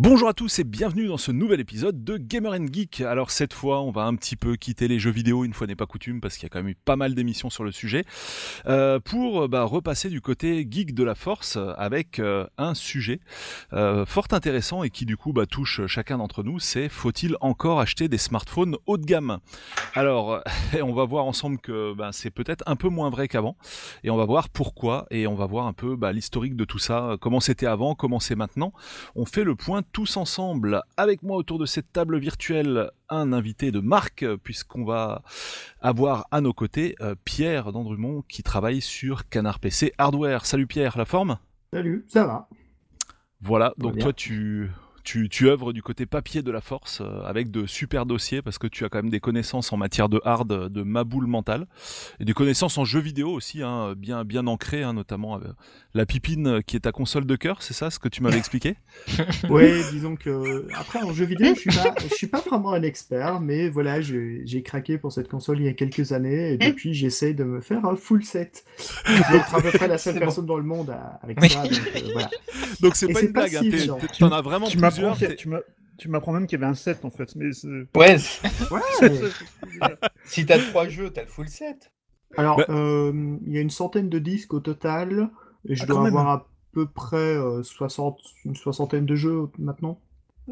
Bonjour à tous et bienvenue dans ce nouvel épisode de Gamer Geek. Alors cette fois, on va un petit peu quitter les jeux vidéo, une fois n'est pas coutume, parce qu'il y a quand même eu pas mal d'émissions sur le sujet, euh, pour bah, repasser du côté geek de la force avec euh, un sujet euh, fort intéressant et qui du coup bah, touche chacun d'entre nous, c'est faut-il encore acheter des smartphones haut de gamme? Alors, on va voir ensemble que bah, c'est peut-être un peu moins vrai qu'avant, et on va voir pourquoi, et on va voir un peu l'historique de tout ça, comment c'était avant, comment c'est maintenant. On fait le point tous ensemble, avec moi autour de cette table virtuelle, un invité de marque, puisqu'on va avoir à nos côtés euh, Pierre Dandrumont qui travaille sur Canard PC Hardware. Salut Pierre, la forme? Salut, ça va. Voilà, donc toi tu, tu, tu œuvres du côté papier de la force euh, avec de super dossiers parce que tu as quand même des connaissances en matière de hard, de maboule mentale et des connaissances en jeux vidéo aussi, hein, bien, bien ancrées, hein, notamment avec la pipine qui est ta console de cœur, c'est ça ce que tu m'avais expliqué? Oui, disons que après en jeux vidéo, je suis pas, je suis pas vraiment un expert, mais voilà, j'ai craqué pour cette console il y a quelques années et depuis j'essaie de me faire un full set. Je être à peu près la seule personne dans le monde à- avec Oui. ça, donc euh, voilà. Donc c'est pas une blague, hein, si t'en as vraiment tu plusieurs. tu m'a- tu m'apprends même qu'il y avait un 7 en fait. Mais Ouais, si t'as trois jeux, t'as le full set. Alors, Bah- euh, il y a une centaine de disques au total et je Ah, dois même. avoir à peu près euh, 60, une soixantaine de jeux maintenant.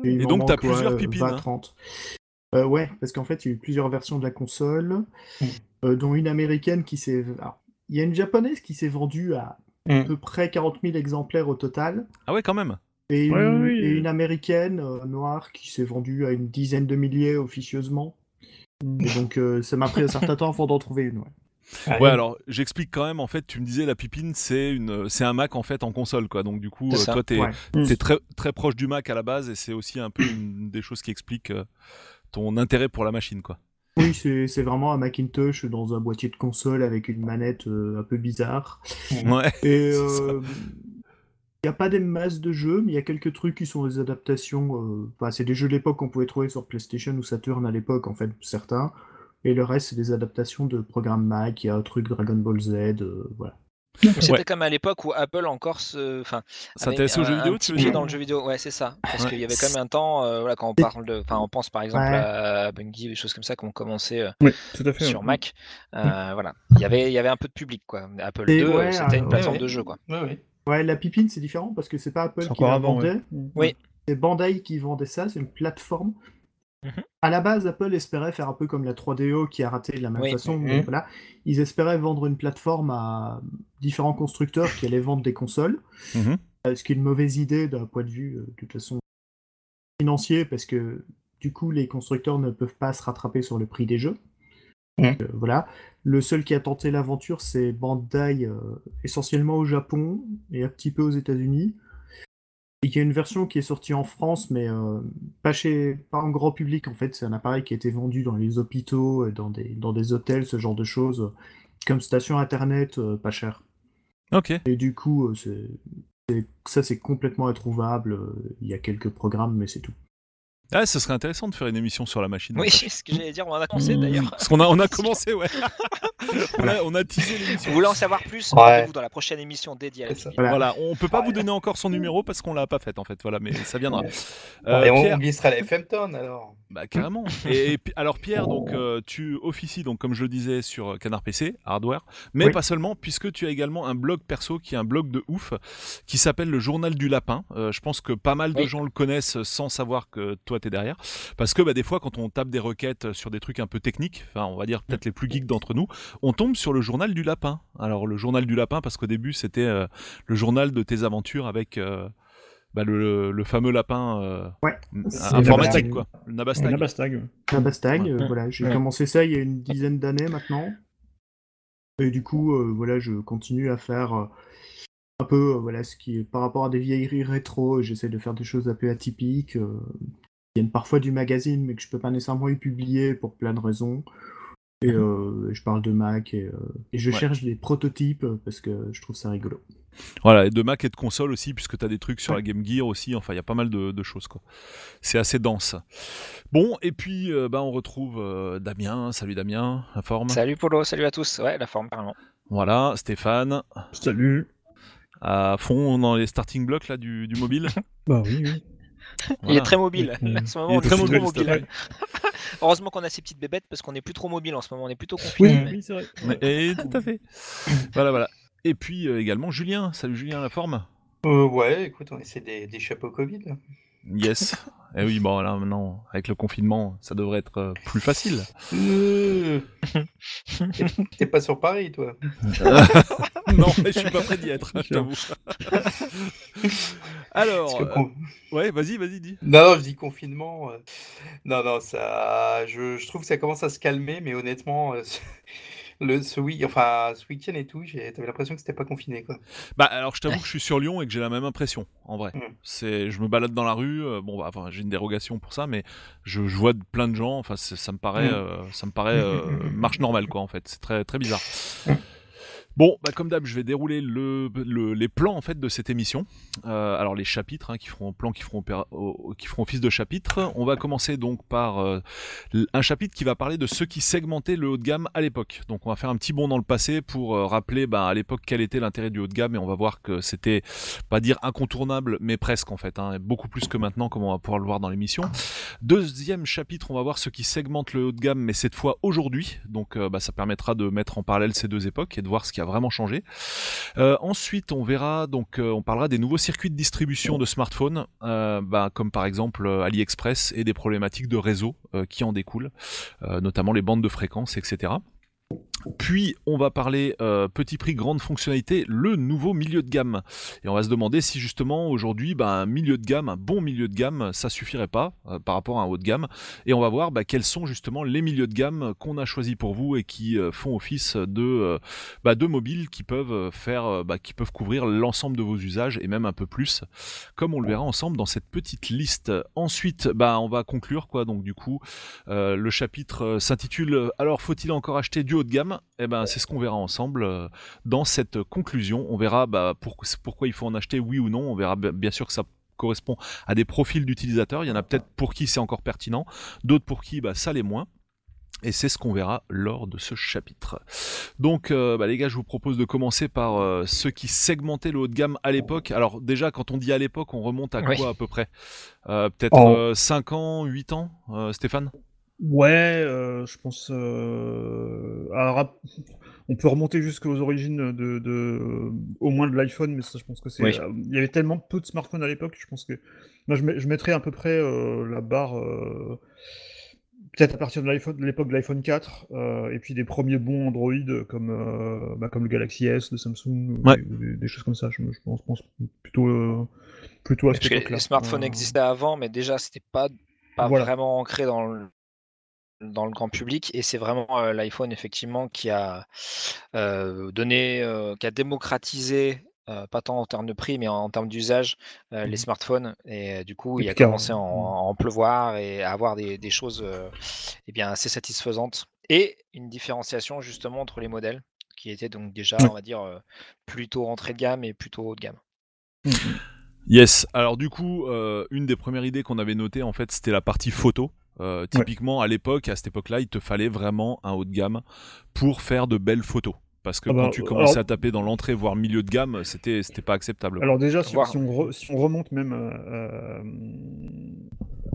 Et donc, t'as plusieurs ouais, pipines, 20, hein. 30. Euh, ouais, parce qu'en fait, il y a eu plusieurs versions de la console, Mm. euh, dont une américaine qui s'est. Il y a une japonaise qui s'est vendue à à Mm. peu près 40 000 exemplaires au total. Ah ouais, quand même. Et une, Ouais, oui, oui. et une américaine euh, noire qui s'est vendue à une dizaine de milliers officieusement. Et donc, euh, ça m'a pris un certain temps avant d'en trouver une. Ouais. Ouais, alors j'explique quand même. En fait, tu me disais la pipine, c'est une, c'est un Mac en fait en console, quoi. Donc du coup, euh, toi, t'es, Ouais. t'es très, très proche du Mac à la base, et c'est aussi un peu une des choses qui explique euh, ton intérêt pour la machine, quoi. Oui, c'est c'est vraiment un Macintosh dans un boîtier de console avec une manette euh, un peu bizarre. Ouais. Et C'est ça. euh, il n'y a pas des masses de jeux, mais il y a quelques trucs qui sont des adaptations. euh, Enfin, c'est des jeux d'époque qu'on pouvait trouver sur PlayStation ou Saturn à l'époque, en fait, certains. Et le reste, c'est des adaptations de programmes Mac. Il y a un truc Dragon Ball Z, euh, voilà. C'était Ouais. comme à l'époque où Apple encore se, enfin, S'intéresser aux jeux vidéo, tu veux dans le jeu vidéo. Ouais, c'est ça. Parce Ouais. qu'il y avait quand même un temps, euh, voilà, quand on parle de, enfin, on pense par exemple Ouais. à Bungie, des choses comme ça qui ont commencé euh, Oui, tout à fait. sur ouais. Mac. Euh, Voilà, il y avait, il y avait un peu de public quoi. Apple Et 2, ouais, c'était une plateforme ouais. de jeu quoi. Ouais, la pipine, c'est différent parce que c'est pas Apple qui la avant. vendait. ouais. Oui. C'est Bandai qui vendait ça, c'est une plateforme. Mhm. À la base, Apple espérait faire un peu comme la 3DO qui a raté de la même Oui. façon. Mhm. voilà. Ils espéraient vendre une plateforme à différents constructeurs qui allaient vendre des consoles. Mhm. Euh, Ce qui est une mauvaise idée d'un point de vue, euh, de toute façon, financier, parce que du coup, les constructeurs ne peuvent pas se rattraper sur le prix des jeux. Mhm. Donc, euh, voilà. Le seul qui a tenté l'aventure, c'est Bandai, euh, essentiellement au Japon et un petit peu aux États-Unis. Il y a une version qui est sortie en France, mais euh, pas, chez, pas en grand public en fait. C'est un appareil qui a été vendu dans les hôpitaux, euh, dans des, dans des hôtels, ce genre de choses, comme station internet, euh, pas cher. Ok. Et du coup, c'est, ça c'est complètement introuvable. Il y a quelques programmes, mais c'est tout. Ah, ce serait intéressant de faire une émission sur la machine. Oui, c'est ce que j'allais dire. On en a commencé d'ailleurs. Parce qu'on a, on a commencé, ouais. on, a, on a teasé l'émission. Si vous voulez en savoir plus, Ouais. rendez-vous dans la prochaine émission dédiée à la. Voilà. Voilà, on peut pas Ouais. vous donner encore son numéro parce qu'on l'a pas fait en fait, voilà, mais ça viendra. Ouais. Euh, et on, Pierre, on glissera la alors. bah carrément. Et, alors Pierre, donc euh, tu officies donc comme je le disais sur euh, Canard PC, hardware, mais Oui. pas seulement puisque tu as également un blog perso qui est un blog de ouf qui s'appelle le Journal du Lapin. Euh, je pense que pas mal de Oui. gens le connaissent sans savoir que toi t'es derrière, parce que bah, des fois quand on tape des requêtes sur des trucs un peu techniques, enfin on va dire peut-être les plus geeks d'entre nous, on tombe sur le Journal du Lapin. Alors le Journal du Lapin parce qu'au début c'était euh, le journal de tes aventures avec euh, bah, le, le fameux lapin euh, Ouais, informatique Nabastag. quoi, le Nabastag. Nabastag, ouais. La Bastag, Ouais. euh, voilà, j'ai Ouais. commencé ça il y a une dizaine d'années maintenant. Et du coup, euh, voilà, je continue à faire euh, un peu, euh, voilà, ce qui est par rapport à des vieilleries rétro. J'essaie de faire des choses un peu atypiques. Viennent parfois du magazine, mais que je peux pas nécessairement y publier pour plein de raisons. Et euh, je parle de Mac et, euh, et je Ouais. cherche des prototypes parce que je trouve ça rigolo. Voilà, et de Mac et de console aussi, puisque tu as des trucs sur Ouais. la Game Gear aussi, enfin il y a pas mal de, de choses quoi. C'est assez dense. Bon, et puis euh, bah, on retrouve euh, Damien, salut Damien, la forme. Salut Polo, salut à tous. Ouais, la forme, carrément. Voilà, Stéphane, Salut. à fond dans les starting blocks là du, du mobile. Bah oui, oui. Il est très mobile. En ce moment, Il est on très trop mobile. Heureusement qu'on a ces petites bébêtes parce qu'on est plus trop mobile en ce moment. On est plutôt Oui, confiné. mais- oui, c'est vrai. Et tout à fait. voilà, voilà. Et puis euh, également Julien. Salut Julien, la forme Euh, ouais, écoute, on essaie des, des chapeaux Covid. là. Yes. Et oui, bon là maintenant, avec le confinement, ça devrait être euh, plus facile. Euh. T'es pas sur Paris, toi non, mais je suis pas prêt d'y être, je t'avoue. Alors, euh, con- ouais, vas-y, vas-y, dis. Non, non, je dis confinement. euh, Non, non, ça. Je, je trouve que ça commence à se calmer, mais honnêtement, euh, ce- le, ce, week... enfin, ce week-end et tout, j'ai- t'avais l'impression que c'était pas confiné, quoi. Bah alors, je t'avoue que je suis sur Lyon et que j'ai la même impression, en vrai. Mm. C'est, je me balade dans la rue, euh, bon, bah, enfin, j'ai une dérogation pour ça, mais je, je vois plein de gens. Enfin, ça me paraît, Mm. euh, ça me paraît marche normale, quoi, en fait. C'est très, très bizarre. Bon, bah, comme d'hab, je vais dérouler le, le- les plans en fait de cette émission. Euh, alors les chapitres hein, qui feront plans qui feront qui feront office de chapitre. On va commencer donc par euh, un chapitre qui va parler de ceux qui segmentaient le haut de gamme à l'époque. Donc on va faire un petit bond dans le passé pour euh, rappeler bah, à l'époque quel était l'intérêt du haut de gamme et on va voir que c'était pas dire incontournable mais presque en fait, hein, beaucoup plus que maintenant comme on va pouvoir le voir dans l'émission. Deuxième chapitre, on va voir ceux qui segmentent le haut de gamme mais cette fois aujourd'hui. Donc bah, ça permettra de mettre en parallèle ces deux époques et de voir ce qui a vraiment changé. Euh, ensuite, on verra donc, euh, on parlera des nouveaux circuits de distribution de smartphones, euh, bah, comme par exemple AliExpress et des problématiques de réseau qui en découlent, notamment les bandes de fréquences, etc. Puis on va parler euh, petit prix grande fonctionnalité, le nouveau milieu de gamme. Et on va se demander si justement aujourd'hui bah, un milieu de gamme, un bon milieu de gamme, ça suffirait pas euh, par rapport à un haut de gamme. Et on va voir bah, quels sont justement les milieux de gamme qu'on a choisis pour vous et qui euh, font office de bah, de mobiles qui peuvent faire, qui peuvent couvrir l'ensemble de vos usages et même un peu plus, comme on le verra ensemble dans cette petite liste. Ensuite, on va conclure quoi. Donc du coup, le chapitre s'intitule Alors faut-il encore acheter du haut de gamme Eh ben, c'est ce qu'on verra ensemble euh, dans cette conclusion. On verra bah, pour- pourquoi il faut en acheter, oui ou non. On verra bien sûr que ça correspond à des profils d'utilisateurs. Il y en a peut-être pour qui c'est encore pertinent, d'autres pour qui bah, ça l'est moins. Et c'est ce qu'on verra lors de ce chapitre. Donc, euh, bah, les gars, je vous propose de commencer par euh, ceux qui segmentaient le haut de gamme à l'époque. Alors, déjà, quand on dit à l'époque, on remonte à Oui. quoi à peu près? Euh, Peut-être Oh. euh, 5 ans, 8 ans, euh, Stéphane? Ouais, euh, je pense. euh, alors, on peut remonter jusqu'aux origines de, de- au moins de l'iPhone, mais ça, je pense que c'est. Oui. euh, il y avait tellement peu de smartphones à l'époque, je pense que. Moi, je, mettrais à peu près la barre. Peut-être à partir de l'iPhone, de l'époque de l'iPhone 4, euh, et puis des premiers bons Android comme, euh, bah, comme le Galaxy S de Samsung, Ouais. des, choses comme ça. Je, je pense, pense plutôt, euh, plutôt à cette époque-là. les smartphones existaient avant, mais déjà, c'était pas, pas Voilà. vraiment ancré dans le, dans le grand public. Et c'est vraiment euh, l'iPhone, effectivement, qui a euh, donné, euh, qui a démocratisé, euh, pas tant en termes de prix, mais en, en termes d'usage, euh, les Mhm. smartphones. Et euh, du coup, Et il a commencé à en, à en pleuvoir et à avoir des, des choses euh, eh bien, assez satisfaisantes. Et une différenciation, justement, entre les modèles, qui étaient donc déjà, on va dire, euh, plutôt entrée de gamme et plutôt haut de gamme. Yes. Alors du coup, euh, une des premières idées qu'on avait notées, en fait, c'était la partie photo. Euh, typiquement, à l'époque, à cette époque-là, il te fallait vraiment un haut de gamme pour faire de belles photos. Parce que Ah bah, quand tu commençais alors- à taper dans l'entrée, voire milieu de gamme, c'était c'était pas acceptable. Alors déjà, si, Voir. si on, re- si on remonte même euh, euh,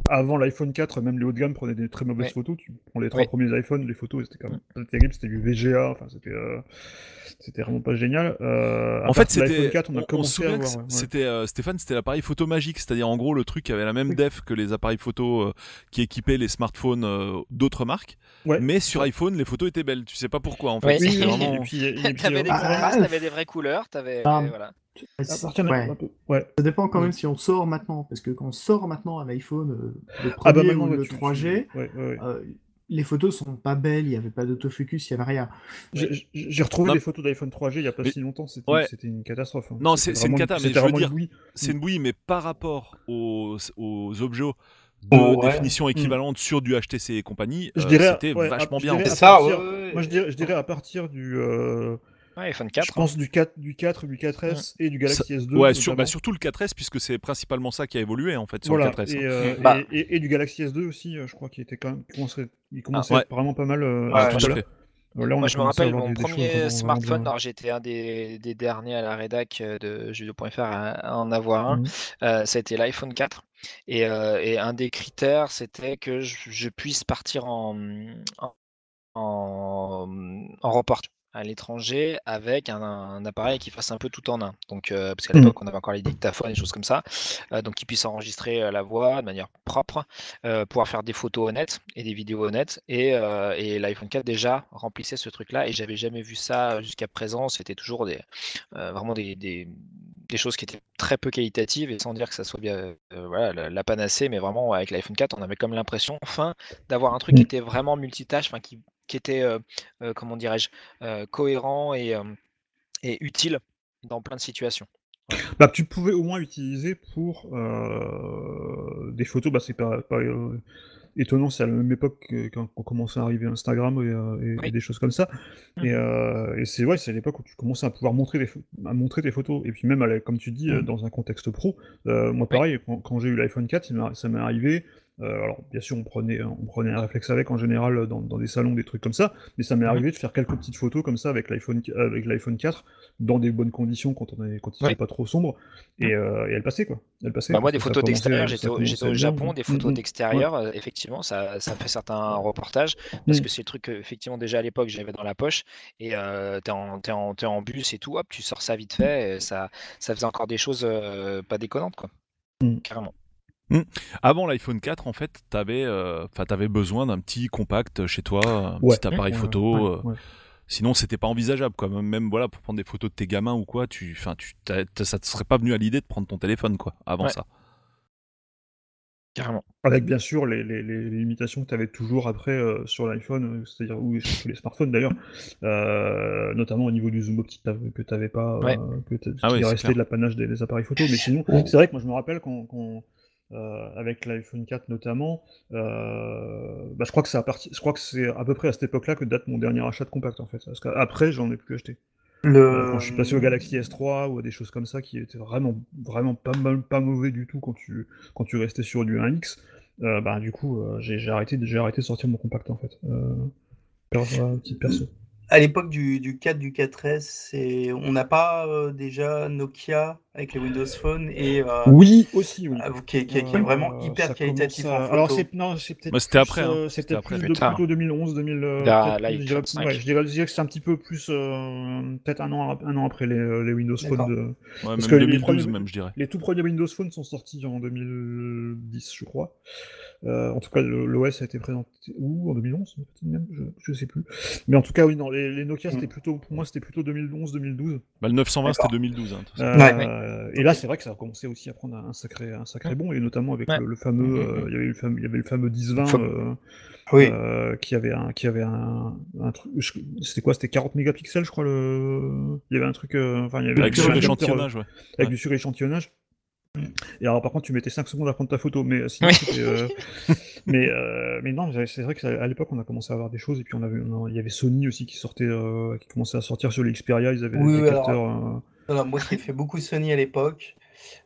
avant l'iPhone 4, même les hauts de gamme prenaient des très mauvaises photos. Tu prends les trois premiers iPhones, les photos c'était quand même pas terrible, c'était du VGA, enfin c'était euh, c'était vraiment pas génial. Euh, En fait, c'était. 4, on a on commencé à ouais. C'était euh, Stéphane, c'était l'appareil photo magique, c'est-à-dire en gros le truc qui avait la même def que les appareils photo euh, qui équipaient les smartphones euh, d'autres marques, Ouais. mais sur iPhone les photos étaient belles. Tu sais pas pourquoi en fait. Oui. Oui, C'était oui, vraiment- et puis, et puis, T'avais des Ah, ah, des vraies couleurs, t'avais Ah. voilà. Ouais. ouais. Ça dépend quand même si on sort maintenant, parce que quand on sort maintenant un iPhone, euh, le Ah bah premier ou ouais, le tu- tu- 3G, ouais, ouais, ouais. euh, les photos sont pas belles, il n'y avait pas d'autofocus, il n'y avait rien. J'ai- retrouvé Non. des photos d'iPhone 3G il y a pas Mais- si longtemps, c'était Ouais. c'était une catastrophe. hein. Non, c'est- c'est une vraiment cata, mais c'était je veux vraiment dire- une bouillie. C'est une bouillie, mais par rapport aux, aux objets de Oh, ouais. définition équivalente sur du HTC et compagnie, Je euh, dirais- c'était ouais, vachement je bien. C'est ça, partir- ouais, ouais, Moi je dirais, je dirais à partir du euh, Ouais, iPhone Je 4. pense du 4, du 4, du 4S et du Galaxy S2. Ouais, sur, bah, surtout le 4S, puisque c'est principalement ça qui a évolué en fait sur voilà, le 4S. et, hein. euh, Bah. et, et- et du Galaxy S2 aussi, euh, je crois qu'il était quand même, qui commençait, il commençait Ah, être vraiment pas mal. euh, Ouais, à tout à fait. Là, Moi, je me rappelle mon premier smartphone. Alors, j'étais un des, des derniers à la rédac euh, de jeuxvideo.fr à, à en avoir un. Mhm. Euh, ça a été l'iPhone 4. Et, euh, et un des critères, c'était que je, je puisse partir en, en, en, en report à l'étranger avec un, un appareil qui fasse un peu tout en un. Donc, euh, parce qu'à Mhm. l'époque, on avait encore les dictaphones, des choses comme ça. Euh, donc, qui puisse enregistrer euh, la voix de manière propre, euh, pouvoir faire des photos honnêtes et des vidéos honnêtes. Et, et l'iPhone 4 déjà remplissait ce truc-là. Et j'avais jamais vu ça jusqu'à présent. C'était toujours des, vraiment des, des, des choses qui étaient très peu qualitatives et sans dire que ça soit bien voilà, la, la panacée, mais vraiment avec l'iPhone 4, on avait comme l'impression enfin d'avoir un truc qui Mm. était vraiment multitâche, enfin qui, qui était, comment dirais-je, cohérent et, et utile dans plein de situations. Bah, tu pouvais au moins utiliser pour euh, des photos, bah, c'est pas, pas, euh, étonnant, c'est à la même époque que- quand, quand commençait à arriver Instagram et, et- Oui. et des choses comme ça. Mhm. Et, euh, et c'est ouais, c'est à l'époque où tu commençais à pouvoir montrer, à montrer tes photos. Et puis même, comme tu dis, Mhm. dans un contexte pro, moi pareil, quand, quand j'ai eu l'iPhone 4, il m'a- ça m'est arrivé. Euh, alors bien sûr, on prenait, on prenait un réflexe avec en général dans, dans des salons, des trucs comme ça, mais ça m'est Mhm. arrivé de faire quelques petites photos comme ça avec l'iPhone, avec l'iPhone 4 dans des bonnes conditions quand on est, quand il Ouais. fait pas trop sombre. Et, euh, et elle passait quoi. Elle passait. Bah, moi, des photos d'extérieur, j'étais au, bien. Japon, des photos mm. d'extérieur, euh, effectivement, ça, ça fait certains reportages, parce que c'est le truc que, effectivement, déjà à l'époque, j'avais dans la poche, et euh, t'es en, t'es en, t'es en bus et tout, hop, tu sors ça vite fait, et ça, ça faisait encore des choses euh, pas déconnantes, quoi. Carrément. Avant l'iPhone 4, en fait, t'avais euh, enfin, t'avais besoin d'un petit compact chez toi, un Ouais. petit appareil Ouais, photo. ouais, euh, ouais. Sinon, c'était pas envisageable, quoi. Même, voilà, pour prendre des photos de tes gamins ou quoi, tu, enfin, tu, ça te serait pas venu à l'idée de prendre ton téléphone, quoi, avant Ouais. ça. Carrément. Avec bien sûr les, les- les limitations que tu avais toujours après euh, sur l'iPhone, euh, c'est-à-dire ou sur tous les smartphones d'ailleurs, euh, notamment au niveau du zoom optique que tu n'avais pas, euh, Ouais. que Ah qui oui, restait clair. de l'apanage des, des appareils photo. Mais sinon, c'est vrai que moi je me rappelle quand, quand, euh, avec l'iPhone 4 notamment, euh, bah, je crois que c'est à partir, je crois que c'est à peu près à cette époque-là que date mon dernier achat de compact en fait, parce qu'après j'en ai plus acheté. Le... Euh, quand je suis passé au Galaxy S3 ou à des choses comme ça qui étaient vraiment, vraiment pas, mal, pas mauvais du tout quand tu, quand tu restais sur du 1X, euh, bah, du coup, j'ai arrêté, arrêté de sortir mon compact en fait. Perso. À l'époque du, du 4, du 4S, c'est- on n'a pas euh, déjà Nokia avec les Windows Phone et euh, Oui, aussi, oui. ah, qui, est- qui est- qui est Euh, vraiment hyper qualitatif à- en photo. Alors, c'est non, c'est peut-être. Bah, c'était plus, après, hein. euh, C'était C'était après. plus de, plutôt 2011, 2000. euh, Là, peut-être là, plus, il je dirais, ouais, je dirais, je dirais que c'est un petit peu plus, euh, peut-être un an, un an après les, euh, les Windows Phone de, Ouais, Parce même que les 2012, premiers- même, je dirais. Les tout premiers Windows Phone sont sortis en 2010, je crois. Euh, en tout cas, l'OS a été présenté où? En 2011 peut-être même? Je, je sais plus. Mais en tout cas, oui, non, les, les Nokia, c'était plutôt, pour moi, c'était plutôt 2011-2012. Bah, le 920, c'était D'accord. 2012. hein, façon. Euh, Et là, c'est vrai que ça a commencé aussi à prendre un sacré, un sacré bon, et notamment avec Ouais. le, le fameux, Mhm. euh, il y avait le fameux, avait le fameux 10-20 Fam- euh, Oui. euh, qui avait un, qui avait un, un truc, c'était quoi? C'était 40 mégapixels, je crois. Le, il y avait un truc, euh, enfin, il y avait Avec un sur capteur, l'échantillonnage, ouais. avec Ouais. du suréchantillonnage. Et alors par contre tu mettais 5 secondes à prendre ta photo, mais sinon Oui. c'était, euh, mais, euh, mais non, c'est vrai qu'à l'époque on a commencé à avoir des choses et puis on avait, on- il y avait Sony aussi qui sortait, euh, qui commençait à sortir sur les Xperia, ils avaient Oui, des alors- capteurs. euh, Alors, moi qui ai fait beaucoup Sony à l'époque,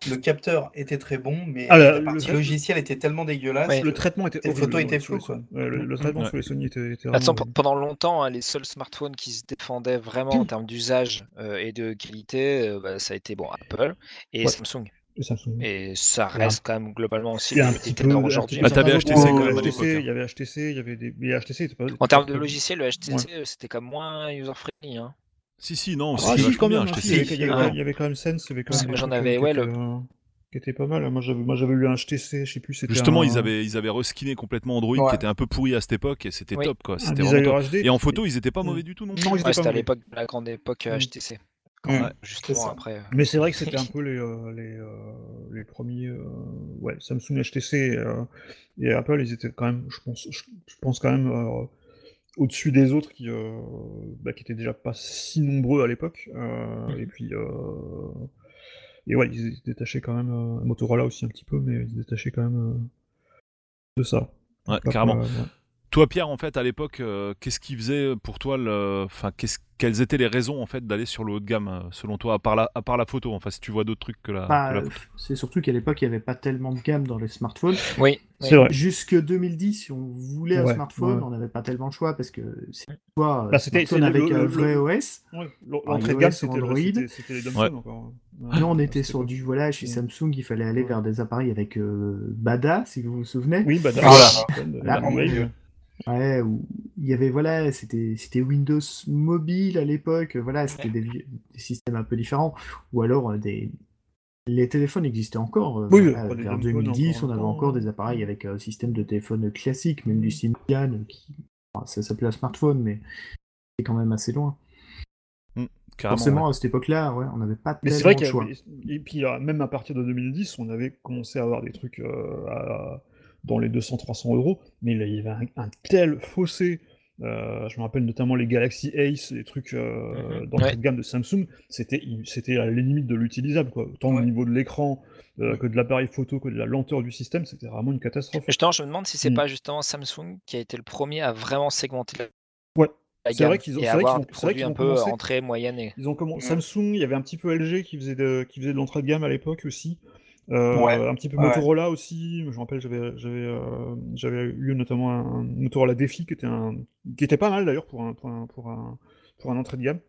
le capteur était très bon, mais Ah, la le- partie le- logicielle était tellement dégueulasse. Ouais. Le traitement était horrible photos étaient sur les floues. Ouais, le, le traitement Ouais. sur les Sony était, était Attends, vraiment pendant longtemps, hein, les seuls smartphones qui se défendaient vraiment en termes d'usage euh, et de qualité, euh, bah, ça a été bon, Apple et Ouais. Samsung. Et Samsung. Et ça reste quand même globalement aussi un petit peu. tenants un aujourd'hui. Bah, peu t'avais HTC quand il y même à avait l'époque, HTC, hein. Il y avait HTC, il y avait des. Mais HTC était pas. En termes de logiciel, le HTC, c'était quand même moins user-friendly. Hein. Si, si, non, Ah, si, quand bien, même, HTC. si, il y avait- Ah. il y avait quand même Sense, il y avait quand Parce même j'en avais, ouais, le- euh, qui étaient pas mal. Moi j'avais, moi j'avais eu un HTC, je sais plus, c'était Justement, un- ils avaient, ils avaient reskiné complètement Android, Ouais. qui était un peu pourri à cette époque, et c'était Oui. top, quoi. C'était top. HD. Et en photo, ils étaient pas mauvais du tout, non Non, plus. ils étaient Ouais, pas c'était à l'époque, la grande époque euh, Mm. HTC. Quand, justement, après. euh, Mais c'est vrai que c'était un peu les, euh, les, euh, les premiers. euh, ouais, Samsung, HTC euh, et Apple, ils étaient quand même, je pense, je, je pense quand même euh, au-dessus des autres qui, euh, bah, qui étaient déjà pas si nombreux à l'époque. euh. Et puis. euh, et ouais, ils se détachaient quand même. euh, Motorola aussi un petit peu, mais ils se détachaient quand même euh, de ça. Ouais, Donc, carrément. euh, ouais. Toi, Pierre, en fait, à l'époque, euh, qu'est-ce qui faisait pour toi le, enfin, qu'est-ce, quelles étaient les raisons en fait d'aller sur le haut de gamme, euh, selon toi, à part la, à part la photo, enfin, si tu vois d'autres trucs que la. Bah, la- euh, c'est surtout qu'à l'époque, il n'y avait pas tellement de gamme dans les smartphones. Oui, C'est vrai. Jusque 2010, si on voulait un smartphone, ouais. on n'avait pas tellement le choix parce que c'est Bah, c'était- c'est le- avec le- un le- vrai OS. Ouais, L'entrée de iOS gamme, c'était Android. c'était- c'était les Samsung Ouais. encore. Ouais, Nous, on était sur du voilà chez. Samsung, il fallait aller Ouais. vers des appareils avec euh, Bada, si vous vous souvenez. Oui, Voilà. Là. Ouais, où il y avait voilà, c'était c'était Windows mobile à l'époque, voilà, c'était des, systèmes un peu différents, ou alors euh, des les téléphones existaient encore. euh, Oui, voilà, vers téléphones 2010, encore on avait encore des appareils avec un système de téléphone classique, même du Symbian, euh, qui enfin, ça s'appelait un smartphone, mais c'est quand même assez loin. carrément, Forcément, ouais. à cette époque-là, ouais, on n'avait pas Mais c'est tellement vrai de choix. Et puis, euh, même à partir de 2010, on avait commencé à avoir des trucs euh, à- dans les 200-300 euros, mais il y avait un, un tel fossé. euh, je me rappelle notamment les Galaxy Ace, les trucs euh, d'entrée Ouais. de gamme de Samsung, c'était c'était à la limite de l'utilisable, quoi. Autant Ouais. au niveau de l'écran, euh, que de l'appareil photo, que de la lenteur du système, c'était vraiment une catastrophe. Justement, je me demande si c'est Mm. pas justement Samsung qui a été le premier à vraiment segmenter la, Ouais. C'est vrai qu'ils ont- avoir ont- qu'ils un peu entrée, moyenne et... Ils ont commencé. Mm. Samsung, il y avait un petit peu LG qui faisait de, qui faisait de l'entrée de gamme à l'époque aussi. Euh, Ouais. Un petit peu Ouais. Motorola aussi. Je me rappelle, j'avais, j'avais, euh, j'avais eu notamment un Motorola Défi qui était un, qui était pas mal d'ailleurs pour un, pour un, pour un, pour un entrée de gamme.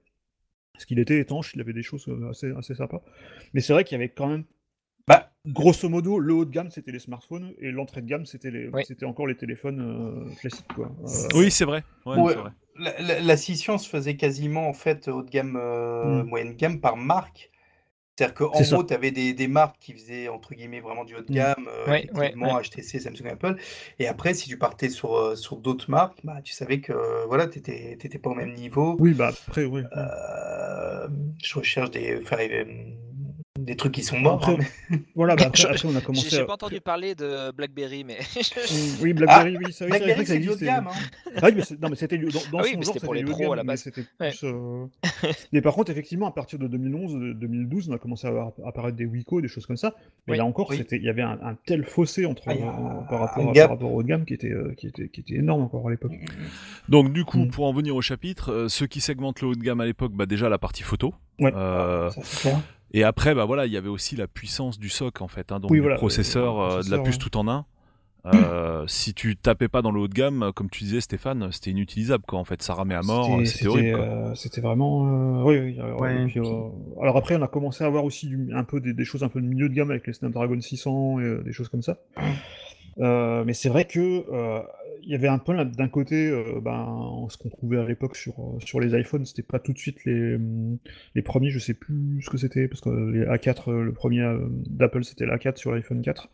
Parce qu'il était étanche, il avait des choses euh, assez, assez sympas. Mais c'est vrai qu'il y avait quand même, Bah, grosso modo, le haut de gamme c'était les smartphones et l'entrée de gamme c'était les, Oui. c'était encore les téléphones euh, classiques quoi. Euh, Oui, c'est vrai. Ouais, la, la- la scission se faisait quasiment en fait haut de gamme, euh, Mm. moyenne gamme par marque. C'est-à-dire qu'en gros, tu avais des, des marques qui faisaient entre guillemets vraiment du haut de Mm. gamme, euh, Ouais, effectivement, ouais. HTC, Samsung, Apple. Et après, si tu partais sur, euh, sur d'autres marques, bah, tu savais que voilà, tu n'étais pas au même niveau. Oui, bah après, oui. Euh, je recherche des, enfin, des trucs qui sont morts. Après, hein, mais- Voilà, bah après, Je- après, on a commencé j'ai à... pas entendu parler de BlackBerry, mais... Oui, BlackBerry, oui, ça, oui, c'est vrai BlackBerry, que ça c'est du haut de existait. gamme. hein. Ah oui, mais non, mais c'était dans, dans Ah oui, son mais genre, c'était pour les du haut de pros, à gamme, la mais base. c'était Ouais. plus, euh, mais par contre, effectivement, à partir de 2011, de 2012, on a commencé à avoir apparaître des Wico, des choses comme ça. Mais Oui, là encore, c'était, il y avait un, un tel fossé entre Ah, euh, par un rapport, par rapport au haut de gamme qui était, euh, qui était, qui était énorme encore à l'époque. Donc du coup, Mm. pour en venir au chapitre, euh, ceux qui segmentent le haut de gamme à l'époque, bah déjà la partie photo. Ouais. Euh, Ça, c'est clair. Et après, bah voilà, il y avait aussi la puissance du SOC en fait, hein, donc Oui, voilà, processeur, le euh, de la puce ouais. tout en un. Euh, si tu tapais pas dans le haut de gamme, comme tu disais Stéphane, c'était inutilisable quoi. En fait, ça ramait à mort, c'était horrible. euh, c'était vraiment. euh, oui, oui. euh, Ouais, et puis, euh, alors après, on a commencé à avoir aussi du- un peu des, des choses un peu de milieu de gamme avec les Snapdragon 600 et euh, des choses comme ça. Euh, mais c'est vrai que euh, il y avait un peu là, d'un côté, euh, ben, ce qu'on trouvait à l'époque sur, euh, sur les iPhones, c'était pas tout de suite les, hum, les premiers, je sais plus ce que c'était, parce que les A4, euh, le premier d'Apple, c'était l'A4 sur l'iPhone 4.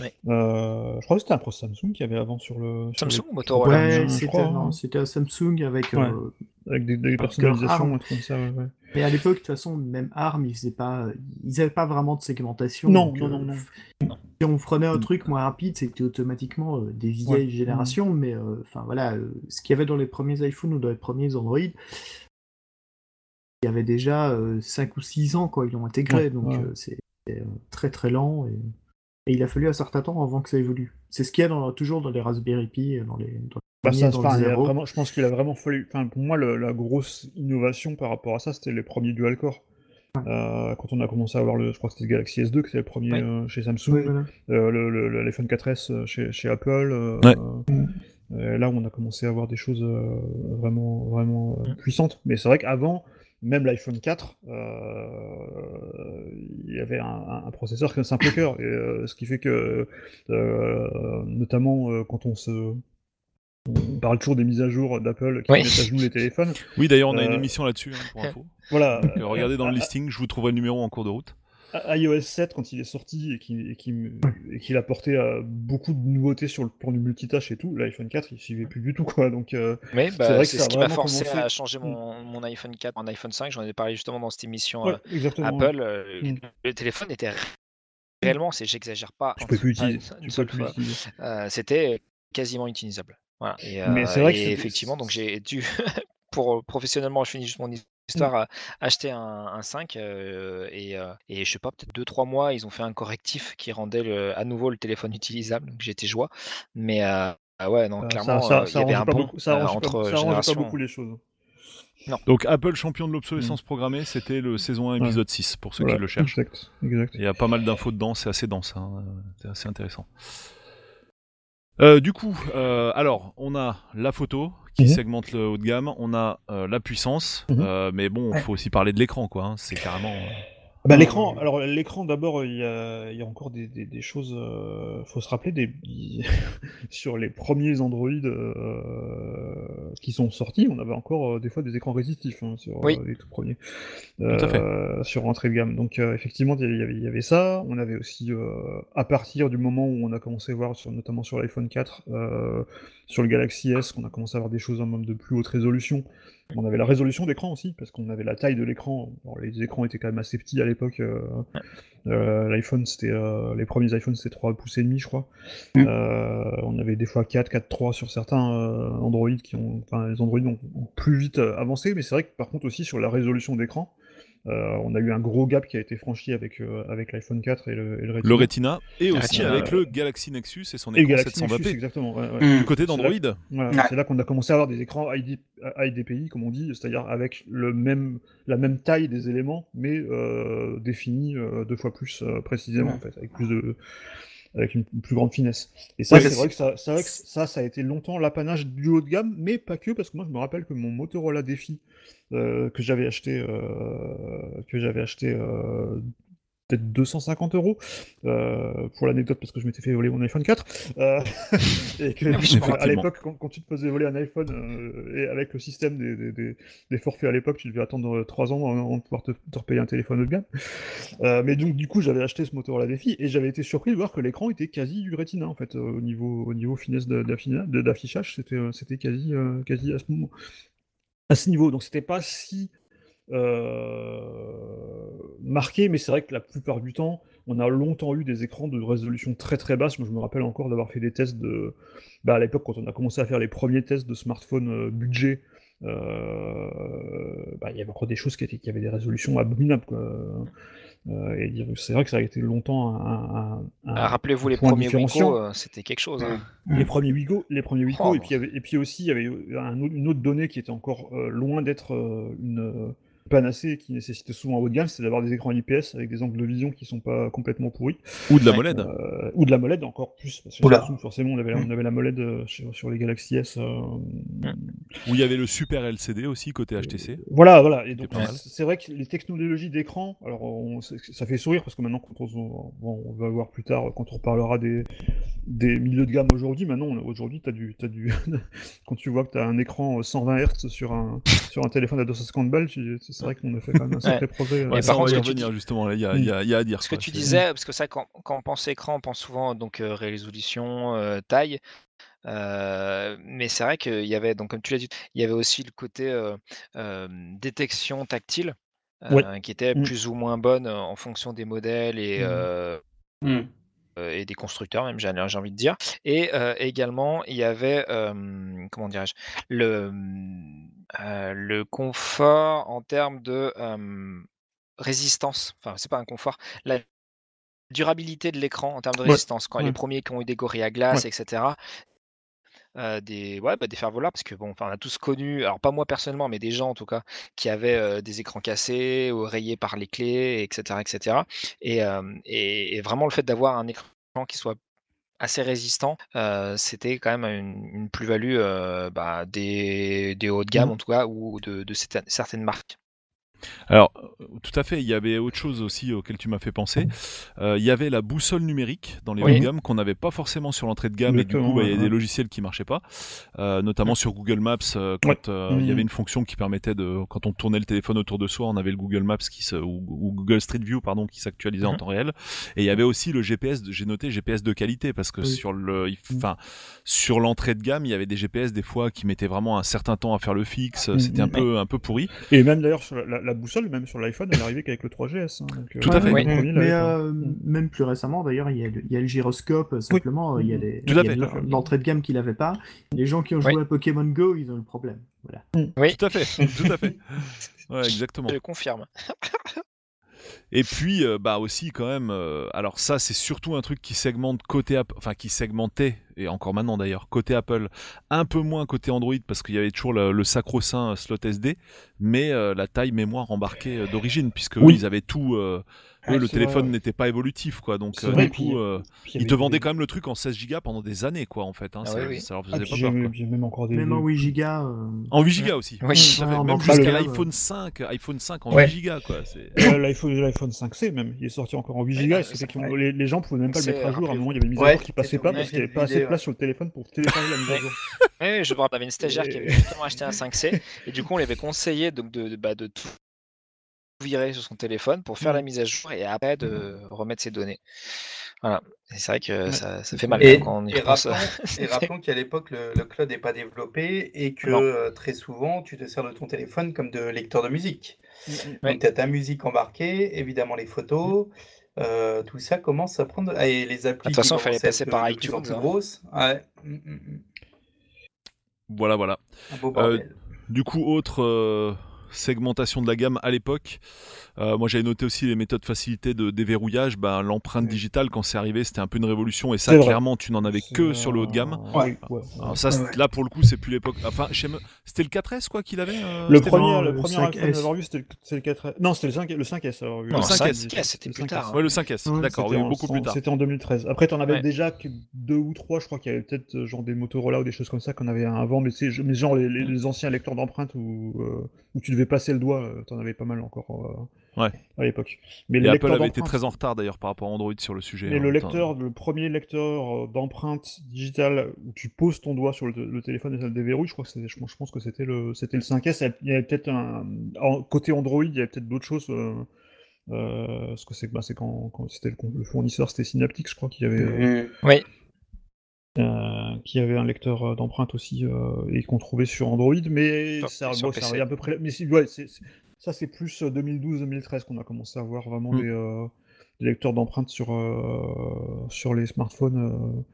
Ouais. Euh, je crois que c'était un processeur Samsung qui avait avant sur le. sur Samsung les- Motorola Ouais, c'était hein. c'était un Samsung avec. Ouais. euh, Avec des, personnalisations, ARM- un truc comme ça, ouais, ouais. Mais à l'époque, de toute façon, même ARM, ils faisaient pas, ils avaient pas vraiment de segmentation. Non, donc, non, euh, non, non. Si on prenait un Mm. truc moins rapide, c'était automatiquement euh, des vieilles Ouais. Mm. générations. Mais euh, enfin voilà, euh, ce qu'il y avait dans les premiers iPhones ou dans les premiers Android, il y avait déjà 5 ou 6 ans quand ils l'ont intégré. Ouais, donc ouais. c'est très très lent et, et il a fallu un certain temps avant que ça évolue. C'est ce qu'il y a dans- toujours dans les Raspberry Pi, dans les, dans les Bah, ça, dans le vraiment, je pense qu'il a vraiment fallu. Enfin, pour moi, le- la grosse innovation par rapport à ça, c'était les premiers dual core. Euh, quand on a commencé à avoir le, je crois que c'était le Galaxy S2, que c'était le premier Ouais. euh, chez Samsung, Ouais, voilà. euh, l'iPhone 4S euh, chez, chez Apple. euh, Ouais. euh, là, on a commencé à avoir des choses euh, vraiment, vraiment puissantes. Mais c'est vrai qu'avant, même l'iPhone 4, euh, il y avait un, un- un processeur qui est un simple cœur. Et, euh, ce qui fait que, euh, notamment euh, quand on se. On parle toujours des mises à jour d'Apple qui Oui. mettent à genoux les téléphones. Oui, d'ailleurs, on a une Euh, émission là-dessus, hein, pour info. Voilà. Donc, euh, regardez dans le listing, je vous trouverai le numéro en cours de route. IOS 7, quand il est sorti et qu'il et qu'il apportait euh, beaucoup de nouveautés sur le plan du multitâche et tout, l'iPhone 4 il suivait plus du tout quoi. Donc euh, Oui, C'est bah, vrai que ce qui m'a forcé commencé- à changer Mm. mon, mon iPhone 4 en iPhone 5. J'en ai parlé justement dans cette émission ouais, euh. Apple. euh, Mm. Le téléphone était réellement, c'est j'exagère pas, Tu peux plus utiliser. euh, c'était quasiment utilisable. Voilà. Et, Mais c'est vrai que et effectivement, donc j'ai dû, pour professionnellement, je finis juste mon histoire, à acheter un, un 5 euh, et, euh, et je sais pas, peut-être 2-3 mois, ils ont fait un correctif qui rendait le- à nouveau le téléphone utilisable. Donc j'étais joie. Mais, euh, Ah ouais, non, Euh, clairement, ça, euh, ça, il y avait un bon beaucoup, ça euh, pas- ça pas beaucoup les choses. Donc Apple champion de l'obsolescence programmée, c'était le saison 1 Ouais. épisode 6 pour ceux qui le cherchent. Exact, exact. Il y a pas mal d'infos dedans, c'est assez dense, hein, c'est assez intéressant. Euh, du coup, euh, alors, on a la photo qui Mhm. segmente le haut de gamme, on a euh, la puissance, Mhm. euh, mais bon, il Ouais. faut aussi parler de l'écran, quoi. hein, c'est carrément. Bah, Ah, l'écran, alors l'écran d'abord, il y a, il y a encore des, des- des choses. euh, faut se rappeler des, sur les premiers Android euh, qui sont sortis, on avait encore euh, des fois des écrans résistifs hein, sur Oui. euh, les tout premiers, à fait. euh, sur entrée de gamme. Donc effectivement, il y, avait, il y avait ça. On avait aussi, à partir du moment où on a commencé à voir, sur, notamment sur l'iPhone 4, euh, sur le Galaxy S, qu'on a commencé à avoir des choses en même de plus haute résolution. On avait la résolution d'écran aussi, parce qu'on avait la taille de l'écran. Les écrans étaient quand même assez petits à l'époque. euh, euh, L'iPhone, c'était euh, les premiers iPhones, c'était 3 pouces et demi, je crois. Mm. On avait des fois 4, 4.3 sur certains Android qui ont, enfin, les Android ont, ont plus vite avancé, mais c'est vrai que par contre aussi sur la résolution d'écran, euh, on a eu un gros gap qui a été franchi avec euh, avec l'iPhone 4 et le, et le Retina. le Retina, et aussi Retina, avec euh, le Galaxy Nexus et son écran Galaxy 720p. Nexus, exactement. ouais, ouais. Du côté C'est là- d'Android, Voilà, Ouais. C'est là qu'on a commencé à avoir des écrans high, dé- high DPI, comme on dit, c'est-à-dire avec le même, la même taille des éléments, mais euh, définis euh, deux fois plus euh, précisément, Ouais. en fait, avec plus de avec une plus grande finesse. Et ça, Ouais, c'est vrai que ça, que ça, ça a été longtemps l'apanage du haut de gamme, mais pas que, parce que moi, je me rappelle que mon Motorola Défi euh, que j'avais acheté, euh, que j'avais acheté euh, peut-être 250 euros euh, pour l'anecdote parce que je m'étais fait voler mon iPhone 4 euh, et que Ah oui, à l'époque quand, quand tu te faisais voler un iPhone euh, et avec le système des, des, des- des forfaits à l'époque tu devais attendre 3 ans avant de pouvoir te, te repayer un téléphone haut de gamme. Mais donc du coup j'avais acheté ce Motorola Défi et j'avais été surpris de voir que l'écran était quasi du Retina en fait au niveau au niveau finesse d'affichage c'était c'était quasi quasi à ce moment à ce niveau. Donc c'était pas si marqué, mais c'est vrai que la plupart du temps, on a longtemps eu des écrans de résolution très très basse. Moi, je me rappelle encore d'avoir fait des tests de. Bah, à l'époque, quand on a commencé à faire les premiers tests de smartphone euh, budget, euh, bah, il y avait encore des choses qui, étaient, qui avaient des résolutions abominables. quoi. Euh, c'est vrai que ça a été longtemps un. un- un- Ah, Rappelez-vous les premiers euh, c'était quelque chose. hein. Les premiers Wigo, les premiers Wigo, Oh, et, puis, avait- et puis aussi il y avait une autre donnée qui était encore euh, loin d'être euh, une euh, panacée qui nécessitait souvent un haut de gamme, c'est d'avoir des écrans IPS avec des angles de vision qui sont pas complètement pourris, ou de la molette. Euh, ou de la molette encore plus, parce que. Samsung, forcément on avait, la- on avait la molette euh, sur, sur les Galaxy S. euh, Où il y avait le super LCD aussi côté HTC. Voilà, voilà. Et donc, c'est vrai que les technologies d'écran, alors on- ça fait sourire parce que maintenant, quand on, bon, on va voir plus tard, quand on reparlera des, des milieux de gamme aujourd'hui, maintenant, aujourd'hui, t'as du, t'as du, quand tu vois que tu as un écran 120 Hz sur un, sur un téléphone à 250 balles, tu- c'est vrai qu'on a fait quand même un sacré progrès. Ouais, Et ça, par on va y revenir dis- justement. Il y, a- y y à dire. Ce que tu disais, parce que ça, quand, quand on pense écran, on pense souvent donc euh, résolution, euh, taille. euh, mais c'est vrai qu'il y avait, donc comme tu l'as dit, il y avait aussi le côté euh, euh, détection tactile Ouais. euh, qui était Mm. plus ou moins bonne euh, en fonction des modèles et, Mm. Euh, et des constructeurs, même j'ai envie de dire. Et euh, également, il y avait, comment dirais-je, le, euh, le confort en termes de résistance. Enfin, c'est pas un confort. La durabilité de l'écran en termes de Ouais, résistance. Quand les premiers qui ont eu des gorilles glace, etc. euh, des, ouais, bah, des parce que bon, on a tous connu, alors pas moi personnellement, mais des gens en tout cas, qui avaient euh, des écrans cassés ou rayés par les clés, etc. etc. Et, euh, et, et vraiment le fait d'avoir un écran qui soit assez résistant, euh, c'était quand même une, une plus-value euh, bah, des, des hauts de gamme Mhm. en tout cas, ou de, certaines marques. Alors, tout à fait, il y avait autre chose aussi auquel tu m'as fait penser. Euh, il y avait la boussole numérique dans les Oui. hauts de gamme qu'on n'avait pas forcément sur l'entrée de gamme et du coup, bah, il y a des logiciels qui marchaient pas, Euh, notamment sur Google Maps. euh, quand euh, il y Mhm. avait une fonction qui permettait de, quand on tournait le téléphone autour de soi, on avait le Google Maps qui se, ou, ou Google Street View pardon, qui s'actualisait en Mhm. temps réel. Et il y avait aussi le GPS. J'ai noté GPS de qualité parce que Oui. sur le, Mhm. enfin, sur l'entrée de gamme, il y avait des GPS des fois qui mettaient vraiment un certain temps à faire le fixe. C'était un peu, un peu pourri. Et même d'ailleurs, sur la, la boussole, même sur l'iPhone, elle arrivait qu'avec le 3GS. hein, donc, Tout à fait. Oui. Mais euh, Mm. même plus récemment, d'ailleurs, il y, a le- il y a le gyroscope, euh, simplement, euh, il y a, des, Tout à il y a fait. de l'entrée de gamme qu'il n'avait pas. Les gens qui ont Oui. joué à Pokémon Go, ils ont le problème. Voilà. Oui, Tout à fait, tout à fait. Ouais, exactement. je confirme. Et puis, euh, bah aussi quand même. euh, alors ça, c'est surtout un truc qui segmente côté, App- enfin qui segmentait et encore maintenant d'ailleurs, côté Apple, un peu moins côté Android parce qu'il y avait toujours le, le sacro-saint slot SD, mais euh, la taille mémoire embarquée euh, d'origine, puisque eux, ils avaient tout. Ah, eux, le téléphone n'était pas évolutif, quoi. Donc, euh, vrai, du puis, coup, euh, ils te des- vendaient quand même le truc en 16 Go pendant des années, quoi, en fait. hein, Ah ça, oui, oui. ça leur Ah, faisait pas j'ai peur, quoi. même encore des. Même en 8 gigas. euh, En 8 Go aussi. Oui. Ouais, en Même jusqu'à l'iPhone 5, iPhone 5 en Ouais. 8 Go, quoi. l'iPhone, l'iPhone 5C même, il est sorti encore en 8 Ouais, Go. ouais, et c'était ça- qu'on- ouais. les, les gens pouvaient même pas le mettre à jour. À un moment, il y avait une mise à jour qui passait pas parce qu'il n'y avait pas assez de place sur le téléphone pour télécharger la mise à jour. Oui, je me rappelle, il y avait une stagiaire qui avait justement acheté un 5C et du coup on lui avait conseillé donc de, de, bah, de tout virer sur son téléphone pour faire la Mm. mise à jour et après de remettre ses données. Voilà. C'est vrai que Ouais, ça, ça fait mal Et, quand on y et rappelons, et rappelons qu'à l'époque, le, le cloud n'est pas développé et que euh, très souvent, tu te sers de ton téléphone comme de lecteur de musique. Oui. Donc, tu as ta musique embarquée, évidemment les photos, euh, tout ça commence à prendre. ah, et les applis toute façon, il fallait passer par de iTunes, plus hein. grosses. Ouais. Voilà, voilà. Un beau bordel. Du coup, autre euh, segmentation de la gamme à l'époque. Euh, moi, j'avais noté aussi les méthodes facilitées de déverrouillage. Ben, L'empreinte Mm. digitale, quand c'est arrivé, c'était un peu une révolution. Et ça, clairement, tu n'en avais que sur le haut de gamme. Ouais. oui, ouais. Alors ça, là, pour le coup, c'est plus l'époque. Enfin, chez c'était le 4S, quoi, qu'il avait euh, Le premier, non, le le premier 5S. iPhone à avoir vu, c'était le, le 4 Non, c'était le 5, le 5S à avoir vu. Non, le 5S, c'était le plus 5S. tard, hein. Ouais, le 5S. Ouais, D'accord, en- beaucoup plus tard. C'était en 2013. Après, t'en avais Ouais. déjà que deux ou trois, je crois qu'il y avait peut-être euh, genre des Motorola ou des choses comme ça qu'on avait avant, mais c'est genre les, les- les anciens lecteurs d'empreintes où, euh, où tu devais passer le doigt, euh, t'en avais pas mal encore euh, Ouais. à l'époque. Mais Et les Apple avait été très en retard d'ailleurs par rapport à Android sur le sujet. Mais hein. le lecteur, le premier lecteur euh, d'empreinte digitale où tu poses ton doigt sur le, le téléphone et ça le déverrouille, je crois que c'était, je, pense- je pense que c'était le, c'était le 5S. Il y avait peut-être un, en- côté Android, il y avait peut-être d'autres choses. Euh, euh, parce que c'est, bah, c'est quand, quand c'était le, le fournisseur, c'était Synaptics, je crois qu'il y avait, euh. Oui. Euh, qui avait un lecteur euh, d'empreinte aussi euh, et qu'on trouvait sur Android, mais ça, bon, à peu près. Mais c'est- ouais, ça c'est plus euh, 2012-2013 qu'on a commencé à voir vraiment Mm. des, euh, des lecteurs d'empreinte sur sur les smartphones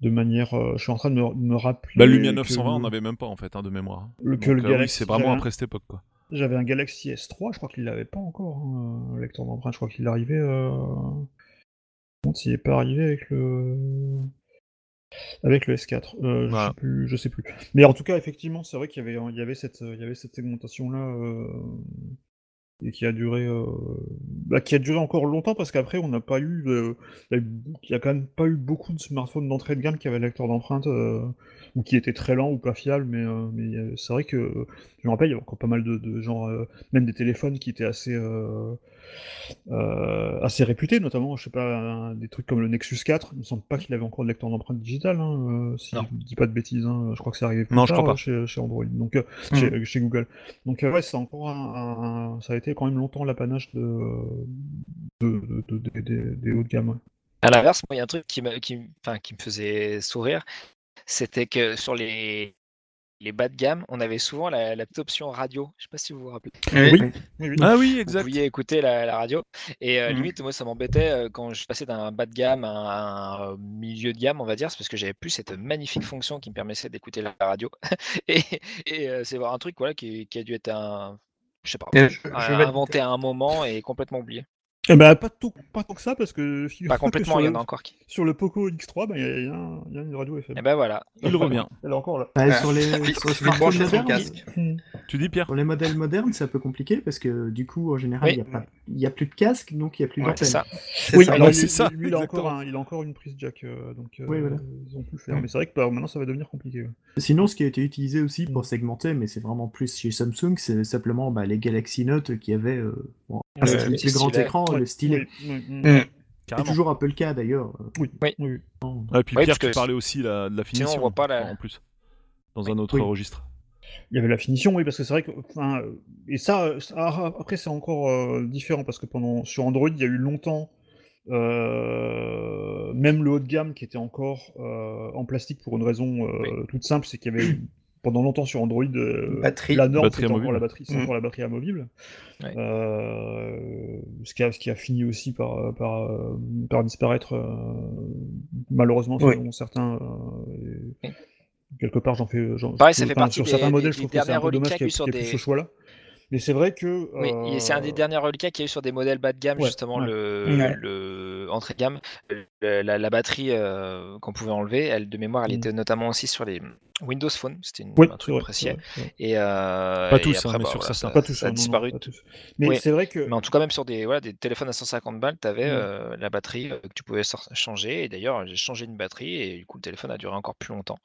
de manière. je suis en train de me, rappeler. Bah, Lumia que 920, on n'avait même pas en fait hein, de mémoire. Le- que Donc, le oui, Galaxy, c'est vraiment après cette époque. Quoi. J'avais un Galaxy S3, je crois qu'il l'avait pas encore, hein, un lecteur d'empreinte. Je crois qu'il me demande s'il est pas arrivé avec le avec le S4. Euh, je, sais plus, je sais plus. Mais en tout cas, effectivement, c'est vrai qu'il y avait, il y avait cette, il y avait cette segmentation là et qui a duré, euh, bah, qui a duré encore longtemps parce qu'après, on n'a pas eu, euh, il y a quand même pas eu beaucoup de smartphones d'entrée de gamme qui avaient lecteur d'empreinte euh, ou qui étaient très lents ou pas fiables. Mais, euh, mais euh, c'est vrai que je me rappelle, il y avait encore pas mal de, de genre, euh, même des téléphones qui étaient assez, euh, assez réputés, notamment, je sais pas, un- des trucs comme le Nexus 4. Il me semble pas qu'il avait encore de lecteur d'empreinte digitale, hein, euh, si Non. je dis pas de bêtises. hein, je crois que c'est arrivé plus Non, je crois pas. Chez, chez Android, donc euh, Mm. chez, chez Google. Donc euh, ouais, c'est encore un, un- un- ça a été quand même longtemps l'apanage de, de, de- de- des- hauts de gamme. ouais. À l'inverse, moi, il y a un truc qui me, qui, me- enfin, qui me faisait sourire, c'était que sur les, les bas de gamme, on avait souvent la, la petite option radio. Je sais pas si vous vous rappelez. Oui, oui, oui. Ah oui, Vous exact. pouviez écouter la, la radio. Et euh, Mhm. limite, moi, ça m'embêtait euh, quand je passais d'un bas de gamme à un, un milieu de gamme, on va dire, c'est parce que j'avais plus cette magnifique fonction qui me permettait d'écouter la radio. et et euh, c'est un truc voilà, qui, qui a dû être un. Je sais pas, Et je- un- je vais- inventé à un moment et complètement oublié. Eh ben, pas, tout, pas tant que ça, parce que Pas que complètement, sur il y le- en a encore qui. Sur le Poco X3, ben, il y, a- il y y a une radio FM. Et ben voilà. Il revient. Elle est encore là. Bah, Ouais. sur les, sur les smartphones modernes, casque. Tu dis Pierre Sur les modèles modernes, c'est un peu compliqué parce que du coup, en général, Oui. il n'y a, plus de casque, donc il n'y a plus Ouais, d'antenne. C'est ça. C'est Oui, ça. alors ouais, lui, c'est ça, lui, il, a encore un- il a encore une prise jack, euh, donc euh, Oui, voilà. ils ont pu le faire. Mais c'est vrai que bah, maintenant ça va devenir compliqué. Sinon, ce qui a été utilisé aussi Mm. pour segmenter, mais c'est vraiment plus chez Samsung, c'est simplement bah, les Galaxy Note qui avaient bon, Le- un le plus grand stylet. écran, Ouais, le stylet. oui, oui, oui. C'est toujours un peu le cas d'ailleurs. Oui, Oui. Ouais, puis Pierre, tu que parlais aussi la- de la sinon, on finition. voit pas la- En plus. Dans un autre Oui. registre. Il y avait la finition, oui, parce que c'est vrai que. enfin, euh, et ça, euh, ça- ah, après, c'est encore euh, différent, parce que pendant sur Android, il y a eu longtemps. euh, même le haut de gamme qui était encore euh, en plastique pour une raison euh, toute simple, c'est qu'il y avait pendant longtemps sur Android euh, Batterie. la norme Batterie c'était encore la batterie, c'est Mm. encore la batterie amovible. Ouais. Euh, ce, qui a, ce qui a fini aussi par, par, euh, par disparaître euh, malheureusement Oui. selon certains. euh, et Oui. Quelque part, j'en fais. j'en- Pareil, ça fait partie sur des- certains des- modèles, des je trouve que c'est un peu dommage reliquats qu'il y ait sur plus ce choix-là. Mais c'est vrai que. Oui, c'est un des derniers reliquats qu'il y a eu sur des modèles bas de gamme, ouais, justement, ouais. le, Ouais. le entrée de gamme. le- la, la batterie euh, qu'on pouvait enlever, elle de mémoire, elle Mm. était notamment aussi sur les Windows Phone. C'était Oui, un truc vrai. Et, euh, Pas tous, hein, après, bah, sur voilà, ça, Pas tous, ça a non, disparu. Mais Oui. c'est vrai que. Mais en tout cas, même sur des, voilà, des téléphones à 150 balles, tu avais Mm. la batterie euh, que tu pouvais changer. Et d'ailleurs, j'ai changé une batterie et du coup, le téléphone a duré encore plus longtemps.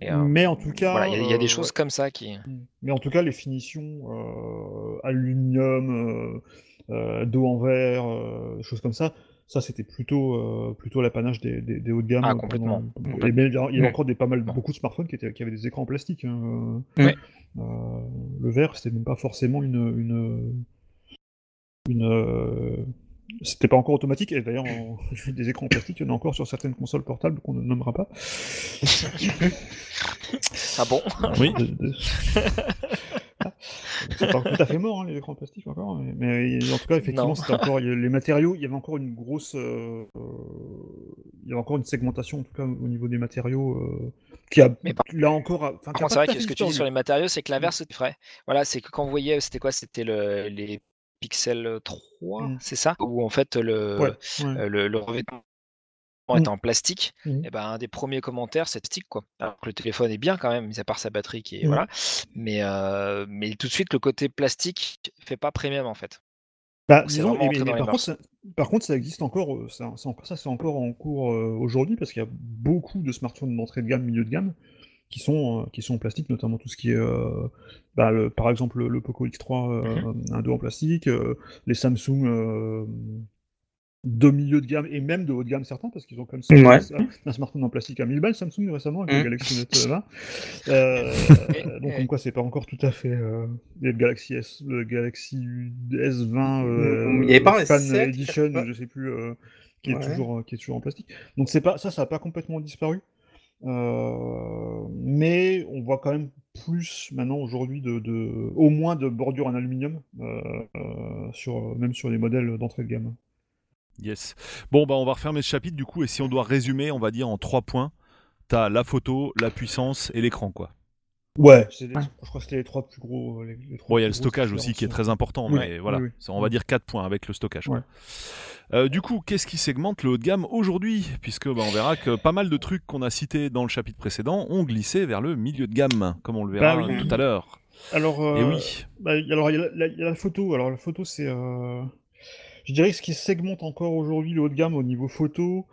Et, euh, Mais en tout cas. Voilà, il y, a- il y a des euh, choses comme ça qui. Mm. Mais en tout cas, les finitions euh, aluminium, euh, euh, dos en verre, euh, choses comme ça, ça c'était plutôt euh, plutôt l'apanage des, des, des hauts de gamme. Ah, pendant- complètement. Et mais il y a, il y a encore des pas mal beaucoup de smartphones qui, étaient, qui avaient des écrans en plastique. hein. Ouais. Euh, le verre, c'était même pas forcément une une une euh, c'était pas encore automatique, et d'ailleurs, des écrans en plastique, il y en a encore sur certaines consoles portables qu'on ne nommera pas. Ah bon? Oui. C'est pas tout à fait mort, hein, les écrans en plastique encore, mais, mais en tout cas, effectivement, c'était encore les matériaux. Il y avait encore une grosse, euh, euh, il y avait encore une segmentation en tout cas au niveau des matériaux euh, qui a Mais par- là encore, enfin, c'est vrai que ce que tu dis sur les matériaux, c'est que l'inverse est vrai. Voilà, c'est que quand vous voyez, c'était quoi C'était le, les Pixel 3, Mm. c'est ça? Où en fait le, Ouais, ouais. euh, le, le revêtement Mm. est en plastique. Mm. Et ben un des premiers commentaires, c'est plastique quoi. Alors que le téléphone est bien quand même, mis à part sa batterie qui est Mm. voilà. Mais euh, mais tout de suite le côté plastique fait pas premium en fait. Bah, disons, mais par, contre, ça, par contre, ça existe encore, euh, ça, c'est encore en cours euh, aujourd'hui parce qu'il y a beaucoup de smartphones d'entrée de gamme, milieu de gamme, qui sont, euh, qui sont en plastique, notamment tout ce qui est, euh, bah, le- par exemple, le, le Poco X3, euh, Mhm. un dos en plastique, les Samsung de milieu de gamme et même de haut de gamme certains, parce qu'ils ont quand même sorti Ouais. un, smartphone en plastique à 1000 balles, Samsung récemment, avec le Mhm. Galaxy Note 20. Euh, Et- donc comme quoi c'est pas encore tout à fait euh, le Galaxy S, le Galaxy S20 euh, Mm, il y avait pas Fan S7, Edition, je sais plus, euh, qui est toujours qui est toujours en plastique. Donc c'est pas ça, ça a pas complètement disparu. Euh, mais on voit quand même plus maintenant aujourd'hui de, de- au moins de bordures en aluminium euh, euh, sur même sur les modèles d'entrée de gamme. Yes. Bon, bah, on va refermer ce chapitre du coup, et si on doit résumer, on va dire en trois points. T'as la photo, la puissance et l'écran, quoi. Ouais, les- je crois que c'était les trois plus gros. Les, les trois Bon, il y a le stockage aussi qui est très important, Oui, mais oui, voilà, oui. Ça, on va dire 4 points avec le stockage. Ouais. Euh, du coup, qu'est-ce qui segmente le haut de gamme aujourd'hui? Puisque bah, on verra que pas mal de trucs qu'on a cités dans le chapitre précédent ont glissé vers le milieu de gamme, comme on le verra Bah oui. tout à l'heure. Alors, Et euh, oui, bah, y- alors il y, a la- il y a la photo. Alors la photo, c'est, euh, je dirais que ce qui segmente encore aujourd'hui le haut de gamme au niveau photo.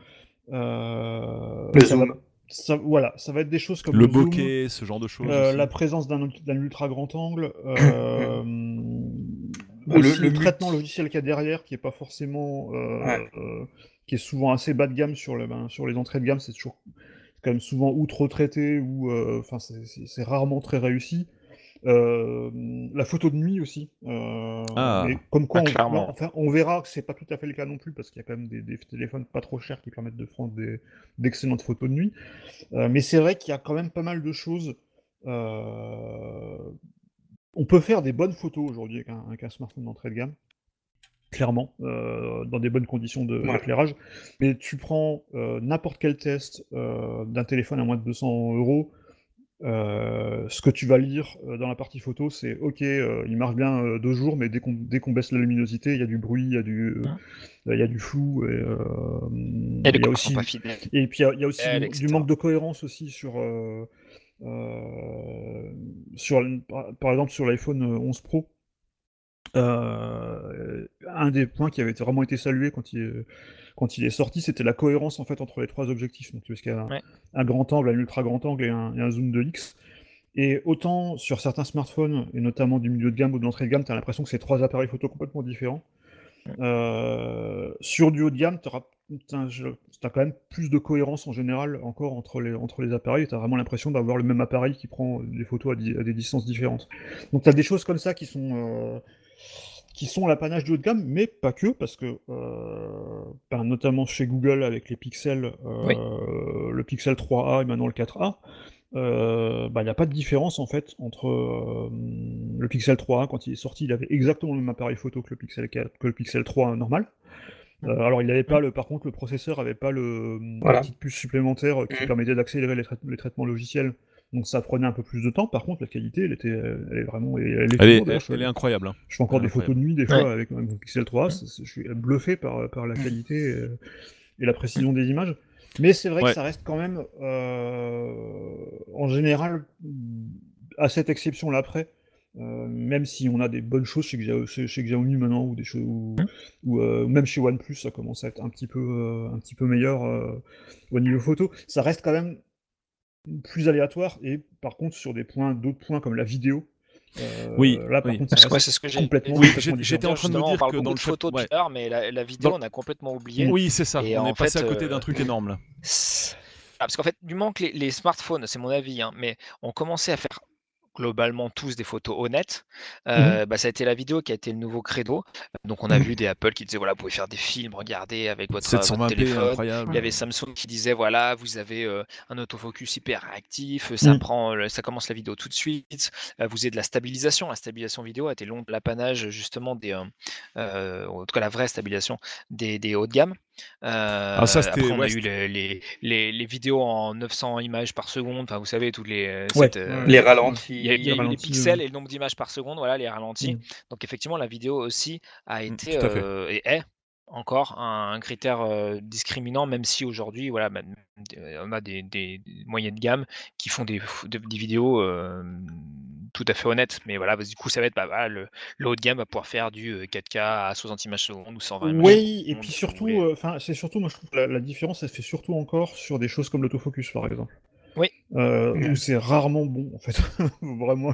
euh, Le ça va- ça- voilà, ça va être des choses comme le le zoom, bokeh, ce genre de choses. euh, la présence d'un ultra grand angle, euh, Le- aussi le le, multi- traitement logiciel qu'il y a derrière, qui est pas forcément, euh, Ouais. euh, qui est souvent assez bas de gamme sur, le, ben, sur les entrées de gamme, c'est toujours quand même souvent ou trop traité ou, enfin, c'est rarement très réussi. Euh, la photo de nuit aussi. euh, Ah. mais comme quoi, Ah, on, clairement. enfin, on verra que c'est pas tout à fait le cas non plus parce qu'il y a quand même des, des téléphones pas trop chers qui permettent de prendre des- d'excellentes photos de nuit. Euh, mais c'est vrai qu'il y a quand même pas mal de choses. euh, On peut faire des bonnes photos aujourd'hui avec un, avec un smartphone d'entrée de gamme, clairement, euh, dans des bonnes conditions de- Ouais. d'éclairage. Mais tu prends euh, n'importe quel test euh, d'un téléphone à moins de 200 euros. Euh, ce que tu vas lire euh, dans la partie photo, c'est OK, euh, il marche bien euh, deux jours, mais dès qu'on dès qu'on baisse la luminosité, il y a du bruit, il y a du, euh, il y a du flou. Et, euh, il y a aussi sont pas fidèles. et puis il y a- il y, a aussi Elle, du, du manque de cohérence aussi sur, euh, euh, sur par, exemple sur l'iPhone 11 Pro. Euh, un des points qui avait été- vraiment été salué quand il, quand il est sorti, c'était la cohérence en fait entre les trois objectifs. Donc, parce qu'il y a un, Ouais. un grand angle, un ultra grand angle et un, et un zoom de X. Et autant sur certains smartphones, et notamment du milieu de gamme ou de l'entrée de gamme, tu as l'impression que c'est trois appareils photo complètement différents. Euh, sur du haut de gamme, tu as quand même plus de cohérence en général encore entre les, entre les appareils. Tu as vraiment l'impression d'avoir le même appareil qui prend des photos à, di- à des distances différentes. Donc tu as des choses comme ça qui sont, euh, qui sont l'apanage du haut de gamme, mais pas que, parce que euh, ben, notamment chez Google avec les pixels, euh, Oui. le Pixel 3a et maintenant le 4a, euh, bah, il n'y a pas de différence en fait entre le Pixel 3a quand il est sorti, il avait exactement le même appareil photo que le Pixel 4, que le Pixel 3 normal. Euh, alors il n'avait pas le, par contre le processeur avait pas le Voilà. la petite puce supplémentaire qui Mhm. permettait d'accélérer les traitements logiciels. Donc ça prenait un peu plus de temps. Par contre la qualité, elle était, elle est vraiment, elle, est Elle je- est incroyable. hein. je fais encore des photos de nuit des fois Ouais. avec mon Pixel 3, c'est- c'est- je suis bluffé par, par la qualité. euh, et la précision des images. Mais c'est vrai Ouais. que ça reste quand même, euh, en général, à cette exception-là près, euh, même si on a des bonnes choses chez, chez, chez Xiaomi maintenant, ou, des choses, ou, ou, euh, même chez OnePlus, ça commence à être un petit peu, euh, un petit peu meilleur euh, au niveau photo, ça reste quand même plus aléatoire, et par contre, sur des points, d'autres points comme la vidéo, euh, Oui, là par oui. contre, Parce que, c'est ce que j'ai complètement, Oui, j'étais en train de me dire on parle que dans de le photos tout ouais. à l'heure, mais la, la vidéo, Dans- on a complètement oublié. Oui, c'est ça. Et on est passé fait, à côté d'un euh, truc énorme là. Ah, parce qu'en fait, du moment que les, les smartphones, c'est mon avis, hein, mais ont commencé à faire globalement tous des photos honnêtes, euh, bah, ça a été la vidéo qui a été le nouveau credo. Donc on a Mhm. vu des Apple qui disaient voilà, vous pouvez faire des films, regardez avec votre, votre 720p, téléphone. incroyable. Il y avait Samsung qui disait voilà, vous avez euh, un autofocus hyper réactif, ça Mm. prend, ça commence la vidéo tout de suite. euh, vous avez de la stabilisation. La stabilisation vidéo a été long l'apanage justement des, euh, euh, en tout cas la vraie stabilisation des, des hauts de gamme. Euh, Ah, ça, c'était- après, on ouais, a eu les, les, les, les vidéos en 900 images par seconde. Enfin, vous savez, toutes les euh, Ouais, cette, euh. Les il y a, y a eu les pixels euh. et le nombre d'images par seconde, voilà, les ralentis. Mm. Donc effectivement, la vidéo aussi a Mm, été euh, et est encore un, un critère euh, discriminant, même si aujourd'hui, voilà, des- on a des, moyens de gamme qui font des, vidéos euh, tout à fait honnêtes. Mais voilà, bah, du coup, ça va être bah, le, le haut de gamme va pouvoir faire du euh, 4K à 60 images seconde ou 120 images Oui, et puis surtout, euh, enfin, c'est surtout, moi je trouve que la, la différence, elle se fait surtout encore sur des choses comme l'autofocus, par exemple. Euh. Où c'est rarement bon, en fait. vraiment,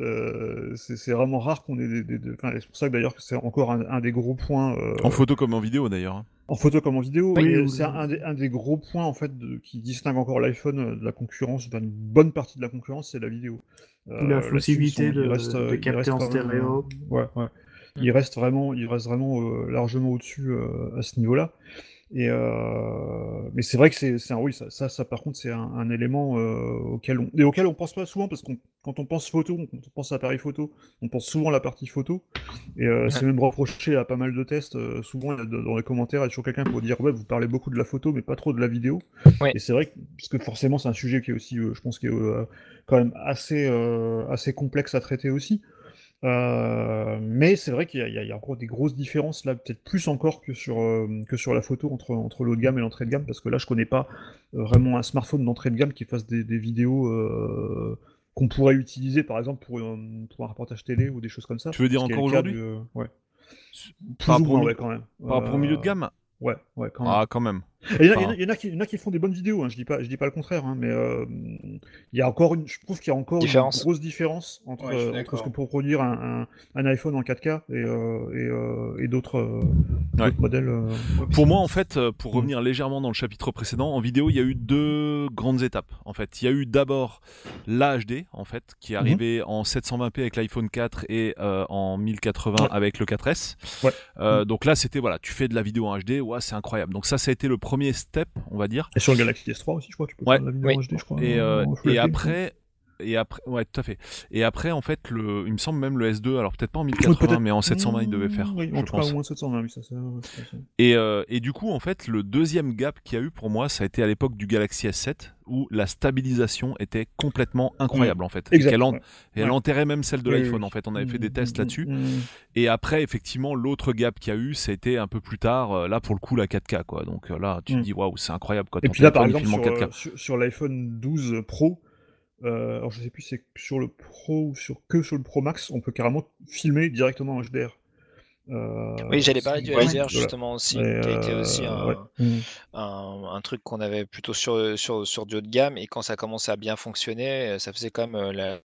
euh, c'est vraiment rare qu'on ait des. des- des- enfin, c'est pour ça que d'ailleurs que c'est encore un, un des gros points. euh, En photo comme en vidéo d'ailleurs. hein. en photo comme en vidéo, Oui, c'est un, des, un des gros points en fait de- qui distingue encore l'iPhone de la concurrence, d'une bonne partie de la concurrence, c'est la vidéo. Euh, la possibilité de- ils capter en stéréo. ouais, ouais. Il reste vraiment, il reste vraiment euh, largement au-dessus euh, à ce niveau-là. Et euh, mais c'est vrai que c'est, un oui, ça, ça, ça, par contre c'est un, un élément euh, auquel on et auquel on pense pas souvent parce qu'on quand on pense photo, quand on pense appareil photo, on pense souvent à la partie photo. Et euh, c'est même reproché à pas mal de tests. souvent dans les commentaires, il y a toujours quelqu'un pour dire ouais vous parlez beaucoup de la photo mais pas trop de la vidéo. Ouais. Et c'est vrai que, parce que forcément c'est un sujet qui est aussi, je pense, qui est quand même assez assez complexe à traiter aussi. Euh, mais c'est vrai qu'il y, a- y encore des grosses différences là, peut-être plus encore que sur, euh, que sur la photo entre, entre l'haut de gamme et l'entrée de gamme, parce que là je connais pas euh, vraiment un smartphone d'entrée de gamme qui fasse des, des vidéos qu'on pourrait utiliser par exemple pour, pour un reportage télé ou des choses comme ça. Tu veux dire encore aujourd'hui du, Ouais. Plus Par ou rapport au moins, mi- ouais, quand même. Par rapport au milieu de gamme? Ouais, ouais, quand même. Ah, quand même. Il y, en a- y y qui- il y en a qui font des bonnes vidéos, hein, je dis pas, je dis pas le contraire, hein, mais euh, il y a encore une, je trouve qu'il y a encore Différence. une grosse différence entre, Ouais, euh, entre ce que peut produire un, un, un iPhone en 4K et, euh, et, euh, et d'autres euh, Ouais. modèles. euh. Pour moi, en fait, pour Mm. revenir légèrement dans le chapitre précédent, en vidéo, il y a eu deux grandes étapes. En fait, il y a eu d'abord l'HD, en fait, qui est Mhm. arrivé en 720p avec l'iPhone 4 et euh, en 1080 Ouais. avec le 4S. Ouais. Euh, Mm. Donc là, c'était voilà, tu fais de la vidéo en HD, ouais, c'est incroyable. Donc ça, ça a été le premier step, on va dire. Et sur le Galaxy S3 aussi, je crois, tu peux Ouais. la vidéo Oui. HD, je crois. Et, euh, et après, et après, ouais, tout à fait. Et après, en fait, le, il me semble même le S2, alors peut-être pas en Oui, 1080, peut-être- mais en 720, il devait faire. Oui, je en tout pense. cas, au moins 720, oui, ça, ça, ouais, c'est ça. Et, euh, et du coup, en fait, le deuxième gap qu'il y a eu pour moi, ça a été à l'époque du Galaxy S7, où la stabilisation était complètement incroyable, en fait. Et Exact. qu'elle en- ouais. et elle Ouais. enterrait même celle de Oui, l'iPhone, oui. en fait. On avait fait des Mm, tests là-dessus. Et après, effectivement, l'autre gap qu'il y a eu, c'était un peu plus tard, euh, là, pour le coup, la 4K, quoi. Donc euh, là, tu te dis, waouh, c'est incroyable, quoi. Et puis là, par exemple, il filme en sur, 4K. sur, sur l'iPhone 12 Pro, euh, alors je sais plus si c'est sur le Pro ou sur, que sur le Pro Max, on peut carrément filmer directement en HDR. Euh, Oui, j'allais parler du HDR voilà. justement aussi, Et, qui a été euh, aussi un, ouais. Un, un truc qu'on avait plutôt sur, sur, sur du haut de gamme et quand ça commençait à bien fonctionner, ça faisait quand même euh, la,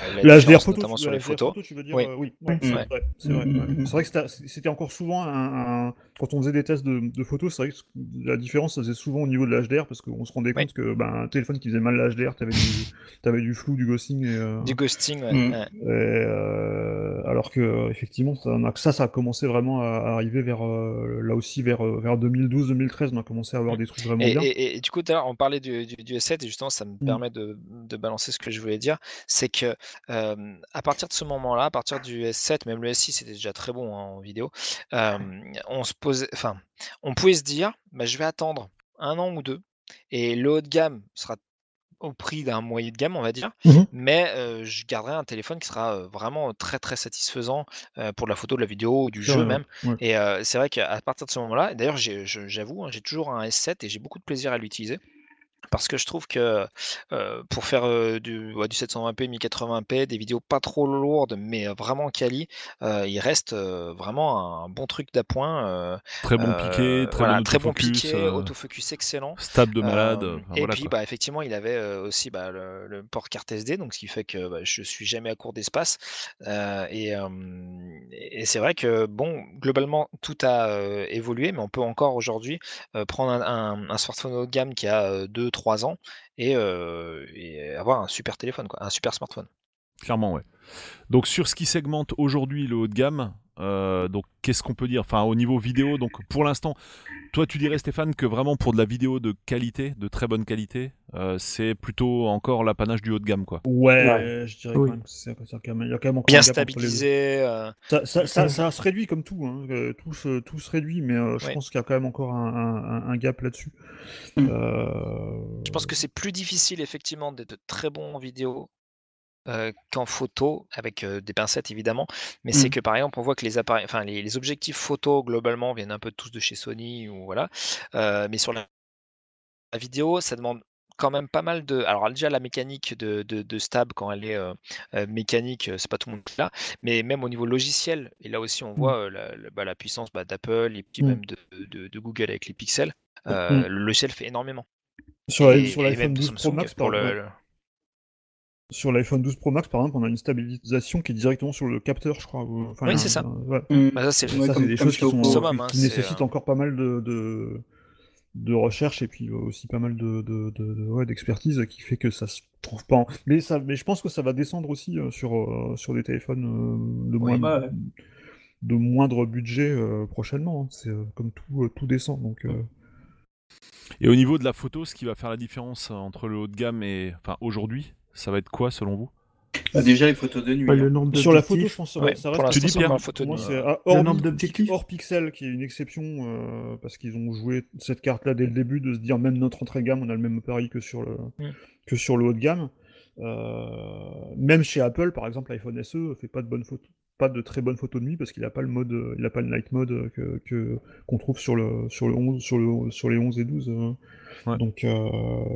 la La HDR différence, photo, notamment tu- sur la les HDR photos. photo, tu veux dire Oui. euh, oui, ouais, c'est Ouais. vrai, c'est vrai, Mm, ouais. mm, mm. C'est vrai que c'était- encore souvent un, un- Quand on faisait des tests de, de photos, c'est vrai que la différence, ça faisait souvent au niveau de l'HDR, parce qu'on se rendait compte que ben, un téléphone qui faisait mal l'HDR, t'avais du, t'avais du flou, du ghosting, et, euh, Du ghosting, ouais. Ouais. et, euh, alors que effectivement, ça, ça, ça a commencé vraiment à, arriver vers euh, là aussi vers, vers 2012-2013, on a commencé à avoir des trucs vraiment Et, bien. et- et du coup, tout à l'heure, on parlait du, du- du S7 et justement, ça me permet de, de balancer ce que je voulais dire. C'est que euh, à partir de ce moment-là, à partir du S7, même le S6 c'était déjà très bon hein, en vidéo, euh, on se posait, enfin, on pouvait se dire, bah, je vais attendre un an ou deux et le haut de gamme sera au prix d'un moyen de gamme, on va dire, Mhm. mais euh, je garderai un téléphone qui sera euh, vraiment très très satisfaisant euh, pour de la photo, de la vidéo, ou du jeu vrai, même. ouais. Et c'est vrai qu'à partir de ce moment-là, d'ailleurs, j'avoue, hein, j'ai toujours un S7 et j'ai beaucoup de plaisir à l'utiliser. Parce que je trouve que euh, pour faire euh, du, ouais, du 720p, 1080p, des vidéos pas trop lourdes, mais euh, vraiment quali, euh, il reste vraiment un bon truc d'appoint. Très bon piqué, très voilà, bon très bon piqué, autofocus excellent. stable de malade. Enfin, et voilà, puis, quoi. bah, effectivement, il avait aussi bah, le, le port carte SD, donc ce qui fait que bah, je suis jamais à court d'espace. Et et c'est vrai que, bon, globalement, tout a évolué, mais on peut encore aujourd'hui prendre un, un- un smartphone haut de gamme qui a 2-3 ans et, et avoir un super téléphone, quoi, un super smartphone. Clairement, ouais. Donc sur ce qui segmente aujourd'hui le haut de gamme, euh, donc qu'est-ce qu'on peut dire? Enfin, au niveau vidéo, donc pour l'instant, toi tu dirais Stéphane que vraiment pour de la vidéo de qualité, de très bonne qualité, euh, c'est plutôt encore l'apanage du haut de gamme, quoi. Ouais, Ouais. je dirais Oui. quand même que c'est c'est quand même, il y a quand même encore Bien stabilisé. euh, Ça, ça, ça, ça se réduit comme tout, hein. tout, se, tout se réduit, mais euh, je Ouais. pense qu'il y a quand même encore un, un- un- un gap là-dessus. Mm. Euh, Je pense que c'est plus difficile effectivement d'être de très bon en vidéo euh, qu'en photo, avec euh, des pincettes évidemment. Mais c'est Mm. que par exemple, on voit que les appareils, enfin les, les objectifs photo globalement viennent un peu tous de chez Sony ou voilà. Euh, mais sur la, la vidéo, ça demande quand même pas mal de. Alors déjà la mécanique de, de, de stab quand elle est mécanique, c'est pas tout le monde qui l'a. Mais même au niveau logiciel, et là aussi on voit la, la- bah, la puissance bah, d'Apple et puis Mm. même de, Google avec les pixels. Le logiciel fait énormément. sur l'iPhone même de 12 Pro Max, pour le- sur l'iPhone 12 Pro Max, par exemple, on a une stabilisation qui est directement sur le capteur, je crois. enfin, Oui, c'est ça. ouais. Mm. Bah, ça, c'est des choses qui, sont, hein, qui nécessitent euh, encore pas mal de, de, de recherche et puis aussi pas mal de, de, de- de- ouais, d'expertise qui fait que ça se trouve pas. en- Mais, ça, mais je pense que ça va descendre aussi euh, sur, euh, sur des téléphones euh, de, Oui. moindre, Ouais. de moindre budget euh, prochainement. hein. C'est euh, comme tout, euh, tout descend. Donc, euh, Et au niveau de la photo, ce qui va faire la différence entre le haut de gamme et, enfin, aujourd'hui, ça va être quoi selon vous? Bah, déjà les photos de nuit. Le hein. nombre sur la photo, je pense que Ouais, ça reste. Tu dis, Pierre photo de Moi, nuit, ah, Le hors, nombre mi- d'objectifs hors pixel qui est une exception euh, parce qu'ils ont joué cette carte-là dès le début de se dire même notre entrée de gamme, on a le même appareil que sur le Mm. que sur le haut de gamme. Euh, même chez Apple, par exemple, l'iPhone SE fait pas de bonnes photos, pas de très bonnes photos de nuit parce qu'il a pas le mode, euh, il a pas le night mode euh, que que- qu'on trouve sur le sur le 11, sur le sur les 11 et 12. euh. Ouais. Donc euh,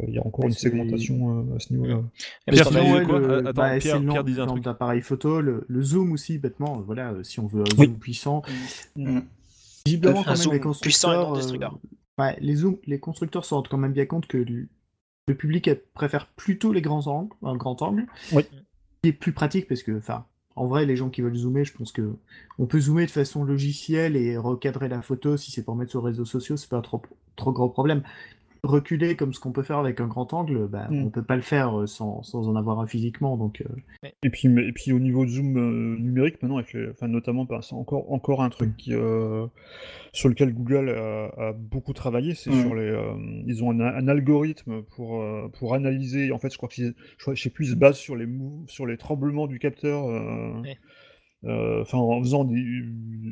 il y a encore Ouais, une c'est- segmentation euh, à ce niveau-là. Et Pierre, quoi le, Euh, attends, bah, Pierre- Pierre disait un truc. d'appareils photo, le, le zoom aussi, bêtement, voilà, si on veut un Oui. zoom puissant. Mm. Visiblement, Un quand même, zoom les puissant et non constructeurs, euh, ouais, les, zooms, les constructeurs se rendent quand même bien compte que le, le public préfère plutôt les grands angles, un grand angle, Oui. qui est plus pratique parce que, enfin, en vrai, les gens qui veulent zoomer, je pense que on peut zoomer de façon logicielle et recadrer la photo si c'est pour mettre sur les réseaux sociaux, c'est pas un trop, trop gros problème. Reculer comme ce qu'on peut faire avec un grand angle, bah, Mm. on peut pas le faire euh, sans, sans en avoir un physiquement, donc. euh, Et puis, mais- et puis au niveau de zoom euh, numérique, maintenant, avec les- enfin, notamment, bah, c'est encore, encore un truc qui, euh, sur lequel Google a, a beaucoup travaillé, c'est Mm. sur les. euh, ils ont un, un algorithme pour, euh, pour analyser. En fait, je crois qu'ils, je, sais plus, ils se basent sur les sur les tremblements du capteur. euh, euh, Enfin, en faisant des,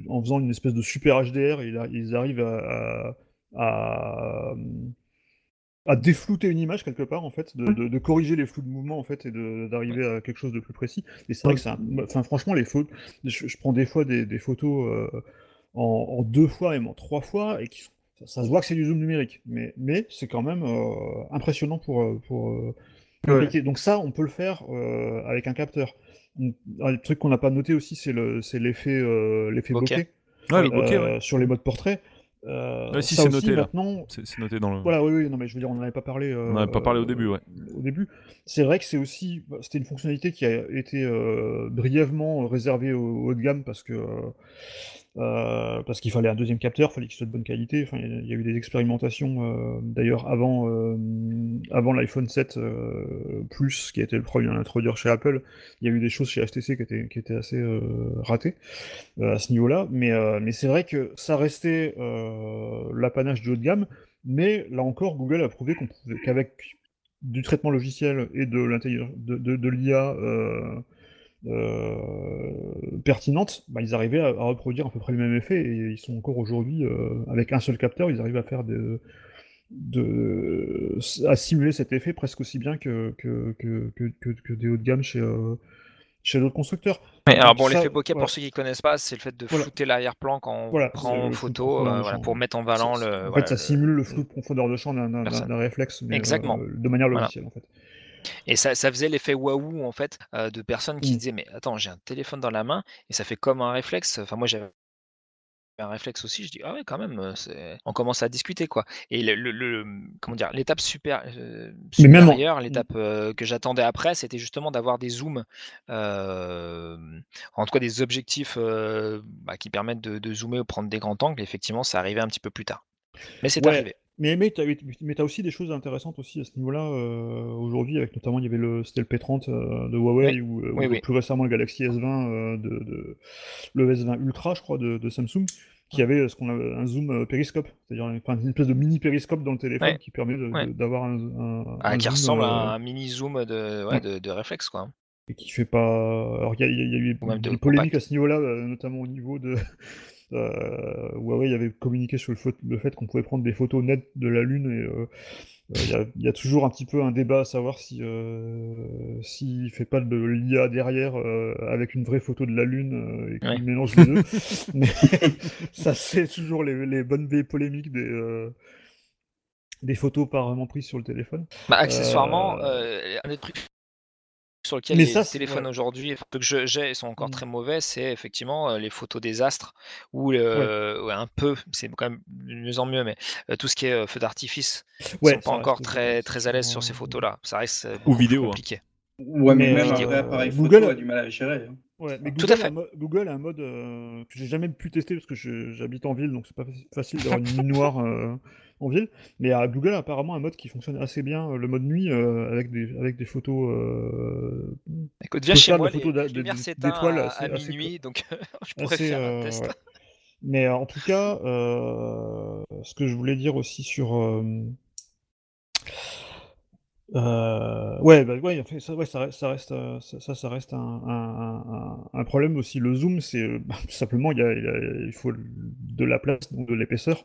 en faisant une espèce de super HDR, ils, arrivent à, à, à, à déflouter une image quelque part en fait, de, de- de corriger les flous de mouvement en fait et de- d'arriver à quelque chose de plus précis. Et c'est vrai que c'est, un- enfin franchement les photos, je, je prends des fois des, des photos euh, en, en deux fois et en trois fois et qui sont- ça, ça se voit que c'est du zoom numérique, mais mais c'est quand même euh, impressionnant pour euh, pour euh, Ouais. Donc ça on peut le faire euh, avec un capteur. Un truc qu'on n'a pas noté aussi c'est le c'est l'effet euh, l'effet Bokeh. bokeh Ouais, le euh, bokeh, ouais. sur les modes portrait. Euh, Ouais, si, c'est noté, maintenant, C'est noté dans le. voilà, oui, oui, non, mais je veux dire, on n'en avait pas parlé. On n'en avait pas parlé au début, ouais. Au début, c'est vrai que c'est aussi, bah, c'était une fonctionnalité qui a été euh, brièvement réservée au haut de gamme parce que euh, parce qu'il fallait un deuxième capteur, fallait qu'il soit de bonne qualité. Enfin, il y a- eu des expérimentations euh, d'ailleurs avant euh, l'iPhone 7 euh, Plus, qui a été le premier à l'introduire chez Apple. Il y a eu des choses chez HTC qui étaient assez ratées à ce niveau-là. Mais, c'est vrai que ça restait l'apanage du haut de gamme. Mais là encore, Google a prouvé qu'avec du traitement logiciel et de l'IA euh, euh, pertinente, bah, ils arrivaient à, à reproduire à peu près le même effet et ils sont encore aujourd'hui euh, avec un seul capteur, ils arrivent à faire de, de, à simuler cet effet presque aussi bien que, que, que, que, que des hauts de gamme chez, euh, chez d'autres constructeurs. alors bon, l'effet bokeh, voilà. pour ceux qui connaissent pas, c'est le fait de Voilà. flouter l'arrière-plan quand on Voilà, prend en photo, euh, pour mettre en valent Ça- le. en fait, ça le- simule le flou de profondeur de champ d'un réflexe, mais euh, Exactement. de manière logicielle en fait. Et ça, ça faisait l'effet waouh en fait euh, de personnes qui Mm. se disaient mais attends j'ai un téléphone dans la main et ça fait comme un réflexe. Enfin moi j'avais un réflexe aussi. Je dis ah ouais quand même. euh, On commence à discuter quoi. Et le, le- le- comment dire l'étape super euh, en- supérieure, l'étape euh, que j'attendais après, c'était justement d'avoir des zooms, euh, en tout cas des objectifs bah, qui permettent de, de zoomer ou prendre des grands angles. Effectivement, ça arrivait un petit peu plus tard. Mais c'est Ouais. arrivé. Mais, mais tu as, aussi des choses intéressanses aussi à ce niveau-là euh, aujourd'hui, avec notamment il y avait le, c'était le P30 euh, de Huawei Oui. ou, euh, Oui, ou oui. plus récemment le Galaxy S20 euh, de, de- le S20 Ultra, je crois, de, de Samsung, qui avait ce qu'on a un zoom périscope, c'est-à-dire une espèce de mini périscope dans le téléphone qui permet d'avoir un, un- Ah, un qui zoom, ressemble à un mini zoom de, ouais, ouais. de, réflexe quoi. et qui fait pas. Alors il y, y a eu des polémiques à ce niveau-là, notamment au niveau de. Euh, Huawei avait communiqué sur le, fait qu'on pouvait prendre des photos nettes de la Lune et euh, euh, il y, a, il y a toujours un petit peu un débat à savoir si euh, s'il fait pas de l'IA derrière avec une vraie photo de la Lune et qu'il Ouais. mélange les deux. Mais ça c'est toujours les, les bonnes vieilles polémiques des des photos vraiment prises sur le téléphone. Bah, accessoirement, Euh, euh, un des trucs sur lequel Mais les ça, téléphones ouais. aujourd'hui, que j'ai, sont encore Mm. très mauvais, c'est effectivement euh, les photos des astres, ou euh, ouais, un peu, c'est quand même de mieux en mieux, mais euh, tout ce qui est euh, feu d'artifice, ils Ouais, sont pas encore très, très à l'aise sur ces photos-là. Ça reste plus vidéo, hein. Ouais, mais, Mais, même un euh, vrai appareil photo Google- a du mal à gérer. hein. Ouais, mais Tout Google, à fait. A un mo- Google a un mode euh, que j'ai jamais pu tester parce que je- j'habite en ville, donc c'est pas faci- facile d'avoir une nuit noire euh, en ville. Mais à Google a apparemment un mode qui fonctionne assez bien, euh, le mode nuit, euh, avec, des, avec des photos. euh, Écoute, viens chez moi, la photo les, de- lumières s'éteignent d'étoiles à, assez- à assez minuit, donc je pourrais assez, faire un euh, test. ouais. Mais euh, en tout cas, euh, ce que je voulais dire aussi sur. Euh, euh, ouais, bah, ouais, ça, ouais, ça reste, ça reste, euh, ça, ça, ça reste un, un- un- un problème aussi. Le zoom, c'est euh, bah, tout simplement, il, y a- il y a- il faut de la place, donc de l'épaisseur.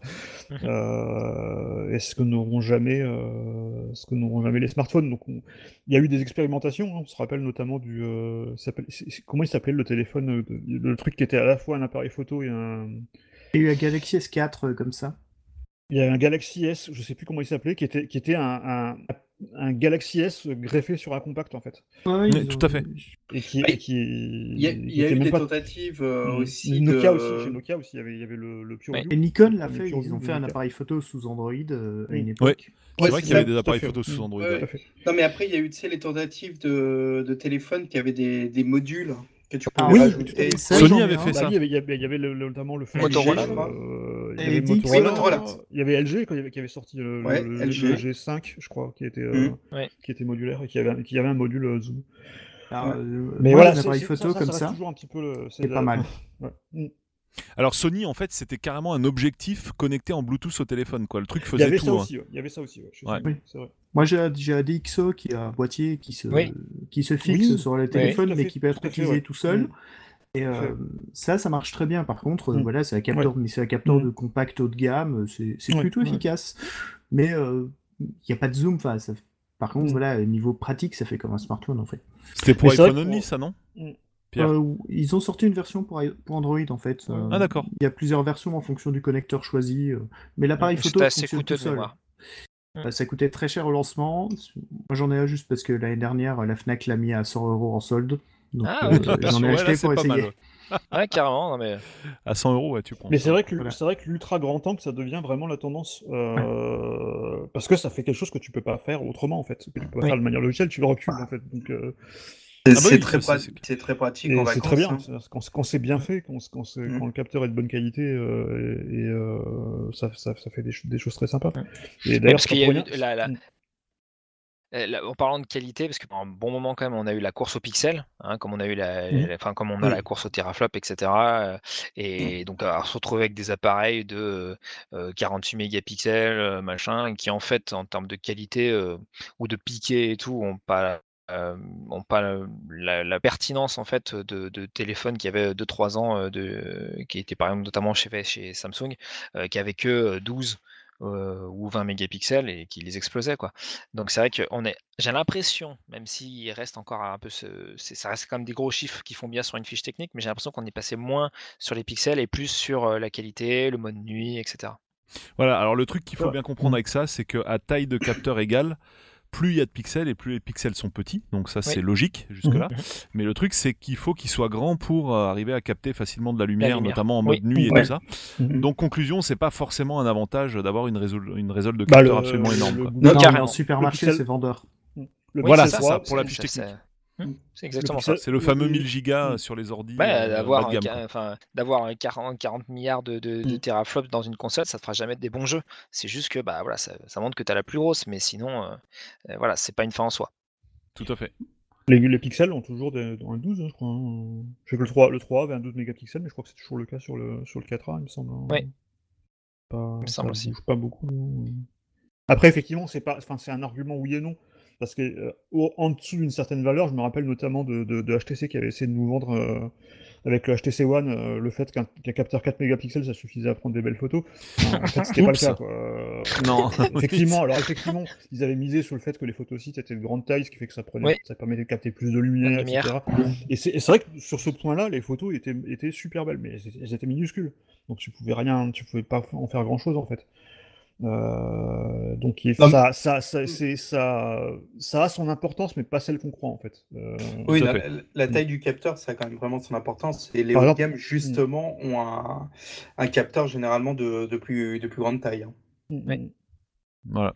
Mhm. Euh, Est-ce que n'auront jamais, euh, ce que n'auront jamais les smartphones Donc, on- il y a eu des expérimentations. hein, on se rappelle notamment du, euh, comment il s'appelait le téléphone, euh, le truc qui était à la fois un appareil photo et un, Il y a eu la Galaxy S4 euh, comme ça. il y avait un Galaxy S, je sais plus comment il s'appelait, qui était, qui était un, un, un Galaxy S greffé sur un compact en fait. Ouais, Oui, tout ont- à fait. Et qui, Bah, et qui, Il y a, qui il y a était eu même des pas- tentatives euh, aussi Nokia de... aussi, chez Nokia aussi, il y avait, il y avait le, le Pure. Et Nikon l'a fait, ils ont fait un appareil photo sous Android euh, à une Ouais. époque. C'est Ouais, vrai qu'il y avait des appareils photo sous. Android. Non, mais après, il y a eu les tentatives de, de téléphone qui avaient des, des modules que tu Ah oui, rajouter. Sony avait fait Bah ça. il y avait, il y avait- il y avait le- le- notamment le Motorola, euh, il y avait Dix. Motorola, Oui, Motorola. il y avait LG quand il y avait- qui avait sorti le, le- Ouais, le- LG. le G5, je crois, qui était, euh, Mm. Ouais. qui était modulaire et qui avait, qui avait un module euh, zoom. Ouais. euh, Mais voilà, un c'est- appareil c'est- photo ça, comme ça, toujours un petit peu le- c'est pas mal. Ouais. Alors Sony, en fait, c'était carrément un objectif connecté en Bluetooth au téléphone. Quoi. Le truc Il y faisait avait tout. ça hein. aussi, ouais. il y avait ça aussi, ouais, chez Ouais. Sony, Oui. c'est vrai. Moi, j'ai un DxO qui a un boîtier qui se, Oui. qui se fixe Oui. sur le téléphone, mais fait, qui peut être tout à fait, utilisé ouais. tout seul. Mm. Et euh, ça, ça marche très bien. Par contre, euh, Mm. voilà, c'est un capteur, mais c'est un capteur Mm. de compact haut de gamme. C'est plutôt ouais. efficace. Mais euh, il n'y a pas de zoom. Enfin, ça- Par contre, Mm. voilà, niveau pratique, ça fait comme un smartphone en fait. C'était pour iPhone only, ça, non? Euh, ils ont sorti une version pour, i- pour Android en fait. Euh, Ah, d'accord. Il y a plusieurs versions en fonction du connecteur choisi. euh, Mais l'appareil photo C'était assez coûteux tout seul. mémoire. Euh, Ça coûtait très cher au lancement. Moi, j'en ai un juste parce que l'année dernière, la Fnac l'a mis à 100 euros en solde. Donc, Ah, euh, ok. j'en ai Ouais, acheté là, c'est pour pas essayer. mal, ouais. Ouais, carrément. Non, mais... À 100 euros, ouais, tu prends. Mais c'est vrai que Voilà. c'est vrai que l'ultra grand angle ça devient vraiment la tendance euh, parce que ça fait quelque chose que tu peux pas faire autrement en fait que tu peux pas Oui. faire de manière logicielle tu le recules en fait donc euh, C'est Ah bah oui, c'est très, pra- pratique c'est très bien hein. Quand, quand c'est bien fait quand, quand, c'est- Mm. quand le capteur est de bonne qualité euh, et, et, euh, ça, ça, ça fait des, ch- des choses très sympas et Ouais, d'ailleurs Mm. euh, la- en parlant de qualité, parce que pendant un bon moment quand même, on a eu la course au pixel, hein, comme on a eu la, la- enfin comme on a la course au teraflop, etc. euh, et donc à se retrouver avec des appareils de euh, 48 mégapixels, euh, machin, qui en fait en termes de qualité euh, ou de piqué et tout, ont pas euh, ont pas la, la pertinence en fait de, de téléphones qui avaient 2-3 ans, de, qui étaient par exemple notamment chez, chez Samsung, euh, qui avaient que euh, 12 euh, ou 20 mégapixels et qui les explosait quoi. Donc c'est vrai que on est j'ai l'impression, même s'il reste encore un peu ce ça reste quand même des gros chiffres qui font bien sur une fiche technique, mais j'ai l'impression qu'on est passé moins sur les pixels et plus sur, la qualité, le mode nuit et cetera. Voilà, alors le truc qu'il faut Ouais. bien comprendre avec ça, c'est qu'à taille de capteur égale, plus il y a de pixels et plus les pixels sont petits, donc ça c'est Oui. logique jusque-là. Mhm. Mais le truc c'est qu'il faut qu'il soit grand pour euh, arriver à capter facilement de la lumière, lumière. notamment en Oui. mode nuit et Ouais. tout ça. Mhm. Donc conclusion, c'est pas forcément un avantage d'avoir une résol une résol de Bah, capteur le- absolument le- énorme. le quoi. Google- Non, mais carrément. en supermarché, c'est vendeur. Le Voilà, c'est 3, ça, pour la fiche technique. Mmh, c'est le exactement ça. C'est le fameux le- 1000 gigas Mm. sur les ordi Ouais, euh, d'avoir un enfin, d'avoir un 40, 40 milliards de, de, de teraflops dans une console, ça te fera jamais des bons jeux. C'est juste que bah voilà, ça, ça montre que tu as la plus grosse, mais sinon, euh, euh, voilà, c'est pas une fin en soi. Tout à fait. Les, les pixels ont toujours des, dans un 12, hein, je crois. hein. Je sais que le 3, le 3 avait un 12 mégapixels, mais je crois que c'est toujours le cas sur le, sur le 4A, il me semble. hein. Ouais. Pas, me semble ça aussi. bouge pas beaucoup. hein. Après, effectivement, c'est pas, enfin, c'est un argument oui et non. Parce que euh, en dessous d'une certaine valeur, je me rappelle notamment de, de- de HTC qui avait essayé de nous vendre euh, avec le HTC One euh, le fait qu'un capteur 4 mégapixels ça suffisait à prendre des belles photos. En en fait, c'était pas le cas. Quoi. Euh, Non. effectivement, alors effectivement, ils avaient misé sur le fait que les photosites étaient de grande taille, ce qui fait que ça prenait, Oui. ça permettait de capter plus de lumière, lumière. etc. Et c'est et c'est vrai que sur ce point-là, les photos étaient, étaient super belles, mais elles, elles étaient minuscules, donc tu pouvais rien, tu pouvais pas en faire grand-chose en fait. Euh, donc il- ça, ça, ça, c'est- ça, ça a son importance, mais pas celle qu'on croit en fait. Euh, Oui, la, fait. la taille du capteur, ça a quand même vraiment son importance. Et les haut de gamme, justement, ont un, un capteur généralement de, de plus, de plus grande taille. hein. Oui. Voilà.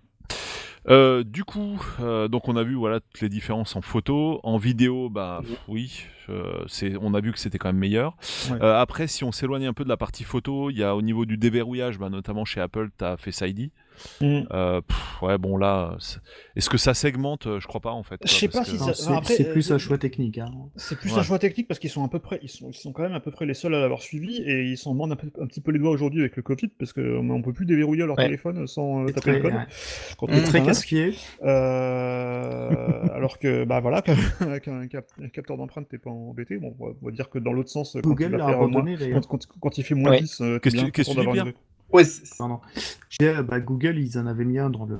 Euh, du coup, euh, donc on a vu voilà toutes les différences en photo, en vidéo, bah pff, oui, euh, c'est, on a vu que c'était quand même meilleur. Ouais. Euh, après, si on s'éloigne un peu de la partie photo, il y a au niveau du déverrouillage, bah, notamment chez Apple, t'as Face ID. Mm. Euh, pff, ouais, bon là, est-ce que ça segmente? Euh, Je crois pas en fait. Je sais pas que- si ça- c'est après, c'est plus euh, un choix technique. hein. C'est plus Ouais. un choix technique parce qu'ils sont à peu près, ils sont, ils sont quand même à peu près les seuls à l'avoir suivi et ils s'en mordent un, peu- un petit peu les doigts aujourd'hui avec le Covid parce qu'on on peut plus déverrouiller leur Ouais. téléphone sans euh, taper le code. ouais. Quand on prend très. Euh, alors que, bah voilà, avec un, cap- un capteur d'empreinte, t'es pas embêté. Bon, on va, dire que dans l'autre sens, quand il, moins, quand, quand- quand il fait moins Ouais. 10, euh, t'es Qu'est-ce que tu- dis, Ouais, Pardon. Disais, bah, Google, ils en avaient mis un dans le.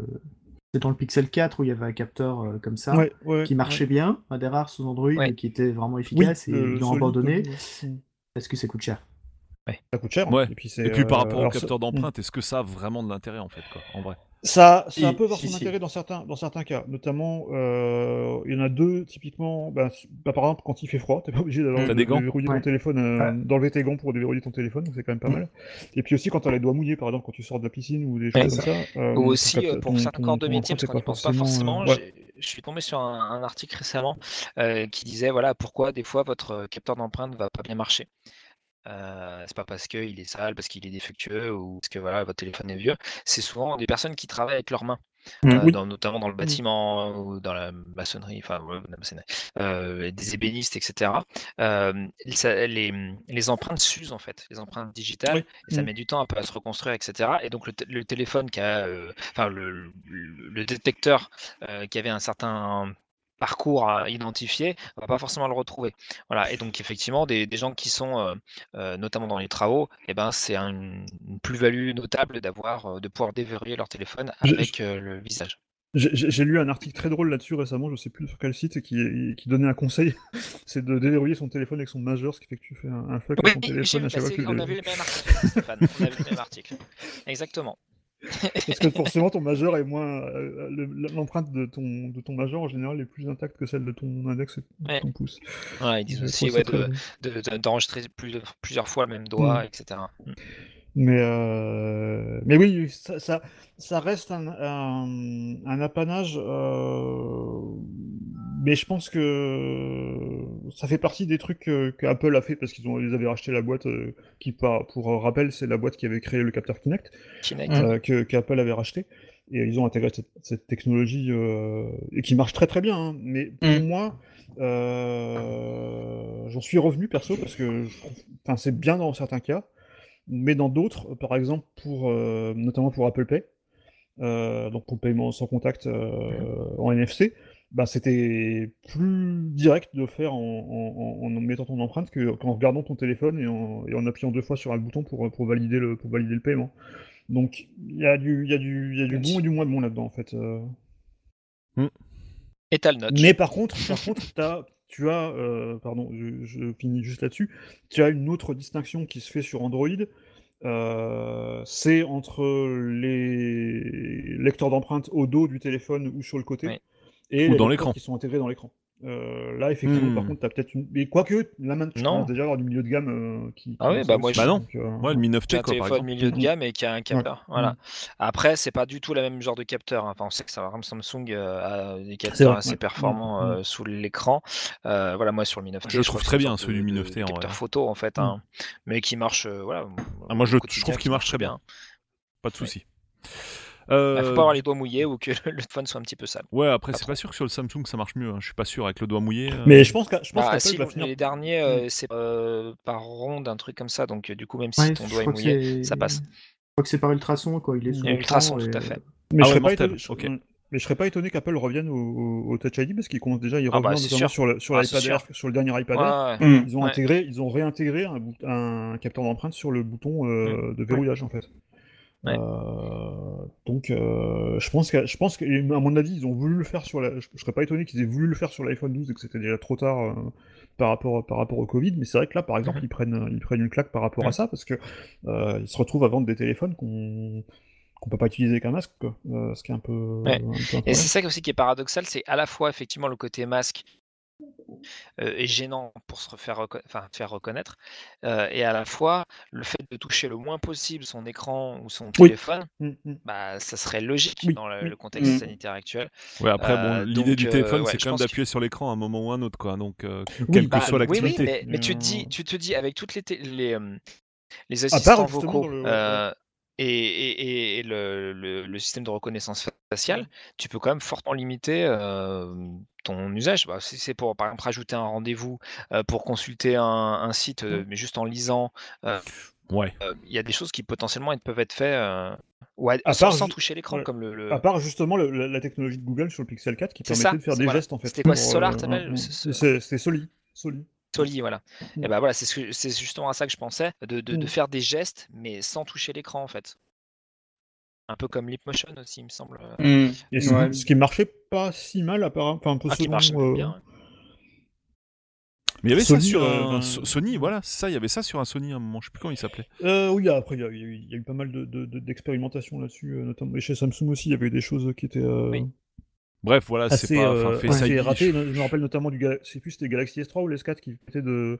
C'est dans le Pixel 4 où il y avait un capteur euh, comme ça Ouais, ouais, qui marchait bien, un des rares sous Android Ouais. et qui était vraiment Oui, efficace et le ils l'ont abandonné parce que ça coûte cher. Ça coûte cher. Ouais. Et puis, c'est, Et puis par euh, rapport au capteur d'empreinte, est-ce que ça a vraiment de l'intérêt en fait, quoi, en vrai? Ça, ça Si, un peu avoir si, son si. intérêt dans certains, dans certains cas. Notamment, euh, il y en a deux, typiquement, bah, bah, par exemple, quand il fait froid, t'es pas obligé de, gants? déverrouiller Ouais. ton téléphone, euh, Ouais. d'enlever tes gants pour déverrouiller ton téléphone, donc c'est quand même pas Mm. mal. Et puis aussi quand t'as les doigts mouillés, par exemple, quand tu sors de la piscine ou des Ouais. choses comme ça. euh, Ou aussi euh, pour ton- certains ton- corps de métier, parce qu'on n'y pense pas forcément. euh, Je suis tombé sur un, un article récemment euh, qui disait voilà pourquoi des fois votre capteur d'empreinte va pas bien marcher. Euh, c'est pas parce qu'il est sale, parce qu'il est défectueux ou parce que voilà votre téléphone est vieux. C'est souvent des personnes qui travaillent avec leurs mains, Mm. euh, Oui. dans- notamment dans le bâtiment ou dans la maçonnerie, enfin euh, des ébénistes, etc. Euh, ça- les, les empreintes s'usent en fait, les empreintes digitales, Oui. et ça Mm. met du temps un peu à se reconstruire, etc. Et donc le, téléphone qui a, euh, enfin le, détecteur qui avait un certain parcours à identifier, on va pas forcément le retrouver. Voilà. Et donc effectivement, des, des gens qui sont euh, euh, notamment dans les travaux, eh ben c'est un- une plus-value notable d'avoir, euh, de pouvoir déverrouiller leur téléphone Je- avec euh, le visage. J'ai- lu un article très drôle là-dessus récemment, je sais plus sur quel site, qui, qui donnait un conseil, c'est de déverrouiller son téléphone avec son majeur, ce qui fait que tu fais un, un fuck Oui, avec ton téléphone à chaque fois que on le- a vu le même article, Stéphane. On a vu le même article. Exactement. Parce que forcément, ton majeur est moins. euh, le- L'empreinte de ton, de ton majeur en général est plus intacte que celle de ton index et de Ouais. ton pouce. Voilà, ils disent aussi ouais, de- de- de- d'enregistrer plus, plusieurs fois le même doigt, Mm. etc. Mm. Mais, euh, mais oui, ça, ça, ça reste un, un, un apanage. euh, Mais je pense que ça fait partie des trucs que, que Apple a fait parce qu'ils ont, ils avaient racheté la boîte euh, qui, par- pour rappel, c'est la boîte qui avait créé le capteur Kinect. Kinect. Euh, que qu'Apple avait racheté. Et ils ont intégré cette, cette technologie euh, et qui marche très très bien. hein. Mais pour Mm. moi, euh, j'en suis revenu perso parce que enfin, c'est bien dans certains cas, mais dans d'autres, par exemple pour euh, notamment pour Apple Pay, euh, donc pour le paiement sans contact euh, en NFC, bah, c'était plus direct de faire en, en- en- mettant ton empreinte que- qu'en regardant ton téléphone et en, et en appuyant deux fois sur un bouton pour, pour valider le, pour valider le paiement. Donc il y a du, il y a du, il y a du bon et du moins bon là-dedans en fait. euh. Et t'as le notch. Mais par contre, par contre, t'as- tu as, euh, pardon, je, je finis juste là-dessus. Tu as une autre distinction qui se fait sur Android. euh, c'est entre les lecteurs d'empreintes au dos du téléphone ou sur le côté Oui. Et Ou dans l'écran. qui sont intégrés dans l'écran. Euh, là, effectivement, Hmm. par contre, tu as peut-être une. Mais quoique, là maintenant, déjà avoir du milieu de gamme euh, qui. Ah oui, bah moi, Bah non. donc, euh, Ouais, le Mi 9T, J'ai un quoi, par téléphone exemple. milieu de gamme et qui a un capteur. Voilà. Mhm. Après, c'est pas du tout le même genre de capteur. hein. Enfin, on sait que ça, par exemple, Samsung euh, a des capteurs assez ouais. performants euh, sous l'écran. Euh, voilà, moi sur le Mi 9T, Je le trouve très bien, celui du Mi de 9T, en capteur photo en fait, hein, mais qui marche, euh, voilà. Ah, moi, je, trouve qui qu'il marche très bien. Pas de Oui. Souci. Bah, Euh, faut pas avoir les doigts mouillés ou que le téléphone soit un petit peu sale. Ouais, après, c'est pas sûr que sur le Samsung ça marche mieux. hein. Je suis pas sûr avec le doigt mouillé. euh. Mais je pense je pense Bah, si, va finir. les derniers, euh, c'est euh, par ronde, un truc comme ça, donc euh, du coup, même si Ouais, ton je doigt est que mouillé, ça passe. Je crois que c'est par ultrason, quoi. Il est l'écran ultrason, et- tout à fait. Mais Ah je ouais, serais pas étonné, je- mm. mais je serais pas étonné qu'Apple revienne au, Touch ID parce qu'ils commencent déjà à y Ah bah, revenir notamment sûr. sur le- sur Ah, Air, sur le dernier iPad Ouais, Air. ouais. Ils ont Ouais. intégré, ils ont réintégré un, capteur d'empreinte sur le bouton euh, de verrouillage en fait. Ouais. Euh, donc, euh, je pense que, je pense que, à mon avis, ils ont voulu le faire sur la. Je, je serais pas étonné qu'ils aient voulu le faire sur l'iPhone 12 et que c'était déjà trop tard euh, par rapport par rapport au Covid. Mais c'est vrai que là, par exemple, ils prennent ils prennent une claque par rapport à ça parce que ils se retrouvent à vendre des téléphones qu'on qu'on peut pas utiliser avec un masque, quoi. Ce qui est un peu. Ouais. un peu un Et c'est ça aussi qui est paradoxal, c'est à la fois effectivement le côté masque euh, est gênant pour se faire reconnaître, euh, et à la fois le fait de toucher le moins possible son écran ou son téléphone, Mm, mm. bah, ça serait logique Oui, dans le, le contexte sanitaire actuel. Ouais, après, bon, Euh, l'idée donc, du euh, téléphone, ouais, c'est quand même d'appuyer sur l'écran à un moment ou à un autre, quoi. Donc, euh, Oui, quelle que bah, soit oui, oui, l'activité. mais, mais tu te Euh, dis, tu te dis avec toutes les, les, euh, les assistants vocaux le- euh, et, et- et- et le, le- le système de reconnaissance faciale, tu peux quand même fortement limiter euh, ton usage. Bah, si c'est pour, par exemple, rajouter un rendez-vous, euh, pour consulter un, un site, euh, mais juste en lisant, euh, Ouais. euh, il y a des choses qui potentiellement peuvent être faites euh, ou à- À sans, part sans toucher l'écran, ouais. comme le. le- À part justement la, la technologie de Google sur le Pixel 4 qui permettait ça, de faire des voilà. gestes en fait. C'était quoi, Solar, euh, c'est- C'est c'est Soli. Soli. Soli, voilà. Mm. Et ben voilà, c'est ce que- c'est justement à ça que je pensais, de, de- de Mm. faire des gestes, mais sans toucher l'écran en fait. Un peu comme Leapmotion aussi, il me semble. Hmm. Et ce, Ouais. ce qui marchait pas si mal apparemment. Enfin un peu Ah, selon, euh, bien. Mais il y avait ça sur euh, un So- Sony, voilà, c'est ça, il y avait ça sur un Sony à un moment, je sais plus comment il s'appelait. Euh, oui, après, il y, a- il y a eu- il y a eu pas mal de- de- de- d'expérimentations là-dessus, euh, notamment. Et chez Samsung aussi, il y avait eu des choses qui étaient euh, Oui. Bref, voilà, c'est pas. euh, ID, ratées. je- Je me rappelle notamment du sais plus, c'était Galaxy S3 ou le S4 qui était de.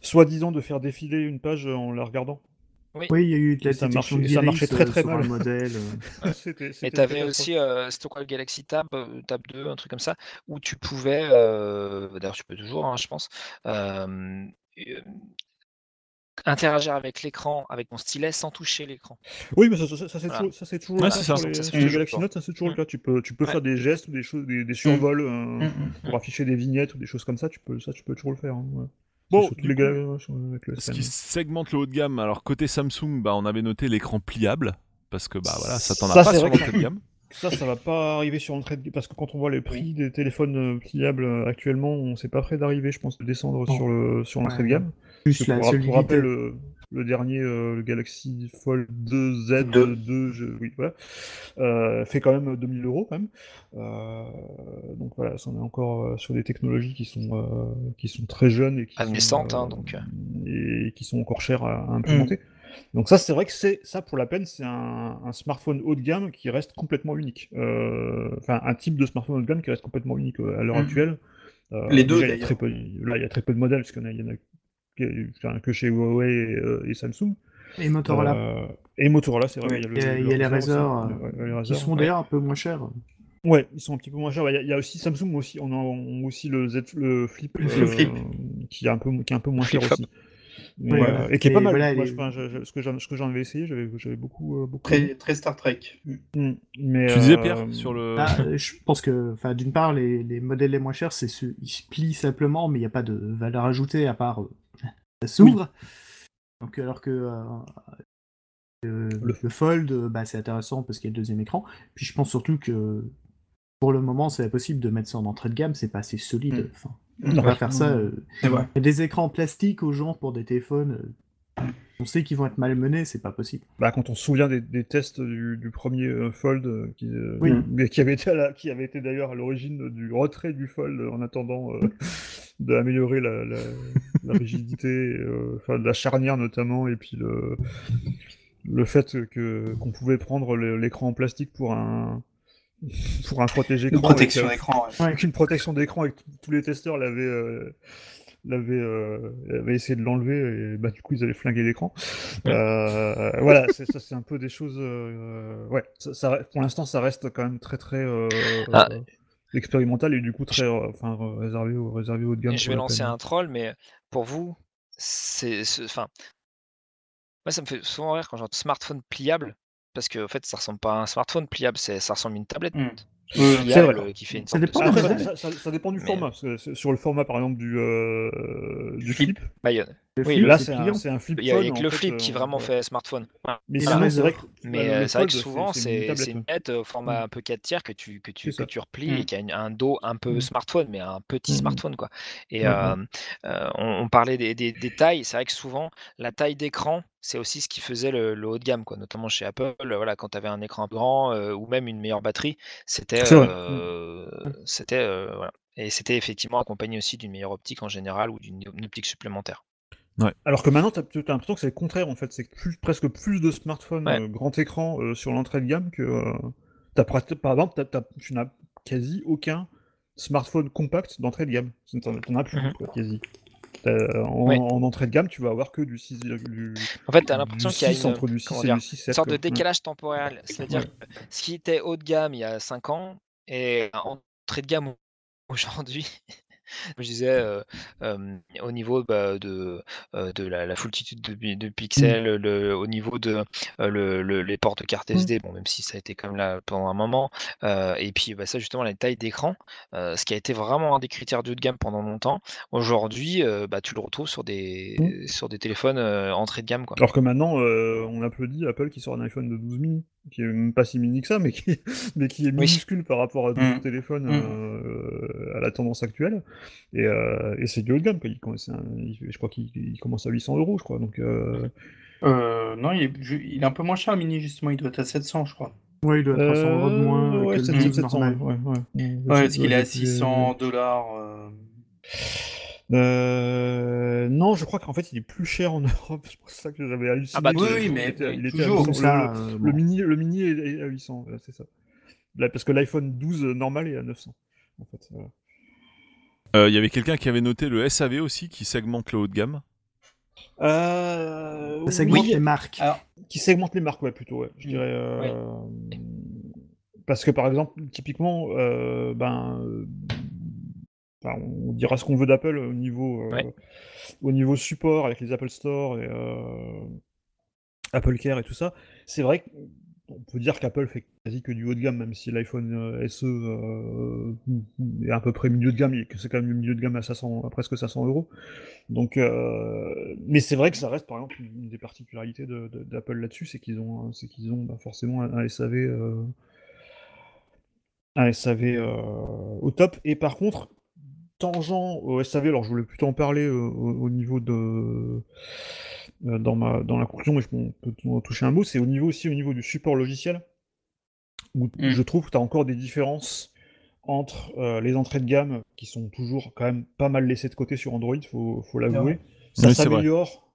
soi-disant de faire défiler une page en la regardant. Oui, il y a eu de la ça de ça marchait très, euh, très sur mal. modèle. euh. C'était- Mais c'était tu avais aussi, euh, c'était quoi le Galaxy Tab, euh, Tab 2, un truc comme ça, où tu pouvais, euh, d'ailleurs tu peux toujours, hein, je pense, euh, euh, interagir avec l'écran, avec ton stylet sans toucher l'écran. Oui, mais ça, ça, ça, c'est Voilà. toujours, ça, c'est toujours Ouais, le cas ça. sur les, Ça, Galaxy Note, ça c'est toujours le Mm. cas. Tu peux, tu peux Ouais. faire des gestes ou des choses, des, des survols euh, Hmm. pour afficher des vignettes ou des choses comme ça. Tu peux, ça, tu peux toujours le faire. hein, ouais. Bon, les coup, ouais, avec le Ce S10. qui segmente le haut de gamme, alors côté Samsung, bah, on avait noté l'écran pliable, parce que bah voilà, ça t'en a pas sur l'entrée de gamme. Ça, ça va pas arriver sur l'entrée de... Parce que quand on voit les prix des téléphones euh, pliables euh, actuellement, on sait pas prêt d'arriver, je pense, de descendre Non. sur le sur l'entrée de Ouais. gamme. Plus la pour, pour rappel, le, le dernier, euh, le Galaxy Fold 2Z, Deux. 2, je- oui, voilà, euh, fait quand même 2000 euros quand même. Euh, donc voilà, on est encore euh, sur des technologies qui sont euh, qui sont très jeunes et qui sont, hein, donc. et qui sont encore chères à, à implémenter. Donc ça, c'est vrai que c'est ça pour la peine, c'est un, un smartphone haut de gamme qui reste complètement unique. Euh, Enfin, un type de smartphone haut de gamme qui reste complètement unique euh, à l'heure Mhm. actuelle. Euh, Les deux, déjà, il y a d'ailleurs. très peu, là, il y a très peu de modèles parce qu'il y en a que, enfin, que chez Huawei et, euh, et Samsung. Et Motorola. Euh, et Motorola, c'est vrai. Ouais. il y a, le- Il y a- le il y a les aussi. euh, qui sont ouais. d'ailleurs un peu moins chers. Ouais, ils sont un petit peu moins chers. Il y, a- il y a aussi Samsung aussi, on a aussi le Z, le Flip, Le Flip. qui est un peu, qui est un peu moins cher aussi. Ouais, euh, et qui est et pas mal. voilà, Moi, les- je- enfin, je- je- ce que j'en ce que j'en avais essayé, j'avais j'avais beaucoup, euh, beaucoup. Très, très Star Trek. Mm. Mais, Tu disais euh, Pierre sur le. Ah, euh, je pense que, enfin, d'une part, les, les modèles les moins chers, c'est ceux, ils se plient simplement, mais il n'y a pas de valeur ajoutée à part euh, ça s'ouvre. Donc, alors que euh, euh, Le- le, Fold, euh, bah, c'est intéressant parce qu'il y a le deuxième écran. Puis je pense surtout que pour le moment, c'est possible de mettre ça en entrée de gamme, c'est pas assez solide. Mm. Enfin, on va Ouais. faire ça. euh, vrai. des écrans plastiques aux gens pour des téléphones, euh, On sait qu'ils vont être malmenés, c'est pas possible. Bah, quand on se souvient des, des tests du, du premier euh, Fold, qui, Oui. mais qui avait été, à la- qui avait été d'ailleurs à l'origine du retrait du Fold en attendant d'améliorer la, la, la rigidité, euh, enfin la charnière notamment, et puis le, le fait que qu'on pouvait prendre l'écran en plastique pour un pour un protégé Une écran protection avec, d'écran. ouais. avec une protection d'écran et que tous les testeurs l'avaient euh, l'avaient euh, avaient essayé de l'enlever et bah du coup ils avaient flingué l'écran Euh, voilà c'est ça c'est un peu des choses euh, ouais ça, ça- pour l'instant ça reste quand même très très euh, Ah. Expérimental et du coup très euh, enfin réservé au réservé haut de gamme Et je vais la lancer un troll, mais pour vous, c'est. ce- Enfin. Moi, ça me fait souvent rire quand j'entends smartphone pliable, parce que en fait, ça ressemble pas à un smartphone pliable, c'est- ça ressemble à une tablette Mm. C'est vrai. euh, qui fait une Ça de dépend Après, Ouais. ça, ça- ça dépend du Mais- format. sur le format, par exemple, du, euh, du Flip. Bah, Oui, là, c'est un, pliant. c'est un flip il y a, y que le fait, flip euh, qui vraiment ouais. fait smartphone. Mais c'est vrai Mais euh, c'est vrai que fold, souvent, c'est une c'est tablette, c'est une ouais. manette au format Mm. un peu 4 tiers que tu, que tu, que tu replies Mm. et qui a une- un dos un peu Mm. smartphone, mais un petit smartphone. quoi. Et euh, euh, on, on parlait des, des- des tailles. C'est vrai que souvent, la taille d'écran, c'est aussi ce qui faisait le, le haut de gamme, quoi. notamment chez Apple. Voilà, quand tu avais un écran grand euh, ou même une meilleure batterie, c'était C'est vrai. Mm. euh, c'était euh, voilà. Et c'était effectivement accompagné aussi d'une meilleure optique en général ou d'une une optique supplémentaire. Alors que maintenant, tu as, l'impression que c'est le contraire, en fait. C'est presque plus de smartphones Ouais. euh, grand écran euh, sur l'entrée de gamme que. euh, t'as prat- par exemple, tu n'as quasi aucun smartphone compact d'entrée de gamme. T'en t'en as plus, quoi, quasi. T'as- En, Ouais. en entrée de gamme, tu vas avoir que du 6, du, En fait, tu as l'impression qu'il y a 6 une, entre du 6 comment et dire, du 6, 7. sorte de quoi. Décalage temporel. C'est-à-dire Ouais. que ce qui était haut de gamme il y a 5 ans et entrée de gamme aujourd'hui. Je disais euh, euh, au niveau bah, de, euh, de la, la foultitude de, pi- de pixels, le, au niveau de le, le- les portes de carte Mm. SD, bon, même si ça a été comme là pendant un moment, euh, et puis bah, ça justement la taille d'écran, euh, ce qui a été vraiment un des critères du haut de gamme pendant longtemps. Aujourd'hui, bah, tu le retrouves sur des, sur des téléphones entrée de gamme. Quoi. Alors que maintenant, on applaudit Apple qui sort un iPhone de 12 mini, qui est même pas si mini que ça, mais qui, mais qui est Oui. minuscule par rapport à d'autres Mm. téléphones Mm. euh, à la tendance actuelle. Et, euh, et c'est du haut de gamme, quoi. Il, un- je crois qu'il il commence à 800 euros, je crois. Donc, euh, Euh, non, il est, ju- il est un peu moins cher, Mini, justement. Il doit être à 700, je crois. Ouais, il doit être à 100 euros de moins ouais, que le 700, 12 700, normal. ouais, ouais. Ouais, parce qu'il est à être- 600 dollars. Euh, Euh, non, je crois qu'en fait, il est plus cher en Europe. C'est pour ça que j'avais halluciné. Ah bah, oui, mais était- il était toujours. à Comme 800. ça, Le- euh, Le mini, le mini est à 800, voilà, c'est ça. Là, parce que l'iPhone 12 normal est à 900. En fait, voilà. Euh, Il y avait quelqu'un qui avait noté le SAV aussi qui segmente le haut de gamme. Euh, Ça segmente oui, les marques. Alors, qui segmente les marques, ouais, plutôt, ouais, je Mm. dirais. euh, Parce que par exemple, typiquement, euh, ben, euh, enfin, on dira ce qu'on veut d'Apple au niveau, euh, Ouais. au niveau support avec les Apple Store et euh, Apple Care et tout ça. C'est vrai qu'on peut dire qu'Apple fait quasi que du haut de gamme, même si l'iPhone euh, SE euh, est à peu près milieu de gamme, que c'est quand même milieu de gamme à, 500, à presque 500 euros. Donc, mais c'est vrai que ça reste par exemple une des particularités de- de- d'Apple là-dessus, c'est qu'ils ont, c'est qu'ils ont bah, forcément un, un SAV, un SAV au top. Et par contre, tangent au SAV, alors je voulais plutôt en parler euh, au, au niveau de euh, dans ma dans la conclusion, mais je peux en toucher un mot. C'est au niveau aussi au niveau du support logiciel où Mm. je trouve que tu as encore des différences entre euh, les entrées de gamme qui sont toujours quand même pas mal laissées de côté sur Android, faut, faut l'avouer. Ça Oui, s'améliore,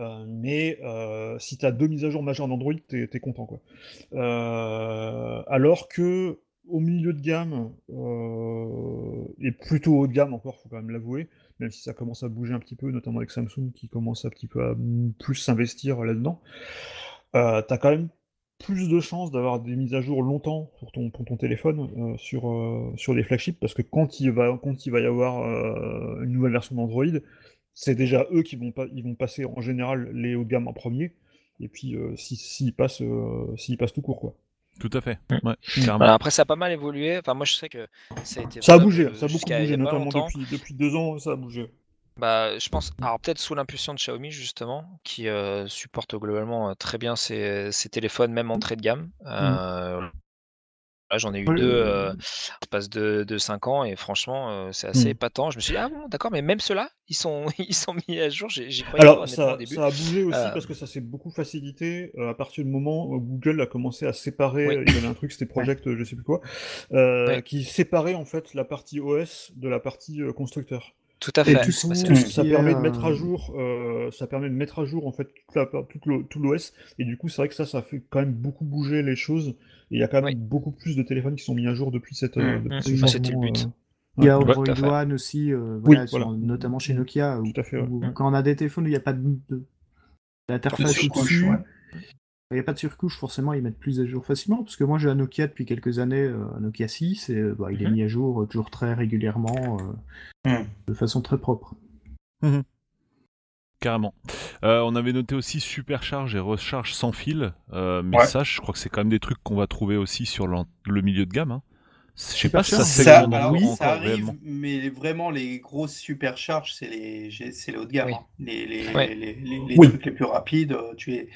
euh, mais euh, si tu as deux mises à jour majeures d'Android, t'es es content. Quoi. Euh, alors que au milieu de gamme, euh, et plutôt haut de gamme encore, faut quand même l'avouer, même si ça commence à bouger un petit peu, notamment avec Samsung qui commence un petit peu à plus s'investir là-dedans, euh, tu as quand même plus de chances d'avoir des mises à jour longtemps pour ton, téléphone euh, sur, euh, sur les flagships, parce que quand il va, y avoir une nouvelle version d'Android, c'est déjà eux qui vont, passer en général les hauts de gamme en premier, et puis s'ils si, passent tout court. Quoi. Tout à fait. Mm. Ouais. Voilà, après, ça a pas mal évolué. Enfin, moi, je sais que ça a été Ça a bougé, ça a beaucoup bougé, notamment depuis, depuis deux ans, ça a bougé. Bah, je pense, alors peut-être sous l'impulsion de Xiaomi justement, qui euh, supporte globalement euh, très bien ces, ces téléphones, même entrée de gamme. Euh, Là, j'en ai eu Ouais, deux euh, euh, l'espace de, de 5 ans et franchement, euh, c'est assez Hmm. épatant. Je me suis dit, ah bon, d'accord, mais même ceux-là, ils sont, ils sont mis à jour. J'ai- J'y croyais pas Alors, au ça, début. ça a bougé aussi Euh, parce que ça s'est beaucoup facilité euh, à partir du moment où Google a commencé à séparer. Oui. Il y avait un truc, c'était Project, euh, je sais plus quoi, euh, Ouais. qui séparait en fait la partie OS de la partie constructeur. Tout à Et fait. tout tout Ça permet de mettre à jour, euh, ça permet de mettre à jour en fait toute la, tout le- tout l'OS. Et du coup, c'est vrai que ça, ça fait quand même beaucoup bouger les choses. Et il y a quand même Oui. beaucoup plus de téléphones qui sont mis à jour depuis cette, euh, Mm. depuis ce c'était le changement, but. euh, Il y a Android. One aussi, euh, Oui, voilà, sur- voilà. notamment chez Nokia, où, Tout à fait, ouais. où Mm. quand on a des téléphones où il n'y a pas de, de- ouais. il n'y a pas de surcouche, forcément, ils mettent plus à jour facilement. Parce que moi, j'ai un Nokia depuis quelques années, un Nokia 6, et bah, il est Mhm. mis à jour toujours très régulièrement, euh, Mm. de façon très propre. Carrément. Euh, on avait noté aussi supercharge et recharge sans fil. Euh, mais Ouais. ça, je crois que c'est quand même des trucs qu'on va trouver aussi sur le milieu de gamme. hein. Je sais pas si Ça, alors, oui, ça arrive, réellement. mais vraiment les grosses supercharges, c'est les, j'ai- c'est les haut de gamme. Oui. hein. Les, les, Ouais. les, les- les Oui. trucs les plus rapides, euh, tu, es,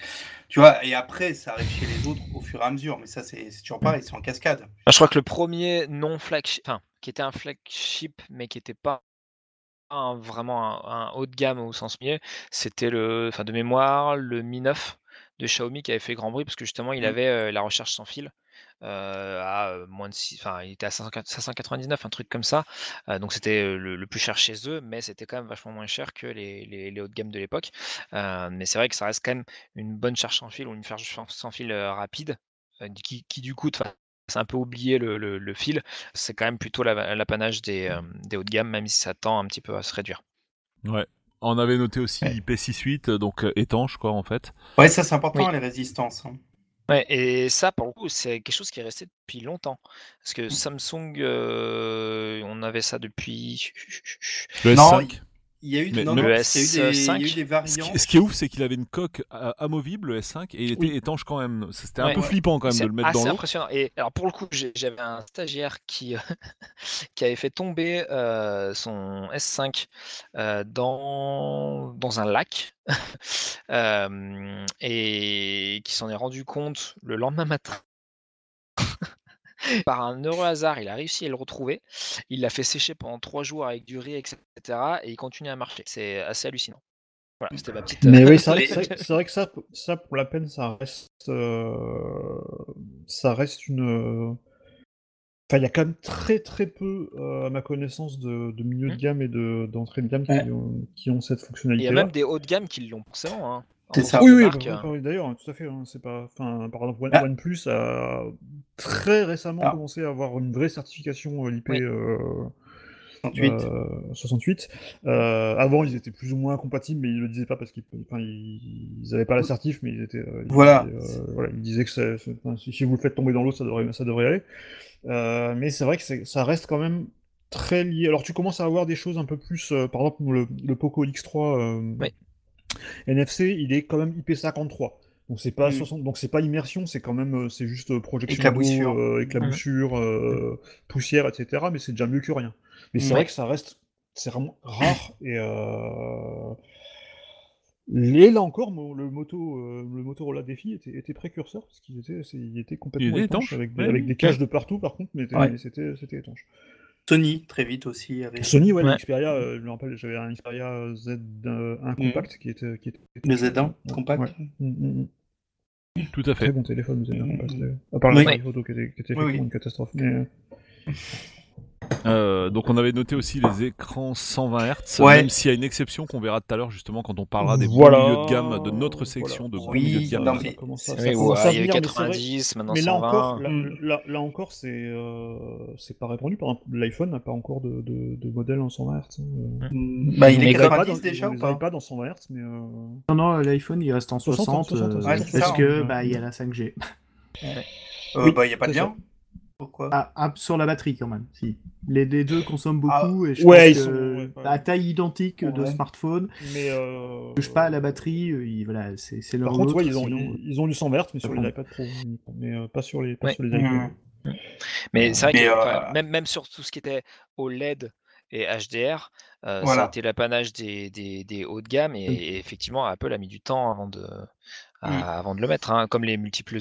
tu vois, et après, ça arrive chez les autres au fur et à mesure, mais ça, c'est c'est toujours pareil, c'est en cascade. Je crois que le premier non flagship, enfin, qui était un flagship, mais qui n'était pas un- vraiment un, un haut de gamme au sens mieux, c'était le, enfin, de mémoire, le Mi 9 de Xiaomi qui avait fait grand bruit parce que justement, il Mm. avait euh, la recharge sans fil. euh, à moins de 6, enfin il était à 500 599, un truc comme ça. Euh, donc c'était le, le plus cher chez eux, mais c'était quand même vachement moins cher que les, les, les hauts de gamme de l'époque. Mais c'est vrai que ça reste quand même une bonne charge sans fil ou une charge sans- fil rapide, qui, qui du coup, c'est un peu oublié le, le- le fil. C'est quand même plutôt la- l'apanage des, euh, des hauts de gamme, même si ça tend un petit peu à se réduire. Ouais. On avait noté aussi Ouais. IP68, donc euh, étanche, quoi, en fait. Ouais, ça, c'est important, Oui. les résistances. hein. Ouais, et ça, pour le coup, c'est quelque chose qui est resté depuis longtemps. Parce que Samsung, euh, on avait ça depuis. Le Non, S5. Il y a eu, des, il y a eu S5, des Ce qui, variantes. ce qui est ouf, c'est qu'il avait une coque euh, amovible, le S5, et il était Oui. étanche quand même. C'était un Ouais. peu flippant quand même C'est de le mettre dans l'eau. impressionnant. Et alors pour le coup, j'avais un stagiaire qui, euh, qui avait fait tomber euh, son S5 euh, dans, dans un lac euh, et qui s'en est rendu compte le lendemain matin. Par un heureux hasard, il a réussi à le retrouver. Il l'a fait sécher pendant trois jours avec du riz, etc. Et il continue à marcher. C'est assez hallucinant. Voilà, c'était ma petite. Mais oui, c'est vrai, que ça, ça, pour la peine, ça reste, euh, ça reste une. euh, Enfin, il y a quand même très très peu, euh, à ma connaissance, de, de milieu de Hmm. gamme et de d'entrée de gamme qui, ont, qui ont cette Il y a même des hauts de gamme qui l'ont forcément. Hein. C'est ça. Oui, oui, bah, bah, d'ailleurs, tout à fait. hein, c'est pas, enfin, par exemple, One- Ah. OnePlus a très récemment Ah. commencé à avoir une vraie certification euh, l'IP Oui. euh, 68. euh, 68. Euh, avant, ils étaient plus ou moins compatibles, mais ils le disaient pas parce qu'ils enfin, ils, ils avaient pas la certif, mais ils étaient. euh, ils Voilà. disaient, euh, voilà, ils disaient que ça- ça- enfin, si si vous le faites tomber dans l'eau, ça devrait, ça devrait aller. Euh, mais c'est vrai que c'est- ça reste quand même très lié. Alors, tu commences à avoir des choses un peu plus. euh, par exemple, le, le Poco X3 euh, Oui. NFC, il est quand même IP53. Donc c'est pas Mm. 60 donc c'est pas immersion, c'est quand même euh, c'est juste euh, projection Éclaboussure. euh, éclaboussure, euh, poussière, etc. Mais c'est déjà mieux que rien. Mais c'est Mm. vrai que ça reste c'est vraiment rare et euh... Et là encore, le moto, le Motorola Défi était, était précurseur parce qu'il était, c'est- il était complètement étanche, avec, des, ouais, avec oui. des caches de partout par contre, mais, Ouais. mais c'était, c'était étanche. Sony, très vite aussi. Avait... Sony, ouais, Ouais. l'Xperia, euh, je me rappelle, j'avais un Xperia Z1 compact qui était, qui était Le Z1 Ouais, compact. ouais. Mm, mm, mm. Tout à Très fait. bon téléphone, vous avez Mm. compact. euh, À part Oui. l'appareil photo qui était, qui était Oui, oui. effectivement une catastrophe. Mais, euh, donc on avait noté aussi les écrans 120 Hz, Ouais. même s'il y a une exception qu'on verra tout à l'heure justement quand on parlera des Voilà. bons milieux de gamme de notre section Voilà. de Oui, milieux de gamme. non, ça mais- commence à- Oui, ça ouais, à il y avait venir, mais c'est vrai- 90, maintenant Mais là 120. encore, là, Mm. là- là encore, c'est euh, c'est pas répandu. L'iPhone n'a pas encore de, de, de modèle en 120 Hz. hein, euh. Mm, Bah, il est ont des 90 iPads- déjà ou pas iPads en 120 Hz, mais euh, Non, non, l'iPhone il reste en 60, 60, 60, euh, ouais, c'est parce ça, que hein. bah, il y a la 5G. Euh, Oui, bah, il n'y a pas de lien. Pourquoi? Ah, ah, sur la batterie quand même. Si. Les, les deux consomment Ah, beaucoup et je ouais, pense ils que sont- ouais, à taille identique de Ouais. smartphone, mais euh, touche pas à la batterie, euh, il- voilà, c'est c'est l'un Par contre, ils ont, sinon, ils, ils ont du 120 Hz, mais sur les iPad Pro, mais euh, pas sur les, pas Ouais. sur les Mm. iPhones. Mais c'est vrai que Mais, enfin, euh, même, même sur tout ce qui était OLED et HDR, euh, ça Voilà. a été l'apanage des, des, des hauts de gamme et, et effectivement Apple a mis du temps avant de, à- Mm. avant de le mettre, hein, comme les multiples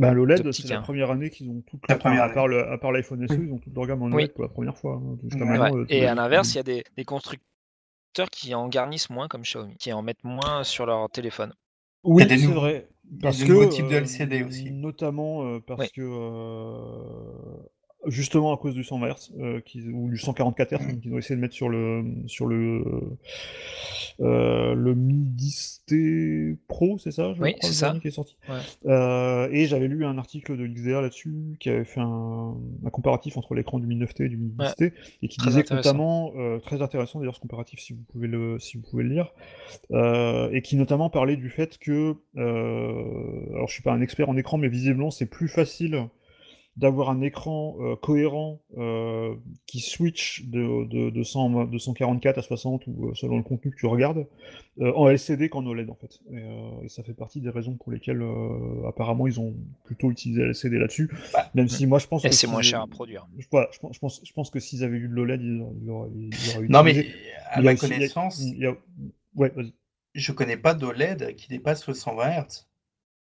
Bah, l'OLED, c'est la hein. première année qu'ils ont toute La première à part le- à part l'iPhone SE, ils ont toute leur gamme en Oui. OLED pour la première fois. hein. Jusqu'à Ouais. maintenant, Ouais. euh, Et à l'inverse, il y a des, des constructeurs qui en garnissent moins, comme Xiaomi, qui en mettent moins sur leur téléphone. Oui, Il y a des c'est nouveaux- vrai. Parce que, nouveaux types de euh, LCD aussi. Notamment euh, parce Oui. que, euh, justement à cause du 120 Hz, euh, ou du 144 Hz, qu'ils ont essayé de mettre sur le, sur le, euh, le Mi 10T Pro, c'est ça je Oui, c'est ça. dernier qui est sorti. Ouais. Euh, et j'avais lu un article de XDR là-dessus qui avait fait un, un comparatif entre l'écran du Mi 9T et du Mi 10T et qui Très disait notamment, très intéressant d'ailleurs ce comparatif si vous pouvez le, si vous pouvez le lire, et qui notamment parlait du fait que, alors je suis pas un expert en écran, mais visiblement c'est plus facile d'avoir un écran euh, cohérent euh, qui switch de, de, de, 100 de 144 à 60 ou euh, selon le contenu que tu regardes euh, en LCD qu'en OLED en fait. Et, euh, et ça fait partie des raisons pour lesquelles euh, apparemment ils ont plutôt utilisé LCD là-dessus. Bah, Même si moi je pense Et que c'est moins s'ils- cher à produire. je, voilà, je, pense, je, pense, je pense que s'ils avaient eu de l'OLED, ils auraient, auraient Non, mais à Il y a ma aussi- il y a- connaissance, il y a- Ouais, vas-y. je connais pas d'OLED qui dépasse le 120 Hz.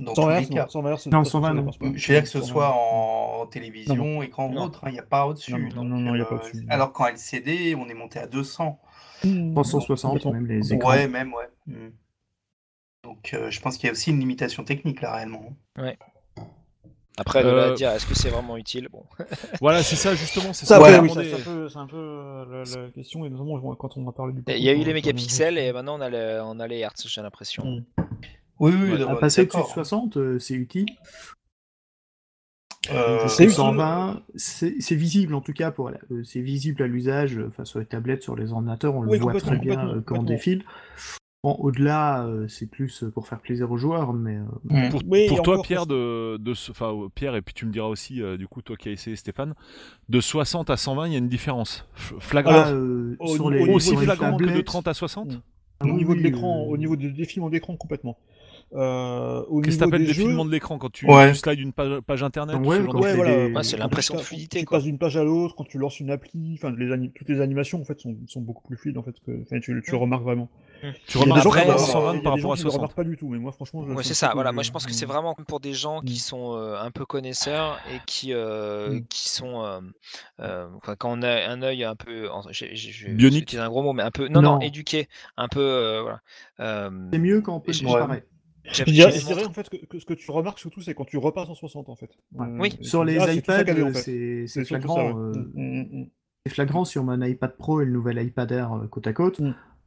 Dans 120 tous les Hz, cas. non, 120 Hz, Non, ça, 120, ça non. dépasse pas. Je veux dire que ce 120, soit non. en télévision, écran ou Non. autre, il n'y a pas au-dessus. Non, non, non, non, il y a pas euh, au-dessus. Alors qu'en LCD, on est monté à 200. 360, Complètement. même les écrans. Ouais, même, ouais. Mm. Donc euh, je pense qu'il y a aussi une limitation technique là réellement. Après, de là Euh, à dire, est-ce que c'est vraiment utile? Bon, Voilà, c'est ça justement. C'est Ça, ça. après, que oui, ça, demandais. c'est un peu, c'est un peu euh, la, la question, et notamment quand on a parlé du. il y a eu les euh, mégapixels et maintenant on a, le- on a les hertz, j'ai l'impression. Mm. Oui, oui, Ouais, À passer au-dessus de d'accord. 60, euh, c'est utile. Euh, C'est Le utile. 120, c'est c'est visible en tout cas pour euh, c'est visible à l'usage, euh, enfin sur les tablettes, sur les ordinateurs, on le voit très bien complètement, euh, quand on défile. Bon, au-delà, euh, c'est plus pour faire plaisir aux joueurs, mais euh, mm. Pour, Oui, pour et toi, encore, Pierre, de, de enfin euh, Pierre, et puis tu me diras aussi, euh, du coup, toi qui as essayé Stéphane, de 60 à 120, il y a une différence flagrante, ah, euh, au- sur les aussi flagrante que de tablettes, 30 à 60. Mm. ah au niveau de oui, l'écran, euh, au niveau du défilement d'écran complètement. Euh, Qu'est-ce que t'appelles défilement de l'écran quand tu, Ouais. tu slides une page, page internet Ouais, ce quand de ouais, tu voilà. Ouais, c'est quand l'impression tu de fluidité, Tu quoi. passes d'une page à l'autre, quand tu lances une appli, enfin les ani- toutes les animations en fait sont, sont beaucoup plus fluides en fait. Que, enfin, tu, tu le remarques vraiment. Tu remarques gens Après, euh, 120 il y a par gens rapport à qui le 60. remarquent pas du tout, mais moi franchement. je- Ouais, c'est ça, voilà. Moi, je pense que c'est Mm. vraiment pour des gens qui Mm. sont euh, un peu connaisseurs et qui, euh, Mm. qui sont. euh, euh, quand on a un œil un peu. Bionique. utiliser un gros mot, mais un peu. Non, non, Non. éduqué. Un peu. euh, voilà. Euh, c'est mieux quand on peut le comparer. Dirais, montré- en fait que, que ce que tu remarques surtout, c'est quand tu repasses en 60 en fait. Ouais. Euh, Oui. Sur les ah, c'est iPads, saccadé, en fait. c'est c'est flagrant. ça, ouais. euh, Mm, mm, mm. C'est flagrant si on met un iPad Pro et le nouvel iPad Air euh, côte à côte.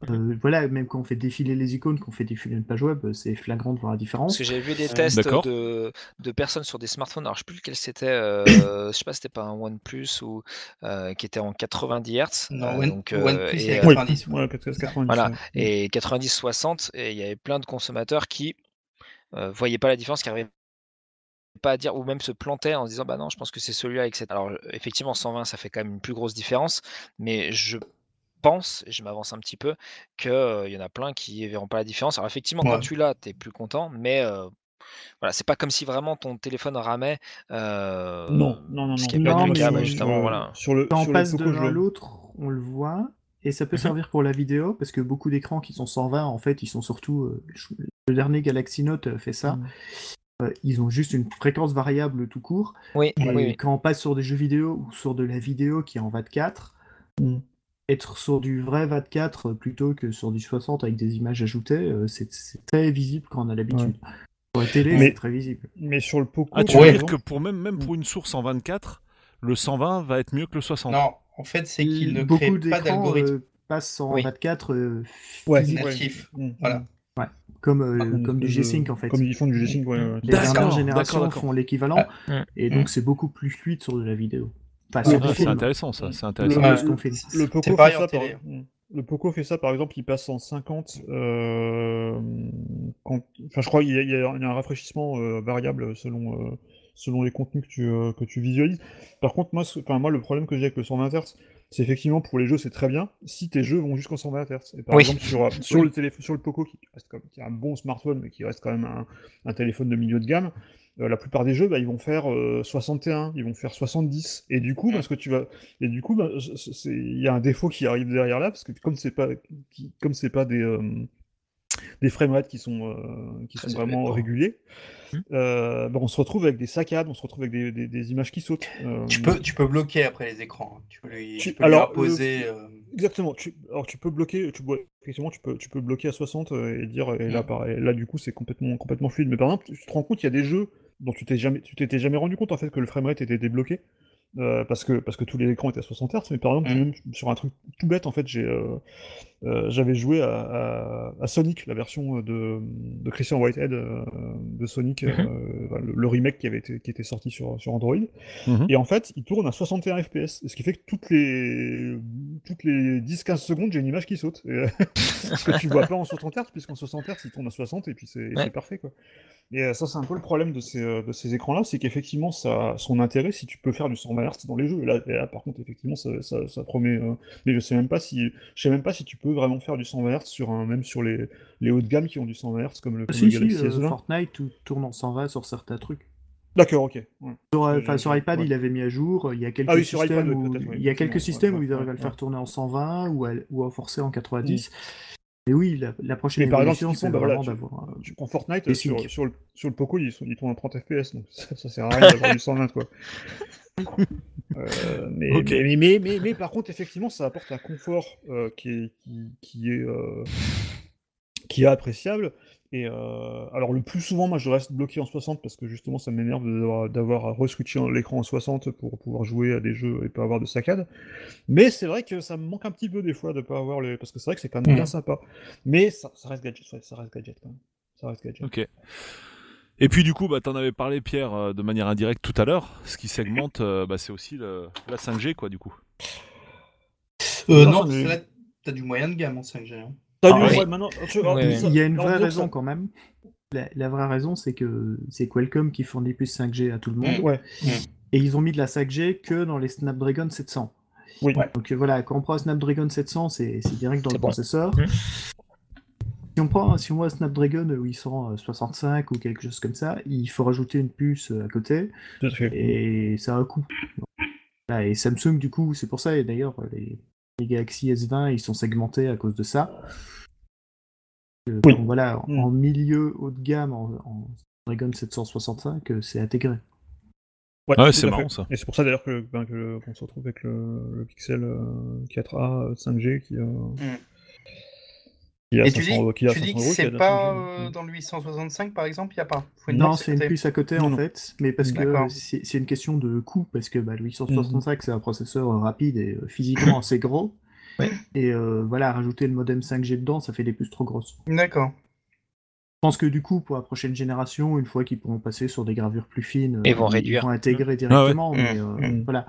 Euh, voilà, même quand on fait défiler les icônes, qu'on fait défiler une page web, c'est flagrant de voir la différence. Parce que j'avais vu des tests de, de personnes sur des smartphones, alors je sais plus lequel c'était, euh, je sais pas si c'était pas un OnePlus ou euh, qui était en 90 Hz. Non, One- donc, OnePlus, et, il y a euh, Oui, 90, ouais. ouais, 90, Voilà, ouais. et 90-60, et il y avait plein de consommateurs qui euh, voyaient pas la différence, qui arrivaient pas à dire, ou même se plantaient en se disant, bah non, je pense que c'est celui-là, etc. Alors euh, effectivement, 120, ça fait quand même une plus grosse différence, mais je pense, et je m'avance un petit peu, qu'il y en a plein qui verront pas la différence. Alors effectivement, quand tu l'as, tu es plus content, mais euh, voilà, c'est pas comme si vraiment ton téléphone ramait. euh, Non, non, non, Ce non. qui est pas Non, du mais cas, sur- bah, justement, euh, voilà. Sur le, Quand on sur passe le de l'un à l'autre, on le voit. Et ça peut Mhm. servir pour la vidéo, parce que beaucoup d'écrans qui sont 120, en fait, ils sont surtout. euh, le dernier Galaxy Note euh, fait ça. Mhm. Euh, ils ont juste une fréquence variable tout court. Oui, Et oui, oui. quand on passe sur des jeux vidéo ou sur de la vidéo qui est en 24, Mhm. être sur du vrai 24 euh, plutôt que sur du 60 avec des images ajoutées, euh, c'est très visible quand on a l'habitude. Pour la télé, c'est très visible. Mais sur le Poco, Ah, tu veux dire que pour même, même pour une source en 24, le 120 va être mieux que le 60 Non, en fait, c'est qu'il ne crée pas d'algorithme euh, passent en Oui. 24 euh, Ouais, physique, ouais. natif. Mhm. Voilà. comme, euh, Ah, comme du euh, G-Sync en fait. Comme ils font du G-Sync, ouais. ouais. Les dernières générations font l'équivalent, Mm. et Mm. donc c'est beaucoup plus fluide sur de la vidéo. Enfin, Ah, Ah, c'est intéressant ça, c'est Le, intéressant. Ouais, le- ce qu'on fait. le Poco fait ça par... Le Poco fait ça par exemple, il passe en 50. euh, quand... Enfin, je crois qu'il y, a- y un rafraîchissement euh, variable selon, euh, selon les contenus que tu, euh, que tu visualises. Par contre, moi, moi le problème que j'ai avec le 120 Hz, c'est effectivement pour les jeux, c'est très bien si tes jeux vont jusqu'en 120 Hz. Et par Oui. exemple, sur, euh, sur, Oui. le téléphone, sur le Poco, qui, reste comme, qui est un bon smartphone, mais qui reste quand même un, un téléphone de milieu de gamme, euh, la plupart des jeux, bah, ils vont faire euh, 61, ils vont faire 70. Et du coup, parce que tu vas, et du coup, bah, il y a un défaut qui arrive derrière là, parce que comme c'est pas, qui- comme c'est pas des, euh, des framerates qui sont, qui sont vraiment réguliers. Mmh. Bah, on se retrouve avec des saccades, on se retrouve avec des, des, images qui sautent. Tu, peux, tu peux bloquer après les écrans. Hein. Tu peux lui, tu, peux alors, lui Exactement. Tu, alors tu peux bloquer, tu, effectivement, tu peux, tu peux bloquer à 60 et dire, et là, mmh. pareil, là du coup, c'est complètement, complètement fluide. Mais par exemple, tu te rends compte, il y a des jeux dont tu t'es jamais, tu t'étais jamais rendu compte en fait que le framerate était débloqué. Euh, parce, que, parce que tous les écrans étaient à 60 Hz, mais par exemple, mmh. sur un truc tout bête, en fait, j'ai, euh, euh, j'avais joué à, Sonic, la version de, de Christian Whitehead de Sonic, mmh. le, remake qui, avait été, qui était sorti sur, sur Android. Mmh. Et en fait, il tourne à 61 FPS, ce qui fait que toutes les, toutes les 10-15 secondes, j'ai une image qui saute. ce que tu vois pas en 60 Hz, puisqu'en 60 Hz, il tourne à 60 et puis c'est, parfait. Quoi. Et ça, c'est un peu le problème de ces, de ces écrans-là, c'est qu'effectivement, ça son intérêt si tu peux faire du 120 Hz dans les jeux. Et là, par contre, effectivement, ça, ça, promet. mais je sais même pas si, je sais même pas si tu peux vraiment faire du 120 Hz sur un, même sur les, les hauts de gamme qui ont du 120 Hz comme le, comme si, Galaxy si, S20. Fortnite tourne en 120 sur certains trucs. D'accord, ok. Sur, sur iPad, il avait mis à jour. Il y a quelques ah systèmes, où, il y a quelques systèmes où ils arrivent à le faire tourner en 120 ou à, ou à forcer en 90. Mais oui, la, prochaine mais évolution, c'est bah vraiment d'avoir. Tu, prends Fortnite, sur, sur, le, sur le Poco, il, il tourne en 30 FPS, donc ça, ça sert à rien d'avoir du 120, quoi. Euh, mais, mais, mais, mais, par contre, effectivement, ça apporte un confort euh, qui est, qui, est, euh, qui est appréciable. Et alors, le plus souvent, moi, je reste bloqué en 60 parce que justement, ça m'énerve d'avoir à re-switcher l'écran en 60 pour pouvoir jouer à des jeux et pas avoir de saccade. Mais c'est vrai que ça me manque un petit peu des fois de pas avoir les. Parce que c'est vrai que c'est quand même bien sympa. Mais ça, reste gadget, ça reste gadget quand même. Ça reste gadget. Ok. Et puis du coup, bah, tu en avais parlé Pierre euh, de manière indirecte tout à l'heure. Ce qui segmente, euh, bah, c'est aussi le, la 5G, quoi, du coup. Euh, non, mais... t'as du moyen de gamme en 5G. Hein. Il y a une vraie raison quand même. La, vraie raison, c'est que c'est Qualcomm qui fournit plus 5G à tout le monde. Ouais. Et ils ont mis de la 5G que dans les Snapdragon 700. Oui. Donc voilà, quand on prend un Snapdragon 700, c'est direct dans le processeur. Si on prend, si on voit Snapdragon 865 ou quelque chose comme ça, il faut rajouter une puce à côté. Et ça a un coût. et Samsung, du coup, c'est pour ça, et d'ailleurs, les, Galaxy S20, ils sont segmentés à cause de ça. Euh, voilà, mm. en, milieu haut de gamme, en, Snapdragon 765, euh, c'est intégré. Ouais, c'est marrant ça. Et c'est pour ça d'ailleurs que, ben, qu'on se retrouve avec le, Pixel 4A euh, 5G qui, mm. Et tu dis, tu dis que c'est pas euh, dans le 865 par exemple, il n'y a pas? Non, c'est une puce à côté en fait, mais parce que c'est une question de coût, parce que bah, le 865 c'est un processeur rapide et euh, physiquement assez gros. Et euh, voilà, rajouter le modem 5G dedans, ça fait des puces trop grosses. D'accord. Je pense que du coup, pour la prochaine génération, une fois qu'ils pourront passer sur des gravures plus fines, ils vont réduire. Ils vont intégrer directement. Mais, mmh. voilà.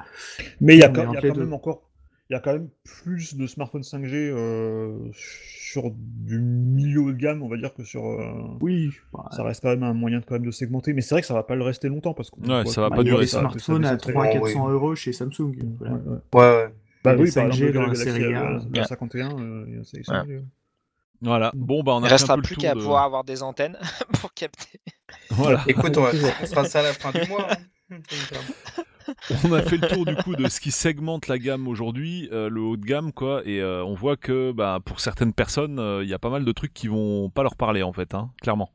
Mais il y a, quand, même encore il y a quand même plus de smartphones 5G euh, sur du milieu de gamme, on va dire, que sur. Euh, oui. Ça reste quand même un moyen de, quand même de segmenter, mais c'est vrai que ça va pas le rester longtemps parce que. Ouais, ça va pas durer. ça. smartphones à 300-400 euros chez Samsung. Ouais, ouais. Bah oui, 5G dans la série A. 51, il y a 5G. Voilà. Bon, bah, on a Il restera plus qu'à pouvoir avoir des antennes pour capter. Voilà. Écoute, on, fera ça à la fin du mois. Hein. on a fait le tour du coup de ce qui segmente la gamme aujourd'hui, euh, le haut de gamme quoi, et euh, on voit que bah, pour certaines personnes, euh, il y a pas mal de trucs qui vont pas leur parler en fait, hein, clairement.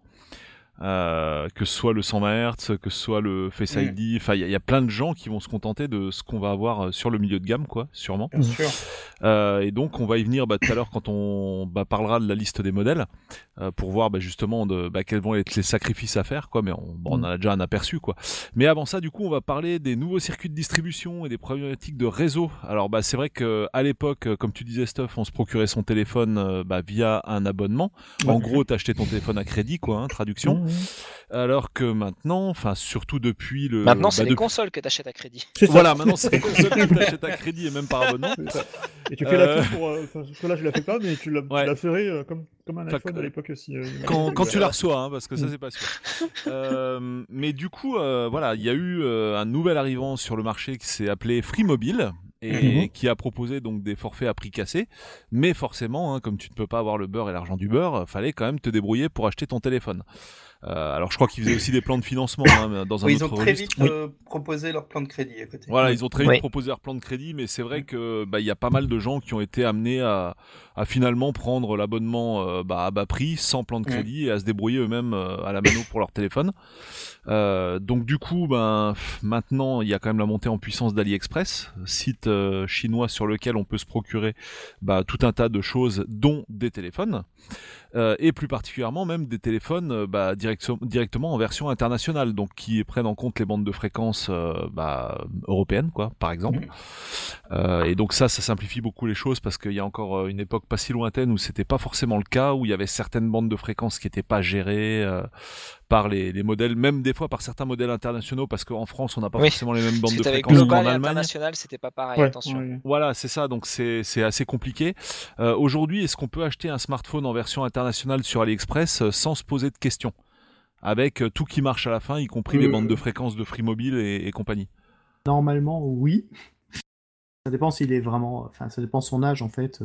Euh, que ce soit le 120 Hz, que ce soit le Face mm. ID, enfin il y, a plein de gens qui vont se contenter de ce qu'on va avoir euh, sur le milieu de gamme, quoi, sûrement. Bien sûr. Euh, et donc on va y venir bah, tout à l'heure quand on bah, parlera de la liste des modèles euh, pour voir bah, justement de, bah, quels vont être les sacrifices à faire, quoi. Mais on, bon, on mm. en a déjà un aperçu, quoi. Mais avant ça, du coup, on va parler des nouveaux circuits de distribution et des problématiques de réseau. Alors bah c'est vrai que à l'époque, comme tu disais, Stuff, on se procurait son téléphone bah, via un abonnement. En gros, t'achetais ton téléphone à crédit, quoi, hein, traduction. Mmh. Alors que maintenant, enfin surtout depuis le. Maintenant, c'est bah, les consoles que t'achètes à crédit. Voilà, maintenant c'est les consoles que t'achètes à crédit et même par abonnement. Et tu fais la pub pour. Euh, parce que là, je la fais pas, mais tu la, ouais. ferais euh, comme, comme un iPhone à l'époque aussi. Euh, quand, quand tu la reçois, hein, parce que ça, mm. c'est pas sûr. mais du coup, voilà, il y a eu un nouvel arrivant sur le marché qui s'est appelé Free Mobile et mhm. qui a proposé donc des forfaits à prix cassé. Mais forcément, hein, comme tu ne peux pas avoir le beurre et l'argent du beurre, fallait quand même te débrouiller pour acheter ton téléphone. Euh, alors je crois qu'ils faisaient aussi des plans de financement hein, dans un Oui, autre ils ont très registre. vite euh, proposé leur plan de crédit à côté. Voilà, ils ont très vite Oui. proposé leur plan de crédit, mais c'est vrai que bah, il y a pas mal de gens qui ont été amenés à, à finalement prendre l'abonnement euh, bah, à bas prix, sans plan de crédit, et à se débrouiller eux-mêmes euh, à la mano pour leur téléphone. Euh, donc du coup, ben maintenant, il y a quand même la montée en puissance d'AliExpress, site euh, chinois sur lequel on peut se procurer bah, tout un tas de choses, dont des téléphones. Euh, et plus particulièrement même des téléphones euh, bah, directement en version internationale, donc qui prennent en compte les bandes de fréquences euh, bah, européennes, quoi, par exemple. Euh, et donc ça, ça simplifie beaucoup les choses parce qu'il y a encore une époque pas si lointaine où c'était pas forcément le cas, où il y avait certaines bandes de fréquences qui n'étaient pas gérées par les, les modèles, même des fois par certains modèles internationaux, parce qu'en France on n'a pas Oui. forcément les mêmes bandes de fréquences qu'en Allemagne. international, c'était pas pareil, Ouais, attention. ouais. Voilà, c'est ça, donc c'est c'est assez compliqué. Euh, Aujourd'hui, est-ce qu'on peut acheter un smartphone en version internationale sur AliExpress euh, sans se poser de questions? Avec euh, tout qui marche à la fin, y compris les bandes de fréquences de Free Mobile et, et compagnie. Normalement, oui. Ça dépend s'il est vraiment. Enfin, ça dépend son âge en fait.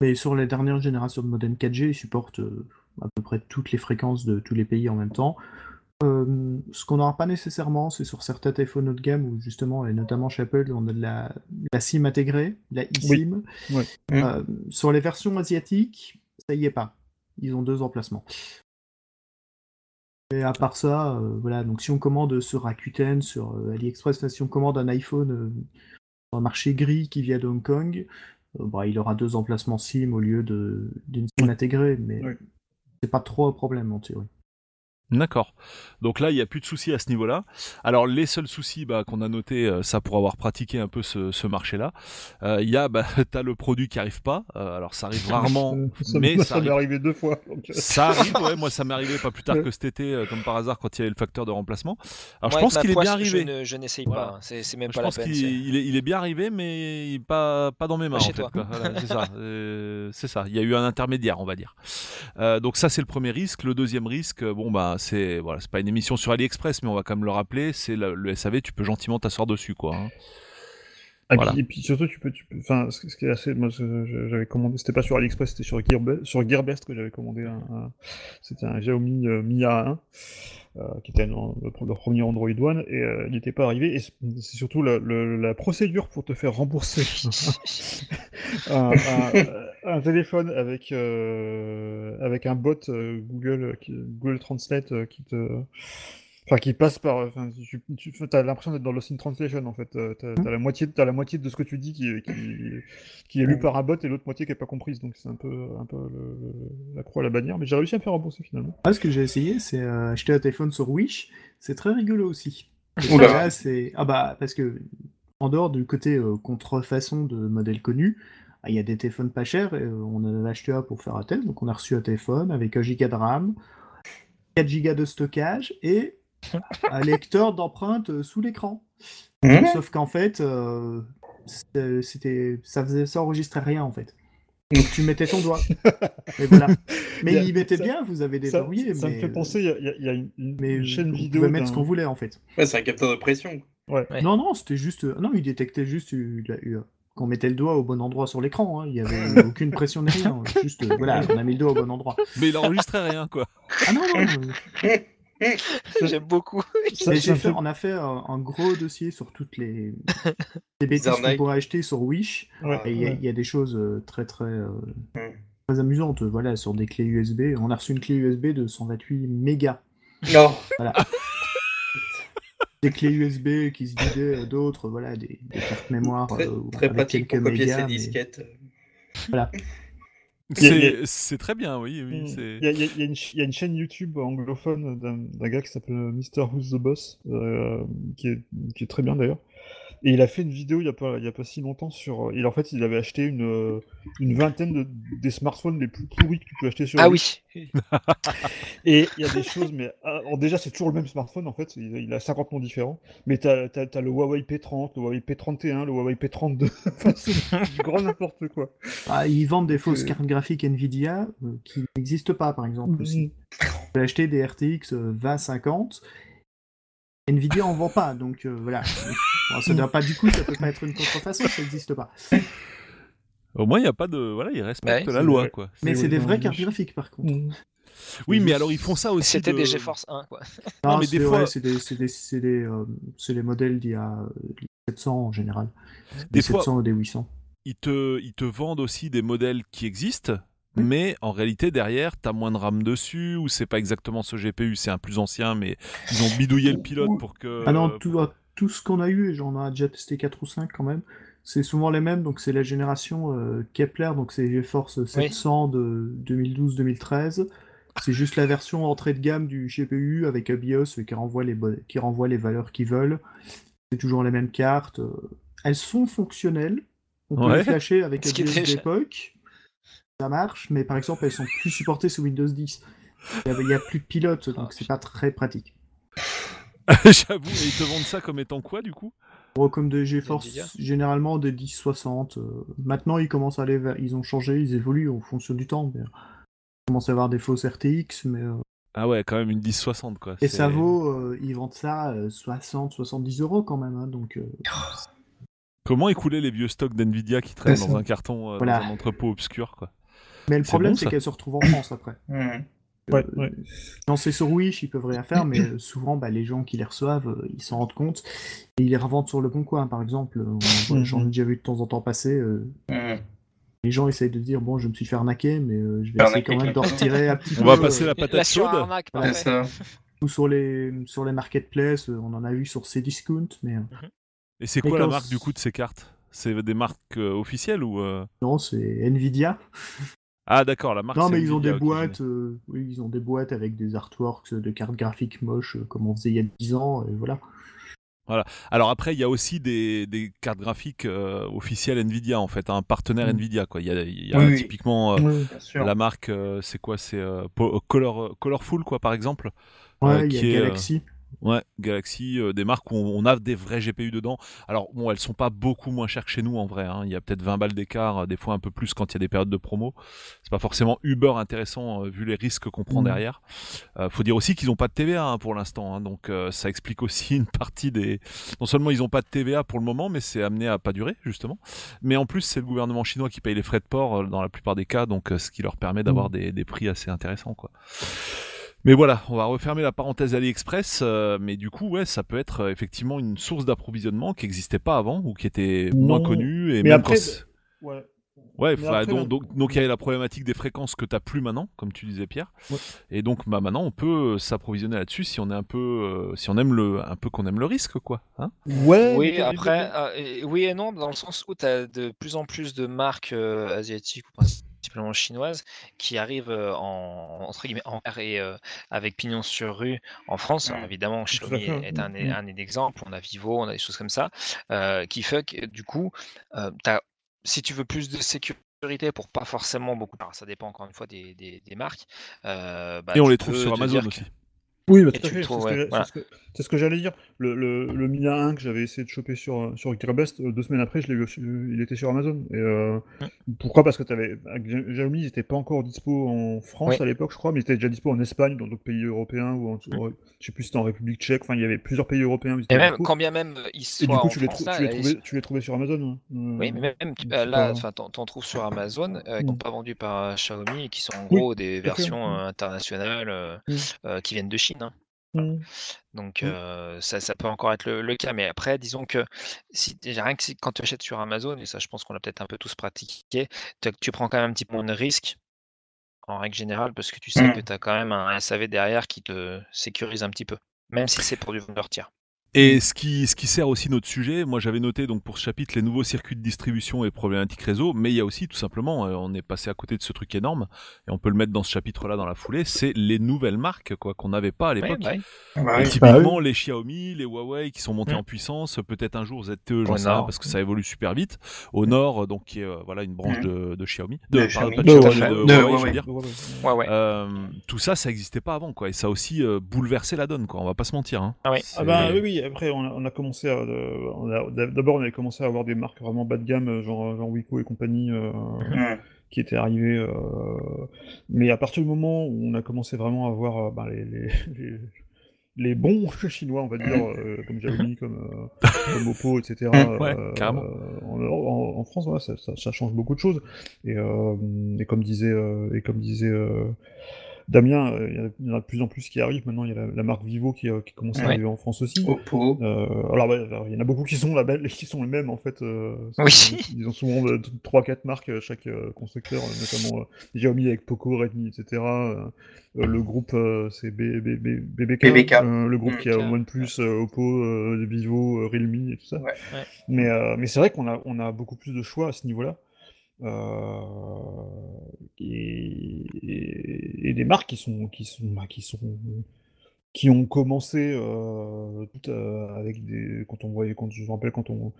Mais sur les dernières générations de modem 4G, ils supportent euh, à peu près toutes les fréquences de tous les pays en même temps. Euh, ce qu'on n'aura pas nécessairement, c'est sur certains téléphones haut de gamme où justement, et notamment chez Apple, on a de la, de la SIM intégrée, de la eSIM. Ouais. Euh, sur les versions asiatiques, ça y est pas. Ils ont deux emplacements. Et à part ça, euh, voilà, donc si on commande sur Rakuten, sur AliExpress, enfin, si on commande un iPhone sur un marché gris qui vient de Hong Kong, bah, il aura deux emplacements SIM au lieu d'une SIM intégrée, mais Oui. C'est pas trop un problème en théorie. D'accord. Donc là, il n'y a plus de soucis à ce niveau-là. Alors, les seuls soucis bah, qu'on a notés, euh, ça pour avoir pratiqué un peu ce, ce marché-là, euh, il y a, bah, t'as le produit qui arrive pas. Euh, alors, ça arrive rarement, ça, mais moi, ça ça m'est arrivé deux fois. donc, Ça arrive, ouais. Moi, ça m'est arrivé pas plus tard que cet été, euh, comme par hasard, quand il y avait le facteur de remplacement. Alors, Moi, je pense qu'il est bien arrivé. Je, ne- je n'essaye Voilà. pas, hein. c'est c'est même Je pas la pense peine. qu'il c'est- il est, il est bien arrivé, mais il- pas, pas dans mes mains. Pas en chez fait, toi. quoi. Voilà, c'est ça. Euh, c'est ça. Il y a eu un intermédiaire, on va dire. Euh, donc ça, c'est le premier risque. Le deuxième risque, bon bah, c'est voilà, c'est pas une émission sur AliExpress, mais on va quand même le rappeler. C'est le, le SAV. Tu peux gentiment t'asseoir dessus, quoi. hein. Voilà. puis, et puis surtout, tu peux, tu peux, enfin, ce ce qui est assez, moi, j'avais commandé, c'était pas sur AliExpress, c'était sur Gearbest, sur Gearbest que j'avais commandé un, un- c'était un Xiaomi euh, Mi A1, euh, qui était le, premier Android One, et euh, il n'était pas arrivé, et c'est surtout la, le- la procédure pour te faire rembourser un, un- un téléphone avec, euh, avec un bot euh, Google, Google Translate euh, qui te, Enfin, qui passe par. Enfin, tu, tu as l'impression d'être dans Lost in Translation en fait. Euh, T'as as la moitié, t'as la moitié de ce que tu dis qui, est- qui, qui est lu par un bot et l'autre moitié qui est pas comprise. Donc c'est un peu, un peu le- la croix à la bannière. Mais j'ai réussi à me faire rembourser finalement. Ah, ce que j'ai essayé, c'est euh, acheter un téléphone sur Wish. C'est très rigolo aussi. Là, c'est ah bah parce que en dehors du côté euh, contrefaçon de modèles connus, ah, il y a des téléphones pas chers. Et, euh, on en a acheté un pour faire un test, donc on a reçu un téléphone avec 1 giga de RAM, 4 gigas de stockage et un lecteur d'empreintes euh, sous l'écran. Mmh. Sauf qu'en fait, euh, c'était- ça faisait, ça enregistrait rien en fait. Donc tu mettais ton doigt. Et voilà. Mais Il y a- il mettait ça- bien, vous avez Ça, déverrouillé. ça me mais, fait penser, il y a- y, une, une- mais une chaîne on vidéo. pouvait mettre ce qu'on voulait en fait. Ouais, c'est un capteur de pression. Ouais. Ouais. Non, non, c'était juste. Non, il détectait juste euh, la- euh, qu'on mettait le doigt au bon endroit sur l'écran. hein. Il n'y avait aucune pression ni rien. Juste, euh, voilà, on a mis le doigt au bon endroit. Mais il enregistrait rien, quoi. Ah non, non. euh, J'aime beaucoup. Ça- mais ça fait, on a fait un, un gros dossier sur toutes les, les bêtises qu'on pourrait acheter sur Wish. Ouais, Et il y, a- ouais. il y a des choses euh, très très euh, Mm. très amusantes. Voilà, sur des clés USB. On a reçu une clé USB de 128 mégas. Non. Des clés USB qui se vidaient, euh, d'autres, voilà, des, des cartes mémoire Très, euh, très avec pratique quelques pour copier ses mais- disquettes. Voilà. A- C'est c'est très bien, oui. oui Mm. c'est- Il y, a, il y a- il y a une, ch- il y a une chaîne YouTube anglophone d'un d'un gars qui s'appelle Mr. Who's the Boss, euh, qui, est, qui est très bien d'ailleurs. Et il a fait une vidéo il n'y a, pas- il y a pas si longtemps sur. Il, en fait, il avait acheté une, euh, une vingtaine de, des smartphones les plus pourris que tu peux acheter sur Ah oui. Et il y a des choses, mais ah, alors déjà, c'est toujours le même smartphone en fait, il, il a 50 noms différents. Mais tu as, le Huawei P30, le Huawei P31, le Huawei P32. Enfin, c'est du grand n'importe quoi. Ah, ils vendent des fausses euh, cartes graphiques Nvidia euh, qui n'existent pas, par exemple. aussi. Mm. On peut acheter des RTX euh, 2050. Nvidia en vend pas, donc euh, voilà. Bon, ça doit pas, du coup, ça peut pas être une contrefaçon, ça n'existe pas. Au moins, il n'y a pas de. Voilà, il respecte Ouais, la loi, vrai. quoi. Mais c'est des mais cartes graphiques, par contre. Mm. Oui, mais alors ils font ça aussi. C'était de- des GeForce 1, quoi. Non, Non, mais c'est des ouais, fois- c'est des, c'est des, c'est des, euh, c'est les modèles d'il y a euh, 700 en général. Des Des fois, 700 ou des 800. ils te, ils te vendent aussi des modèles qui existent, Oui. mais en réalité, derrière, t'as moins de RAM dessus, ou c'est pas exactement ce GPU, c'est un plus ancien, mais ils ont bidouillé le pilote pour que. Ah non, tout, ah, tout ce qu'on a eu, et j'en ai déjà testé 4 ou 5 quand même, c'est souvent les mêmes. Donc c'est la génération euh, Kepler, donc c'est GeForce 700 de 2012-2013. C'est juste la version entrée de gamme du GPU avec un BIOS qui renvoie les, qui renvoie les valeurs qu'ils veulent. C'est toujours les mêmes cartes. euh, Elles sont fonctionnelles. On peut Ouais. les flasher avec un BIOS d'époque. Ça marche, mais par exemple, elles sont plus supportées sous Windows 10. Il n'y a, plus de pilote, donc c'est pas très pratique. J'avoue, et ils te vendent ça comme étant quoi, du coup? Bon, comme des GeForce, généralement des 1060. euh, maintenant, ils commencent à aller vers... Ils ont changé, ils évoluent en fonction du temps. Mais... Ils commencent à avoir des fausses RTX, mais... euh, Ah ouais, quand même une 1060, quoi. Et ça vaut... euh, ils vendent ça euh, 60-70 euros quand même. hein, donc, euh, Comment écouler les vieux stocks d'NVIDIA qui traînent dans un carton, euh, Voilà. dans un entrepôt obscur, quoi? Mais le problème, bon, c'est qu'elles se retrouvent en France après. Mhm. Ouais, Euh, ouais. Sur Wish, ils peuvent rien faire, mais euh, souvent, bah, les gens qui les reçoivent, euh, ils s'en rendent compte. Et ils les revendent sur le bon coin, par exemple. On- Mhm. J'en ai déjà vu de temps en temps passer. euh, Mhm. les gens essayent de dire, bon, je me suis fait arnaquer, mais euh, je vais essayer quand même de quoi. retirer un petit On peu. va passer euh, la patate chaude ou sur les sur les marketplaces, euh, on en a vu sur Cdiscount, mais euh, Et c'est quoi la marque, du coup, de ces cartes? C'est des marques officielles ou... euh? Non, c'est Nvidia. Ah d'accord, la marque non, mais ils ont des boîtes, euh, oui, ils ont des boîtes avec des artworks de cartes graphiques moches, euh, comme on faisait il y a 10 ans, et voilà. Alors après, il y a aussi des, des cartes graphiques euh, officielles Nvidia, en fait, un partenaire Mm. Nvidia, quoi. Il y a, il y a Oui, oui. typiquement euh, la marque, euh, c'est quoi C'est euh, Color, Colorful, quoi, par exemple Ouais, Euh, il y qui est, a euh, Galaxy. Ouais, Galaxy, euh, des marques où on, on a des vrais GPU dedans. Alors bon, elles sont pas beaucoup moins chères que chez nous en vrai. hein. Il y a peut-être 20 balles d'écart, euh, des fois un peu plus quand il y a des périodes de promo. C'est pas forcément uber intéressant euh, vu les risques qu'on prend Mhm. derrière. Euh, faut dire aussi qu'ils ont pas de TVA hein, pour l'instant, hein. donc euh, ça explique aussi une partie des. Non seulement ils ont pas de TVA pour le moment, mais c'est amené à pas durer justement. Mais en plus c'est le gouvernement chinois qui paye les frais de port dans la plupart des cas, donc ce qui leur permet d'avoir des, des prix assez intéressants quoi. Mais voilà, on va refermer la parenthèse AliExpress, euh, mais du coup, ouais, ça peut être euh, effectivement une source d'approvisionnement qui n'existait pas avant ou qui était moins Non, connue. Et mais même après, quand c'est- Ouais. Ouais, après, donc, donc, donc il y a la problématique des fréquences que tu n'as plus maintenant, comme tu disais Pierre. Ouais. Et donc bah, maintenant on peut euh, s'approvisionner là-dessus si on est un peu, euh, si on aime le, un peu qu'on aime le risque quoi. Hein Ouais, Oui, après, euh, et- oui et non, dans le sens où tu as de plus en plus de marques euh, asiatiques ou principalement chinoises qui arrivent en, entre guillemets, en R et euh, avec pignon sur rue en France. Alors Mm. évidemment, Xiaomi est un, mm. un exemple, on a Vivo, on a des choses comme ça, euh, qui fait que du coup, euh, t'as- si tu veux plus de sécurité pour pas forcément beaucoup, alors ça dépend encore une fois des, des- des marques. euh, bah, Et on les trouve sur Amazon aussi. que- Oui, bah, Et tout à fait. C'est ce, que voilà. ce ce j'allais dire. Le, le, le Mina 1 que j'avais essayé de choper sur, sur Gearbest, euh, deux semaines après, je l'ai vu, sur- il était sur Amazon. Et, euh, Pourquoi? Parce que Xiaomi, ils n'étaient pas encore dispo en France Oui. à l'époque, je crois, mais ils étaient déjà dispo en Espagne, dans d'autres pays européens, ou en, je sais plus si c'était en République tchèque, enfin, il y avait plusieurs pays européens. Et même, quand bien même euh, ils Et soient du coup, en tu les, France, trou- là, tu, les là, ils- trouvais, tu les trouvais sur Amazon. hein. Oui, Euh, mais même, tu- euh, là, t'en, t'en trouves sur Amazon, euh, qui Mm. sont pas vendus par euh, Xiaomi et qui sont en Oui, gros des versions Mm. euh, internationales euh, Mm. euh, qui viennent de Chine. Hein. Mm. Donc Mm. euh, ça, ça peut encore être le, le cas. Mais après, disons que si, rien que si- quand tu achètes sur Amazon, et ça je pense qu'on l'a peut-être un peu tous pratiqué, tu, prends quand même un petit peu moins de risque en règle générale parce que tu sais que tu as quand même un SAV derrière qui te sécurise un petit peu, même si c'est pour du vendeur tiers. Et ce qui, ce qui sert aussi notre sujet, moi j'avais noté donc pour ce chapitre les nouveaux circuits de distribution et problématiques réseau, mais il y a aussi tout simplement, euh, on est passé à côté de ce truc énorme, et on peut le mettre dans ce chapitre-là dans la foulée, c'est les nouvelles marques quoi qu'on n'avait pas à Ouais, l'époque. oui. Ah bah oui. typiquement les Xiaomi, les Huawei qui sont montés Mm. en puissance, peut-être un jour ZTE, j'en sais rien parce que ça évolue super vite. Au nord, donc qui est euh, voilà une branche Mm. de, de Xiaomi, De Huawei. Ouais, ouais, ouais. Ouais, ouais. Tout ça, ça n'existait pas avant, quoi. Et ça a aussi euh, bouleversé la donne, quoi. On va pas se mentir. Hein. Ah oui. Ah bah C'est- oui, oui, après on a, on a commencé à... euh, D'abord on avait commencé à avoir des marques vraiment bas de gamme, euh, genre, genre Wiko et compagnie, euh, qui étaient arrivées. euh, Mais à partir du moment où on a commencé vraiment à avoir euh, bah, les, les, les, les bons chinois, on va dire, euh, comme Xiaomi, comme, euh, comme Oppo, etc. Ouais, euh, carrément. en, en- en France, ça, ça- ça change beaucoup de choses. Et, euh, et comme disait, euh, et comme disait euh, Damien, il y, en a de plus en plus qui arrivent. Maintenant, il y a la, marque Vivo qui, qui commence à arriver en France aussi. Oppo. alors, il y en a beaucoup qui sont qui sont les mêmes en fait. oui. Ils ont souvent 3-4 marques chaque constructeur, notamment Xiaomi avec Poco, Redmi, etc. le groupe, c'est BBK, le groupe qui a OnePlus, Oppo, Vivo, Realme et tout ça. Mais, mais c'est vrai qu'on a, on a beaucoup plus de choix à ce niveau-là. Euh, et, des marques qui sont qui sont bah, qui sont qui ont commencé euh, euh, avec des quand on voyait quand je me rappelle quand on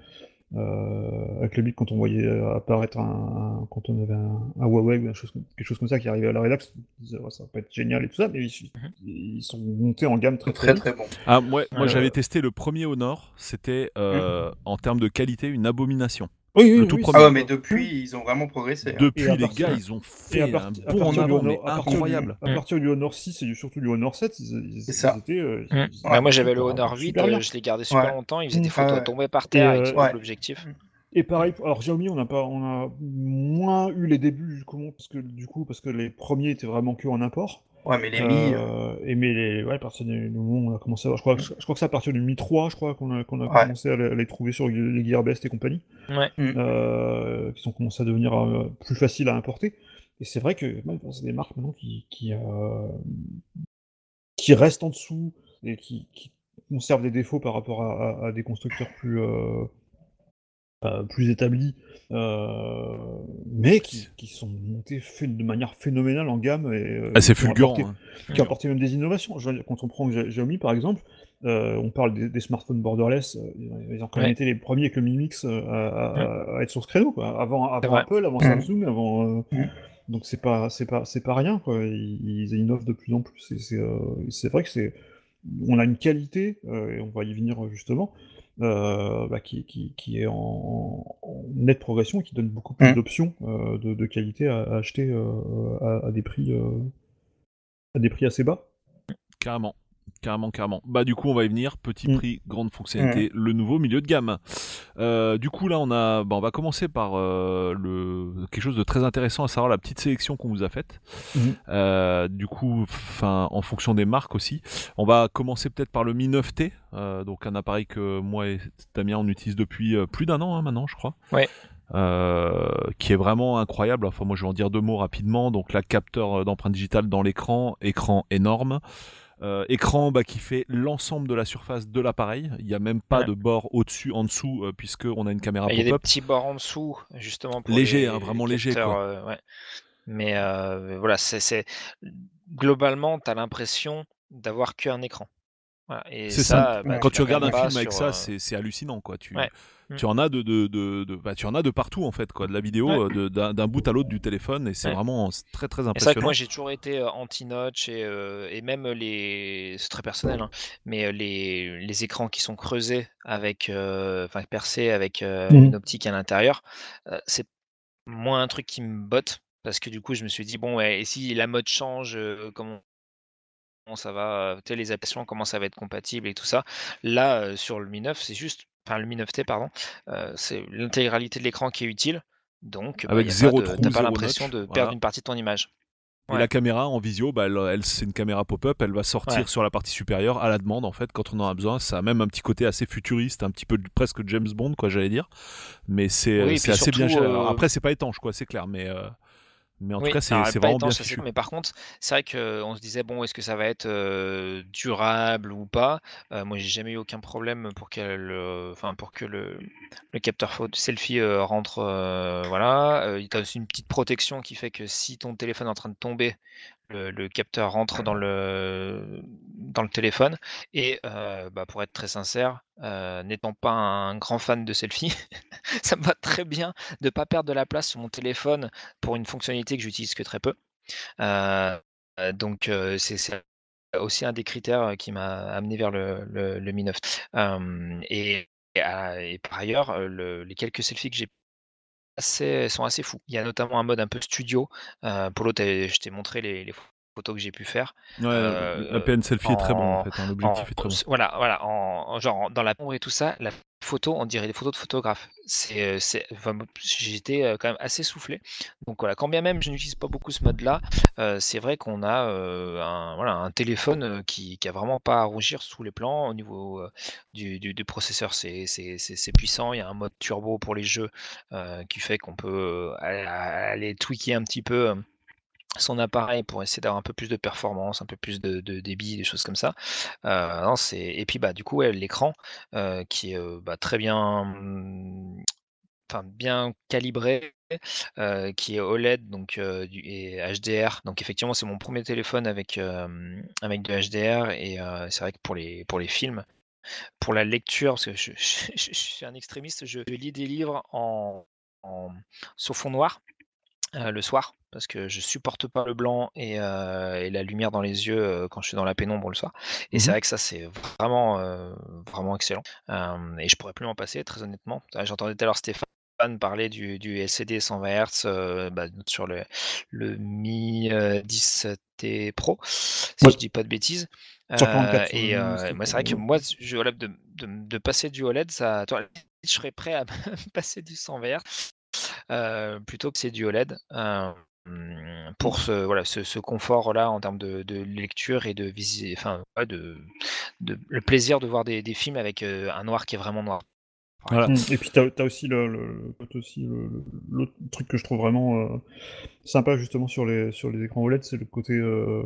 avec le quand on voyait apparaître un, quand on avait un, Huawei ou chose, quelque chose comme ça qui arrivait à la rédaction, ça va pas être génial et tout ça, mais ils, mhm. sont montés en gamme très très très, bon. Ah, moi, moi j'avais testé le premier Honor, c'était mmh. en termes de qualité une abomination. Oui, oui, tout Ah ouais, mais depuis, ils ont vraiment progressé. Hein. Depuis, les gars, ils ont fait un bond en avant, mais incroyable. À partir du Honor 6 et surtout du Honor 7, c'est ça. Euh, mm. moi, j'avais le Honor 8, euh, je l'ai gardé super longtemps, il faisait des photos tomber par terre avec euh, l'objectif. Et pareil, alors Xiaomi, on a pas, on a moins eu les débuts, comment, parce que du coup, parce que les premiers étaient vraiment que en import. Ouais, mais les Mi. Euh, et mais les, ouais, à partir du moment où on a commencé à je crois, je, crois que c'est à partir du Mi 3, je crois, qu'on a, qu'on a commencé à les, trouver sur les Gearbest et compagnie. Ouais. Mm. Euh, qui sont commencés à devenir euh, plus faciles à importer. Et c'est vrai que c'est des marques maintenant qui, qui, qui restent en dessous et qui, qui, conservent des défauts par rapport à, à des constructeurs plus, euh, plus établis, euh, mais qui, qui, sont montés de manière phénoménale en gamme. et euh, C'est fulgurant. Hein. Qui ont apporté même des innovations. Quand on prend Xiaomi par exemple, on parle des, smartphones borderless, ils ont quand même été les premiers avec le Mi Mix à, être sur ce créneau. Quoi. Avant, avant Apple, avant mmh. Samsung, avant. Mmh. Donc c'est pas c'est pas c'est pas rien quoi. Ils, innovent de plus en plus. C'est vrai que c'est on a une qualité et on va y venir justement euh, bah, qui, qui, est en, nette progression et qui donne beaucoup plus mmh. d'options euh, de, qualité à, acheter euh, à, des prix, à des prix assez bas. Carrément. Carrément, carrément. Bah du coup, on va y venir. Petit mm. prix, grande fonctionnalité, le nouveau milieu de gamme. Euh, du coup, là, on a, bah, on va commencer par euh, le quelque chose de très intéressant, à savoir la petite sélection qu'on vous a faite. Mm. Euh, du coup, enfin, en fonction des marques aussi. On va commencer peut-être par le Mi 9T, donc un appareil que moi et Damien on utilise depuis plus d'un an hein, maintenant, je crois. Ouais. qui est vraiment incroyable. Enfin, moi, je vais en dire deux mots rapidement. Donc, la capteur d'empreinte digitale dans l'écran, écran énorme. Euh, écran bah, qui fait l'ensemble de la surface de l'appareil. Il n'y a même pas de bord au-dessus, en dessous, euh, puisqu'on a une caméra pop-up. Il y a des petits bords en dessous, justement. Pour léger, hein, vraiment léger. Euh, Mais voilà, c'est globalement, tu as l'impression d'avoir qu'un écran. C'est ça. Bah, Quand tu regardes un film avec ça, c'est hallucinant, quoi. Tu, tu en as de, de, de, bah, tu en as de partout en fait quoi de la vidéo euh, d'un bout à l'autre du téléphone et c'est vraiment très très impressionnant. C'est vrai que moi j'ai toujours été euh, anti-notch et, euh, et, même les c'est très personnel hein, mais les, les, écrans qui sont creusés avec enfin percés avec mm. une optique à l'intérieur c'est moins un truc qui me botte parce que du coup je me suis dit bon et si la mode change comment ça va, les applications, comment ça va être compatible et tout ça. Là, sur le Mi 9, c'est juste enfin le Mi 9T, pardon, c'est l'intégralité de l'écran qui est utile. Donc, bah, avec zéro trou, pas l'impression de perdre une partie de ton image. Et la caméra en visio, bah, elle, c'est une caméra pop-up, elle va sortir sur la partie supérieure à la demande en fait quand on en a besoin. Ça a même un petit côté assez futuriste, un petit peu presque James Bond quoi, j'allais dire. Mais c'est assez bien. Euh, après, c'est pas étanche quoi, c'est clair, mais. Euh, mais en tout cas, c'est vraiment bien fichu. Mais par contre, c'est vrai qu'on se disait, bon, est-ce que ça va être durable ou pas? Moi, j'ai jamais eu aucun problème pour, qu'elle, enfin, pour que le, le capteur selfie rentre. voilà. il a aussi une petite protection qui fait que si ton téléphone est en train de tomber, le, capteur rentre dans le, dans le téléphone. Et bah, pour être très sincère, n'étant pas un grand fan de selfie, ça me va très bien de ne pas perdre de la place sur mon téléphone pour une fonctionnalité que j'utilise que très peu. donc c'est aussi un des critères qui m'a amené vers le, le, Mi 9. et, et, par ailleurs, les quelques selfies que j'ai sont assez fous. Il y a notamment un mode un peu studio. Euh, pour l'autre, je t'ai montré les, photos que j'ai pu faire. Ouais, euh, la PN selfie est très bon en fait, hein, l'objectif est très bon. Voilà, voilà, en, genre dans la pompe et tout ça, la photos, on dirait des photos de photographe. C'est, c'est, j'étais quand même assez soufflé. Donc voilà, quand bien même je n'utilise pas beaucoup ce mode-là, c'est vrai qu'on a un, téléphone qui, qui a vraiment pas à rougir sous les plans. Au niveau du, processeur, c'est, puissant. Il y a un mode turbo pour les jeux qui fait qu'on peut aller tweaker un petit peu son appareil pour essayer d'avoir un peu plus de performance, un peu plus de, débit, des choses comme ça. Euh, et puis bah du coup l'écran euh, qui est euh, bah, très bien, mmh, enfin bien calibré, qui est OLED donc et HDR. Donc effectivement c'est mon premier téléphone avec avec de HDR et c'est vrai que pour les pour les films, pour la lecture parce que je, suis un extrémiste, je, lis des livres en, en sur fond noir le soir parce que je supporte pas le blanc et, et la lumière dans les yeux quand je suis dans la pénombre le soir. Et c'est mmh vrai que ça c'est vraiment vraiment excellent. et je pourrais plus m'en passer très honnêtement. J'entendais tout à l'heure Stéphane parler du, du LCD 120 Hz bah, sur le, le Mi 10T Pro, si je dis pas de bêtises. et moi c'est vrai que moi je, de, de, de, passer du OLED, ça, je serais prêt à passer du 120 Hz plutôt que c'est du OLED. Euh, pour ce, voilà, ce, confort-là en termes de, lecture et de visite, enfin, de, de, le plaisir de voir des, des films avec euh, un noir qui est vraiment noir. Voilà. Mmh. Et puis tu as, aussi le, aussi l'autre truc que je trouve vraiment sympa justement sur les sur les écrans OLED, c'est le côté euh,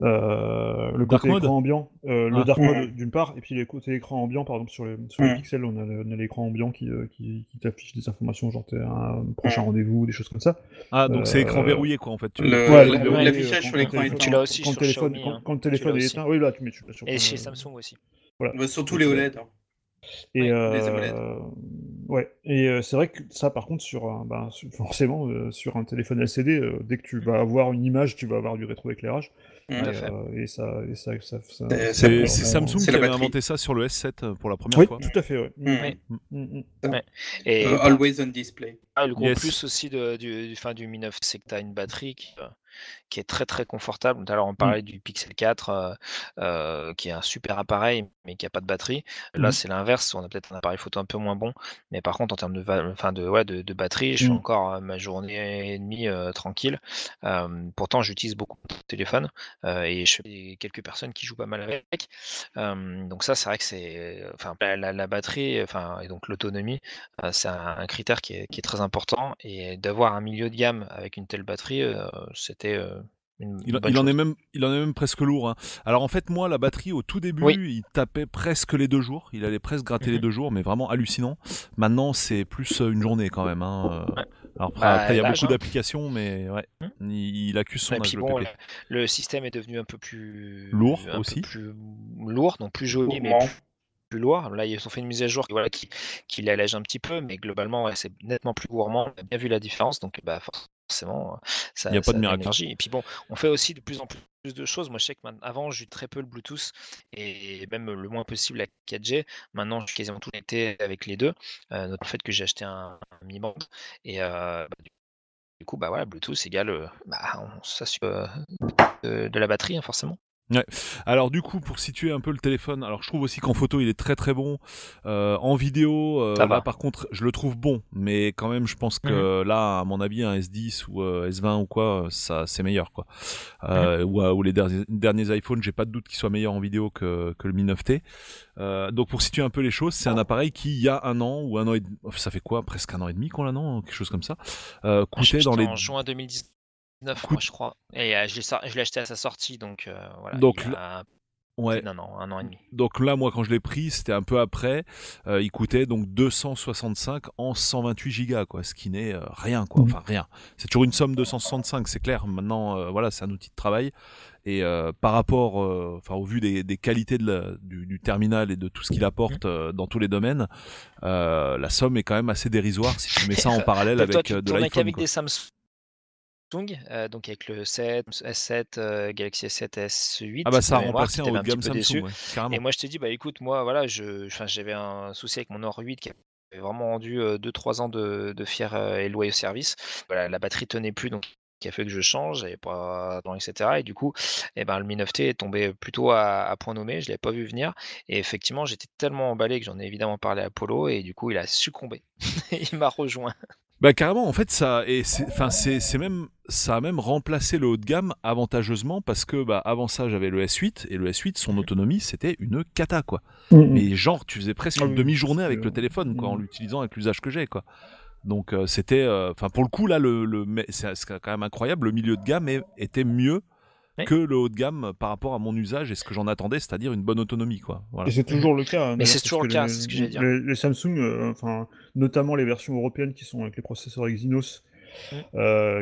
le côté écran ambiant, euh, le ah. dark mode d'une part, et puis les côtés écran ambiant, par exemple sur les, sur les pixels, on a, l'écran ambiant qui, euh, qui, qui t'affiche des informations, genre t'es un prochain rendez-vous, des choses comme ça. Ah, donc c'est écran verrouillé quoi en fait. L'affichage sur l'écran éteint. Tu l'as aussi quand, sur le téléphone, Xiaomi, quand, hein. quand, le téléphone est éteint, oui là tu mets tu sur Et chez Samsung aussi. Voilà. Bah, surtout les OLED. Hein. Et euh, ouais, et c'est vrai que ça, par contre, sur un, bah, forcément, sur un téléphone LCD, dès que tu vas avoir une image, tu vas avoir du rétroéclairage. Euh, et, ça, et ça, ça, c'est Samsung qui avait inventé ça sur le S7 euh, pour la première oui, fois. Tout à fait, ouais. Et uh, always on display. Ah, le gros plus aussi de, du, du, fin, du Mi 9, c'est que tu as une batterie qui, qui est très très confortable. Tout à l'heure, on mmh. parlait du Pixel 4, euh, euh, qui est un super appareil, mais qui n'a pas de batterie. Là, mmh. c'est l'inverse. On a peut-être un appareil photo un peu moins bon, mais par contre, en termes de, enfin de, ouais, de, batterie, je suis mmh. encore euh, ma journée et demie tranquille. pourtant, j'utilise beaucoup de téléphone et je fais quelques personnes qui jouent pas mal avec. donc ça, c'est vrai que c'est, enfin, la, batterie, enfin, et donc l'autonomie, c'est un, critère qui est, qui est, très important. Et d'avoir un milieu de gamme avec une telle batterie, c'était il, en est même, il en est même presque lourd. Hein. Alors en fait, moi, la batterie au tout début, il tapait presque les deux jours. Il allait presque gratter les mhm. deux jours, mais vraiment hallucinant. Maintenant, c'est plus euh, une journée quand même. Hein. Euh. Alors après, bah, il y a beaucoup d'applications, mais ouais, hmm. il, accuse son âge. Bon, le, système est devenu un peu plus lourd aussi, plus lourd, donc plus joli, mais plus, lourd. Là, ils ont fait une mise à jour voilà, qui, qui l'allège un petit peu, mais globalement, c'est nettement plus gourmand. On a bien vu la différence, donc bah, forcément, ça, il n'y a pas de miracle. Et puis bon, on fait aussi de plus en plus de choses. Moi, je sais que avant, j'ai très peu le Bluetooth et même le moins possible la 4G. Maintenant, je suis quasiment tout l'été avec les deux. Euh, le fait que j'ai acheté un, Mi Band et euh, bah, du coup, bah voilà, Bluetooth égale, euh, bah, on s'assure de, la batterie, hein, forcément. Ouais. Alors du coup, pour situer un peu le téléphone, alors je trouve aussi qu'en photo il est très très bon. Euh, en vidéo, euh, là par contre, je le trouve bon, mais quand même, je pense que là, à mon avis, un S10 ou euh, S20 ou quoi, ça c'est meilleur quoi. Ou, ou, les derniers, derniers iPhones, j'ai pas de doute qu'ils soient meilleurs en vidéo que, que le Mi 9T. donc pour situer un peu les choses, c'est un appareil qui il y a un an ou un an et demi, ça fait quoi, presque un an et demi qu'on l'a non, quelque chose comme ça, coûtait dans les en juin 2019 je crois. Et euh, je l'ai acheté à sa sortie, donc euh, voilà. Donc, ouais. un an, un an et demi. Donc là, moi, quand je l'ai pris, c'était un peu après. Euh, il coûtait donc 265 en 128 Go quoi, ce qui n'est rien, quoi. Mmh. Enfin, rien. C'est toujours une somme 265, c'est clair. Maintenant, voilà, c'est un outil de travail. Et par rapport, enfin, au vu des, qualités de du, terminal et de tout ce qu'il apporte mmh. dans tous les domaines, la somme est quand même assez dérisoire si tu mets ça en parallèle avec de l'iPhone. avec des Samsung euh, donc avec le 7, S7, euh, Galaxy S7, S8. Ah bah ça a remplacé un haut de gamme Samsung, Et moi je te dis bah écoute moi voilà je, j'avais un souci avec mon Nord 8 qui avait vraiment rendu 2-3 euh, ans de, de fier et loyal service. Voilà la batterie tenait plus donc qui a fait que je change, j'avais pas dans etc. Et du coup, et eh ben, le Mi 9T est tombé plutôt à, point nommé, je l'avais pas vu venir. Et effectivement, j'étais tellement emballé que j'en ai évidemment parlé à Polo et du coup, il a succombé. il m'a rejoint. Bah carrément, en fait, ça, et enfin, c'est, même, ça a même remplacé le haut de gamme avantageusement parce que, bah, avant ça, j'avais le S8 et le S8, son autonomie, c'était une cata, quoi. Mm, mm. Mais genre, tu faisais presque ah une demi-journée avec le téléphone, quoi, en l'utilisant avec l'usage que j'ai, quoi. Donc euh, c'était, euh, enfin pour le coup là, le, le c'est quand même incroyable, le milieu de gamme était mieux que le haut de gamme par rapport à mon usage et ce que j'en attendais, c'est-à-dire une bonne autonomie. Quoi. Et c'est toujours le cas. Hein, Mais c'est toujours le cas, c'est ce que j'allais dire. Les, Samsung, euh, enfin, notamment les versions européennes qui sont avec les processeurs Exynos,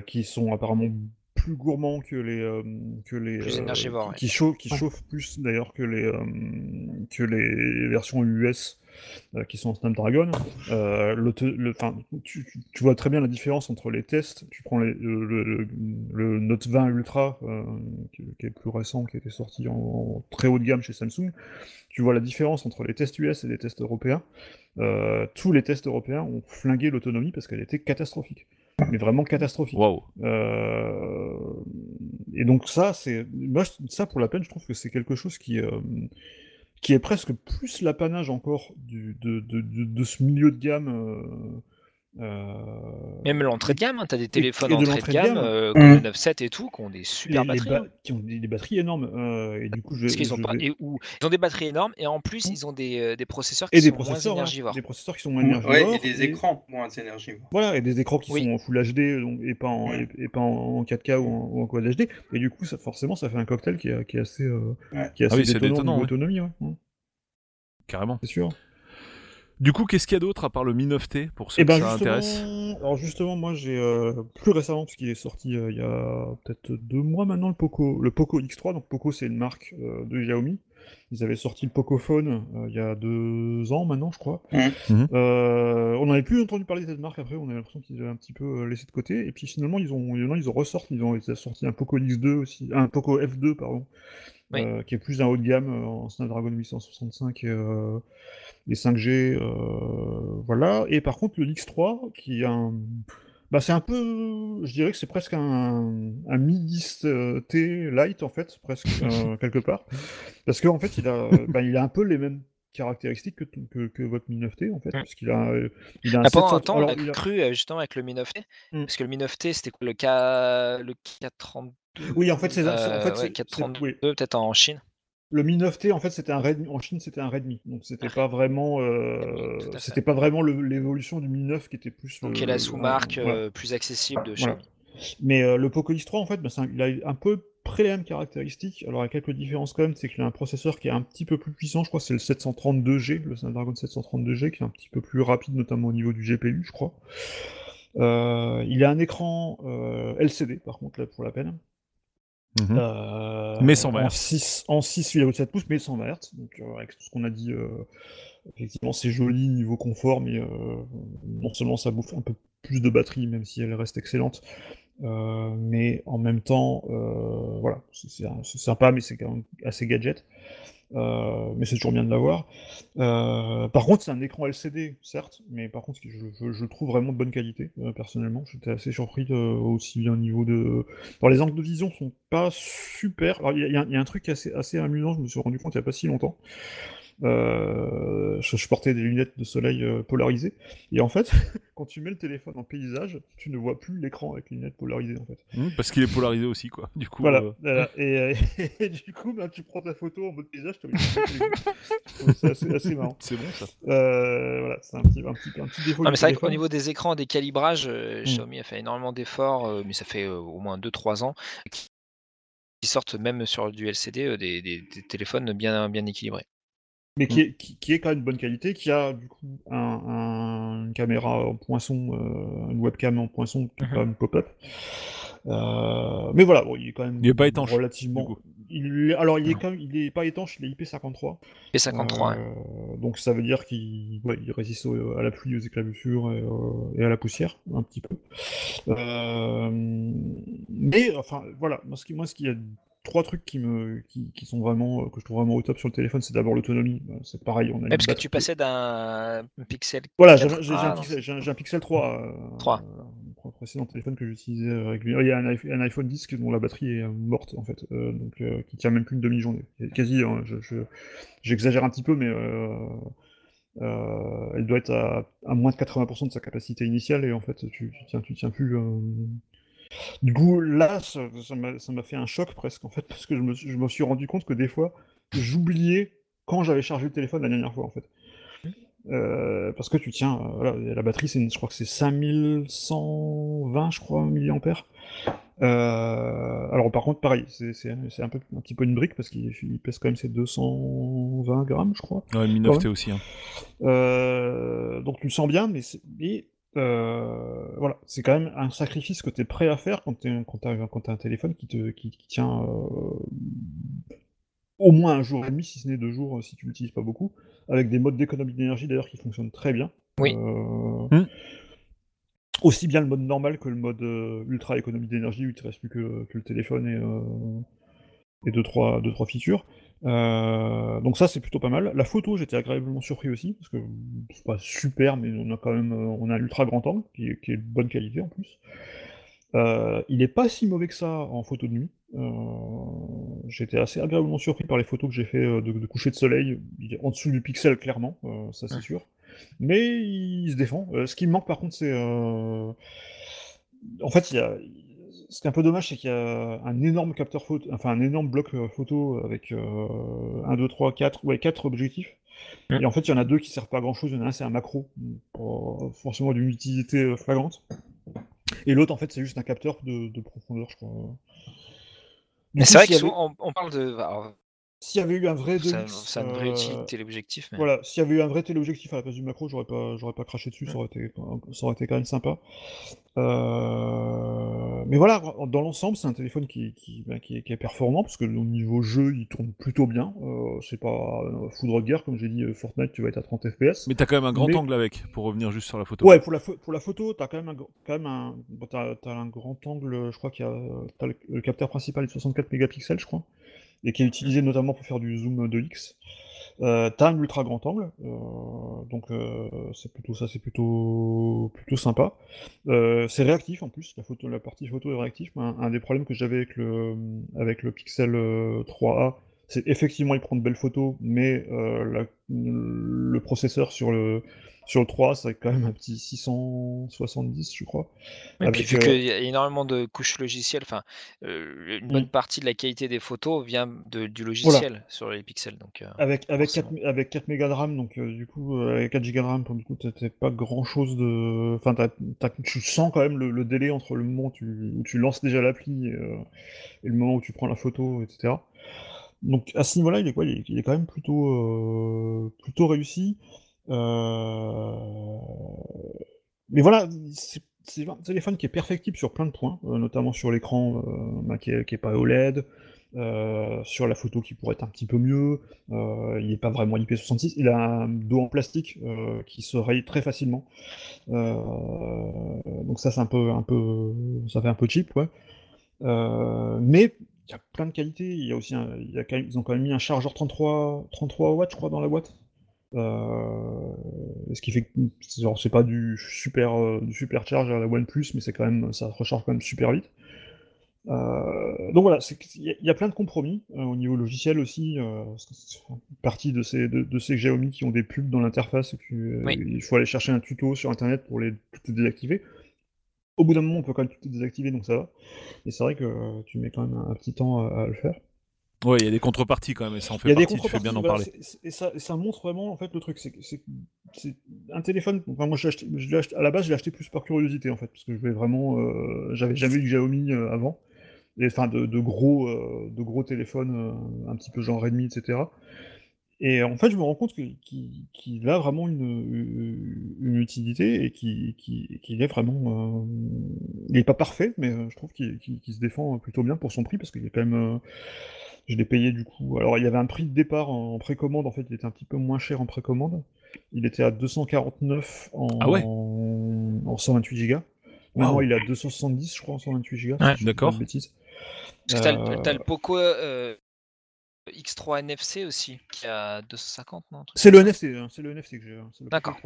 qui sont apparemment plus gourmands que les que les qui, chauffent, qui chauffent plus d'ailleurs que les que les versions US euh, qui sont en Snapdragon. Euh, le, tu, tu, vois très bien la différence entre les tests. Tu prends les, le, le, Note 20 Ultra, euh, qui, est plus récent, qui a été sorti en, très haut de gamme chez Samsung. Tu vois la différence entre les tests US et les tests européens. tous les tests européens ont flingué l'autonomie parce qu'elle était catastrophique mais vraiment catastrophique. et donc ça, c'est moi ça pour la peine, je trouve que c'est quelque chose qui qui est presque plus l'apanage encore de, ce milieu de gamme euh, Même l'entrée de gamme, hein, tu as des téléphones d'entrée de, gamme, euh, comme le 9.7 et tout, qui ont des super batteries. Hein. Qui ont des, batteries énormes. Euh, et du coup, je, ils, ont ils ont des batteries énormes et en plus, ils ont des, des processeurs qui et sont des processeurs, moins énergivores. Des processeurs qui sont moins énergivores. et des écrans moins énergivores. Voilà, et des écrans qui sont en Full HD donc, et, pas en, et, pas en 4K ou en, Quad HD. Et du coup, ça, forcément, ça fait un cocktail qui est, qui est assez, qui est assez ah oui, détonnant, autonomie. Carrément. C'est sûr. Du coup, qu'est-ce qu'il y a d'autre à part le Mi 9T pour ceux eh ben que ça intéresse Alors justement, moi j'ai euh, plus récemment, parce qu'il est sorti euh, il y a peut-être deux mois maintenant, le Poco, le Poco X3. Donc Poco, c'est une marque euh, de Xiaomi. Ils avaient sorti le Pocophone il y a deux ans maintenant, je crois. Mhm. on n'avait plus entendu parler de cette marque après. On a l'impression qu'ils avaient un petit peu laissé de côté. Et puis finalement, ils ont, ils ont ressorti. Ils ont, sorti un Poco X2 aussi, un Poco F2 pardon. Qui est plus un haut de gamme en Snapdragon 865 et, 5G, voilà. Et par contre, le X3, qui est un. Bah, c'est un peu. Je dirais que c'est presque un, un Mi 10T light, en fait, presque, quelque part. Parce qu'en en fait, il a, bah, il a un peu les mêmes caractéristiques que, que, votre Mi 9T en fait mmh. qu'il a, il a un pendant un temps on a cru justement avec le Mi 9T mmh. parce que le Mi 9T c'était quoi le K le K32 oui en fait c'est en fait, ouais, K32 peut-être en Chine le Mi 9T, en fait, c'était un Redmi. En Chine, c'était un Redmi. Donc, c'était pas vraiment, euh, c'était pas vraiment l'évolution du Mi 9 qui était plus. Donc, est la sous-marque euh, plus accessible de Xiaomi. Mais euh, le Poco X3, en fait, bah, il a un peu près les mêmes caractéristiques. Alors, il y a quelques différences quand même, c'est qu'il a un processeur qui est un petit peu plus puissant. Je crois que c'est le 732G, le Snapdragon 732G, qui est un petit peu plus rapide, notamment au niveau du GPU, je crois. il a un écran LCD, par contre, là, pour la peine. Euh, mais 120 en 6, en 6,7 pouces, mais 120 Hz. Donc, euh, avec tout ce qu'on a dit, euh, effectivement, c'est joli niveau confort, mais non seulement ça bouffe un peu plus de batterie, même si elle reste excellente, mais en même temps, voilà, c'est sympa, mais c'est quand même assez gadget. Euh, mais c'est toujours bien de l'avoir. Euh, par contre, c'est un écran LCD, certes, mais par contre, je, je, trouve vraiment de bonne qualité, euh, personnellement. J'étais assez surpris aussi bien au niveau de. Alors, les angles de vision sont pas super. Il y, y, a un truc assez, assez amusant, je me suis rendu compte il n'y a pas si longtemps. Euh, je, portais des lunettes de soleil euh, polarisées. Et en fait, quand tu mets le téléphone en paysage, tu ne vois plus l'écran avec les lunettes polarisées en fait. Mmh, parce qu'il est polarisé aussi, quoi. Du coup. Voilà. Euh, et, du coup, bah, tu prends ta photo en mode paysage, c'est assez, assez marrant. C'est bon ça. voilà, c'est un petit, un petit, un petit défaut. Non, mais c'est vrai qu'au niveau des écrans, des calibrages, mmh. Xiaomi a fait énormément d'efforts, mais ça fait au moins 2-3 ans qui sortent même sur du LCD des, des, des téléphones bien, bien équilibrés mais qui, mmh. est, qui, est quand même de bonne qualité, qui a du coup un, une caméra en poinçon, euh, une webcam en poinçon, qui mmh. pop-up. Euh, mais voilà, bon, il est quand même il est pas étanche, relativement. Il alors il est quand même, il est pas étanche, il est IP53. IP53. Euh, donc ça veut dire qu'il ouais, il résiste à la pluie, aux éclaboussures et, et, à la poussière un petit peu. mais enfin voilà, moi ce qui, moi ce qui a trois trucs qui me qui, sont vraiment euh, que je trouve vraiment au top sur le téléphone c'est d'abord l'autonomie bah, c'est pareil on a parce que tu passais d'un pixel voilà j'ai un, pixel 3 3 précédent téléphone que j'utilisais régulièrement. Il y a un, iPhone 10 dont la batterie est morte en fait, donc qui tient même plus une demi-journée. Quasi, hein, j'exagère un petit peu, mais elle doit être à, moins de 80% de sa capacité initiale et en fait tu, tiens, tu tiens plus. Du coup, là, ça m'a fait un choc presque en fait, parce que je me, je me suis rendu compte que des fois, j'oubliais quand j'avais chargé le téléphone la dernière fois en fait. Euh, parce que tu tiens, euh, voilà, la batterie, c'est, je crois que c'est 5120, je crois, milliampères. Euh, alors par contre, pareil, c'est, un, peu, un petit peu une brique parce qu'il pèse quand même ses 220 grammes, je crois. Ouais, 1009T aussi. Hein. donc tu le sens bien, mais, voilà, c'est quand même un sacrifice que tu es prêt à faire quand tu as, un téléphone qui, te, qui, tient au moins un jour et demi, si ce n'est deux jours, si tu l'utilises pas beaucoup avec des modes d'économie d'énergie d'ailleurs qui fonctionnent très bien. Oui. Euh, hmm. Aussi bien le mode normal que le mode euh, ultra économie d'énergie où il te reste plus que, le téléphone et, euh, et deux, trois, deux, trois features. Donc ça c'est plutôt pas mal. La photo j'étais agréablement surpris aussi, parce que c'est pas super mais on a quand même on a un ultra grand angle qui, qui est de bonne qualité en plus. il est pas si mauvais que ça en photo de nuit. Euh, j'étais assez agréablement surpris par les photos que j'ai fait euh, de, coucher de soleil. Il est en dessous du pixel, clairement, euh, ça c'est sûr. Mais il se défend. ce qui me manque par contre, c'est. En fait, il y a. Ce qui est un peu dommage, c'est qu'il y a un énorme capteur photo, enfin un énorme bloc photo avec 1, 2, 3, 4, ouais, 4 objectifs. Et en fait, il y en a deux qui servent pas à grand chose. Il y en a un, c'est un macro, forcément d'une utilité flagrante. Et l'autre, en fait, c'est juste un capteur de, de profondeur, je crois. Mais c'est vrai qu'on on parle de. S'il y avait eu un vrai ça, ça une vraie utilité l'objectif. Voilà, s'il y avait eu un vrai téléobjectif à la place du macro, j'aurais pas, j'aurais pas craché dessus, ça aurait été, ça aurait été quand même sympa. Euh, mais voilà, dans l'ensemble, c'est un téléphone qui, qui, qui, est, performant parce que au niveau jeu, il tourne plutôt bien. Euh, c'est pas foudre de guerre, comme j'ai dit, euh, Fortnite, tu vas être à 30 FPS. Mais t'as quand même un grand angle avec, pour revenir juste sur la photo. Ouais, pour la, pour la photo, t'as quand même un, quand même un, as, un grand angle. Je crois qu'il y a, le, le capteur principal est de 64 mégapixels, je crois et qui est utilisé notamment pour faire du zoom de X. Euh, ultra grand angle, euh, donc euh, c'est plutôt ça, c'est plutôt plutôt sympa. c'est réactif en plus, la photo, la partie photo est réactive. Un, des problèmes que j'avais avec le avec le Pixel 3a, c'est effectivement il prend de belles photos, mais le processeur sur le sur le 3, c'est quand même un petit 670, je crois. Et puis vu qu'il y a énormément de couches logicielles, enfin, une bonne partie de la qualité des photos vient de, du logiciel sur les pixels. Donc, avec, avec, 4, avec 4 mégas de RAM, donc du coup, avec 4 Go de RAM, du coup, t'as pas grand chose de. Enfin, tu sens quand même le, délai entre le moment où tu, où tu lances déjà l'appli et le moment où tu prends la photo, etc. Donc à ce niveau-là, il est quoi? Il est, quand même plutôt, plutôt réussi. Euh, mais voilà, c'est un téléphone qui est perfectible sur plein de points, euh, notamment sur l'écran euh, bah, qui, est, pas OLED, sur la photo qui pourrait être un petit peu mieux, il n'est pas vraiment IP66, il a un dos en plastique qui se raye très facilement. donc ça c'est un peu, un peu, ça fait un peu cheap, ouais. mais il y a plein de qualités, il y a aussi ils ont quand même mis un chargeur 33, 33 watts je crois dans la boîte. Euh, ce qui fait que c'est pas du super, euh, du super charge à la OnePlus, mais c'est quand même, ça recharge quand même super vite. Euh, donc voilà, il y, a plein de compromis au niveau logiciel aussi. partie de ces, de, ces Xiaomi qui ont des pubs dans l'interface et il faut aller chercher un tuto sur internet pour les tout désactiver. Au bout d'un moment, on peut quand même tout désactiver, donc ça va. Et c'est vrai que tu mets quand même un petit temps à le faire. Oui, il y a des contreparties quand même, et ça en fait partie, tu fais bien d'en parler. Et ça, ça, montre vraiment, en fait, le truc, c'est un téléphone, enfin, moi, je acheté, à la base, je l'ai acheté plus par curiosité, en fait, parce que je vais vraiment, euh, j'avais jamais eu de Xiaomi euh, avant, et, enfin, de, de gros, euh, de gros téléphones, un petit peu genre Redmi, etc. Et en fait, je me rends compte qu'il a vraiment une, une, utilité et qu'il est vraiment. il n'est pas parfait, mais je trouve qu'il se défend plutôt bien pour son prix parce qu'il est quand même. Je l'ai payé du coup. Alors il y avait un prix de départ en précommande, en fait il était un petit peu moins cher en précommande. Il était à 249 en, ah en 128 Go. Maintenant il est à 270 je crois en 128 Go. Ouais, d'accord. Bêtise. Parce que t'as, le, euh, Poco, euh, X3 NFC aussi, qui a 250, non C'est le NFC, hein, c'est le NFC que j'ai. Hein, D'accord.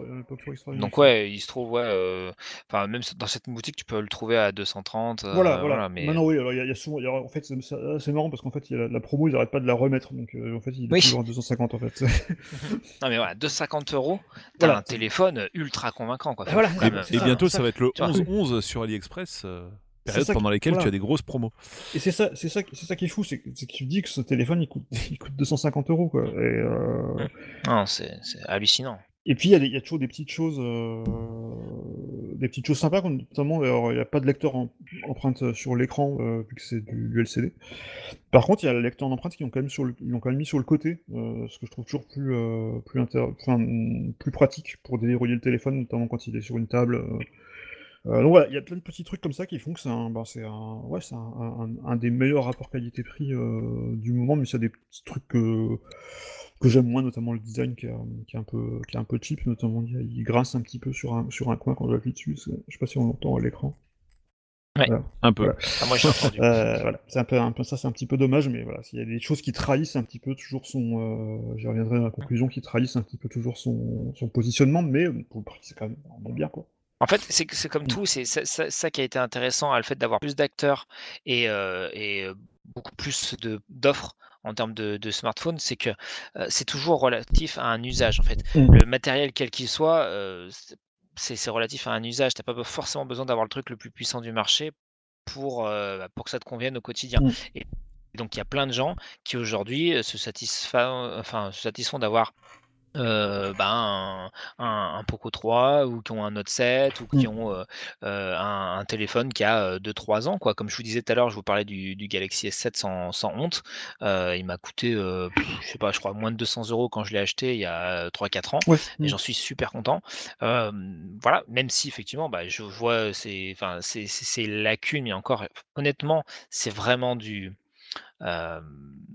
Donc ouais, il se trouve, ouais, euh, enfin même dans cette boutique, tu peux le trouver à 230. Euh, voilà, voilà. mais... Maintenant, oui, alors il y, a souvent, en fait, c'est marrant parce qu'en fait, la, promo, ils n'arrêtent pas de la remettre, donc euh, en fait, il est toujours à 250 en fait. non mais voilà, 250 euros, t'as un téléphone ultra convaincant quoi. et, bientôt, ça, va être le 11-11 sur AliExpress pendant lesquelles tu as des grosses promos. Et c'est ça, c'est ça, c'est ça qui est fou, c'est que, tu dis que ce téléphone il coûte, il coûte 250 euros quoi. Et, euh... Non, c'est hallucinant. Et puis il y, y, a toujours des petites choses, euh... des petites choses sympas, notamment il n'y a pas de lecteur en, empreinte sur l'écran euh, vu que c'est du, LCD. Par contre, il y a le lecteur d'empreinte qui ont quand même sur le, ils ont quand même mis sur le côté, euh, ce que je trouve toujours plus euh, plus, inter... enfin, plus pratique pour déverrouiller le téléphone, notamment quand il est sur une table. Euh, donc voilà, il y a plein de petits trucs comme ça qui font que c'est un, c'est un, ouais, c'est un, un, des meilleurs rapports qualité-prix euh, du moment, mais il y a des petits trucs que, que j'aime moins, notamment le design qui, qui, est un peu, qui est un peu cheap, notamment il, grince un petit peu sur un, sur un coin quand on appuie dessus, je sais pas si on l'entend à l'écran. Ouais, un peu. Ah, moi, euh, voilà, c'est un peu, un peu ça, c'est un petit peu dommage, mais voilà, s'il y a des choses qui trahissent un petit peu toujours son, euh, j'y reviendrai la conclusion, qui trahissent un petit peu toujours son, son positionnement, mais pour le prix, c'est quand même vraiment bien, quoi. En fait, c'est comme mmh. tout, c'est ça, qui a été intéressant, le fait d'avoir plus d'acteurs et, beaucoup plus d'offres en termes de, smartphones, c'est que c'est toujours relatif à un usage en fait. Mmh. Le matériel quel qu'il soit, c'est relatif à un usage. Tu n'as pas forcément besoin d'avoir le truc le plus puissant du marché pour, bah, pour que ça te convienne au quotidien. Mmh. Et donc il y a plein de gens qui aujourd'hui se satisfont, enfin, se satisfont d'avoir euh, ben, un, un, Poco 3 ou qui ont un Note 7 ou qui mmh. ont un, téléphone qui a 2-3 ans. Quoi. Comme je vous disais tout à l'heure, je vous parlais du, Galaxy S7 sans, sans honte. il m'a coûté, je sais pas, je crois moins de 200 euros quand je l'ai acheté il y a 3-4 ans. Et mmh. j'en suis super content. voilà, même si effectivement, bah, je vois ces, ces lacunes, mais encore, honnêtement, c'est vraiment du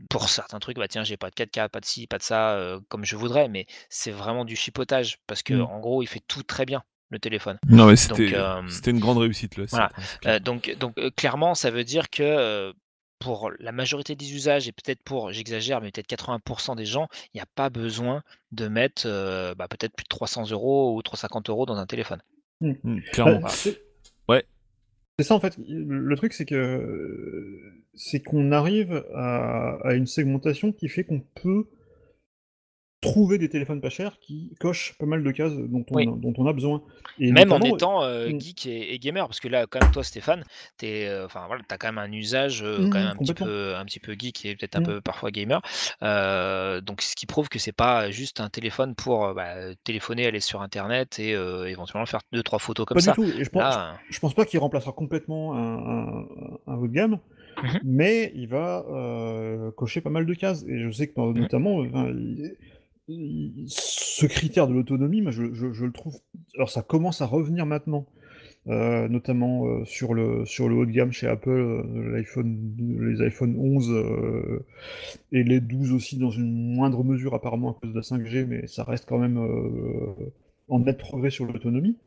pour certains trucs, bah tiens, j'ai pas de 4K, pas de ci, pas de ça, comme je voudrais, mais c'est vraiment du chipotage parce que mmh. en gros, il fait tout très bien le téléphone. Non, mais c'était une grande réussite là. Donc, donc clairement, ça veut dire que pour la majorité des usages et peut-être pour, j'exagère, mais peut-être 80% des gens, il n'y a pas besoin de mettre bah, peut-être plus de 300 euros ou 350 euros dans un téléphone. Mmh. Mmh, clairement. Bah, ouais. C'est ça en fait. Le truc, c'est que c'est qu'on arrive à, à, une segmentation qui fait qu'on peut trouver des téléphones pas chers qui cochent pas mal de cases dont on, dont on a besoin. Et même en étant euh, mm. geek et, gamer, parce que là, quand même, toi, Stéphane, tu euh, enfin voilà, as quand même un usage euh, quand même un petit, peu, un petit peu geek et peut-être un mm. peu parfois gamer. donc, ce qui prouve que c'est pas juste un téléphone pour bah, téléphoner, aller sur Internet et éventuellement faire deux trois photos comme pas ça. Du tout. Et je, pense, je, pense pas qu'il remplacera complètement un, un, un haut de gamme. Mmh mais il va cocher pas mal de cases. Et je sais que mmh notamment, ce critère de l'autonomie, je, le trouve. Alors ça commence à revenir maintenant, euh, notamment euh, sur, le, sur le haut de gamme chez Apple, euh, l'iPhone, les iPhone 11 et les 12 aussi, dans une moindre mesure apparemment à cause de la 5G, mais ça reste quand même en net progrès sur l'autonomie.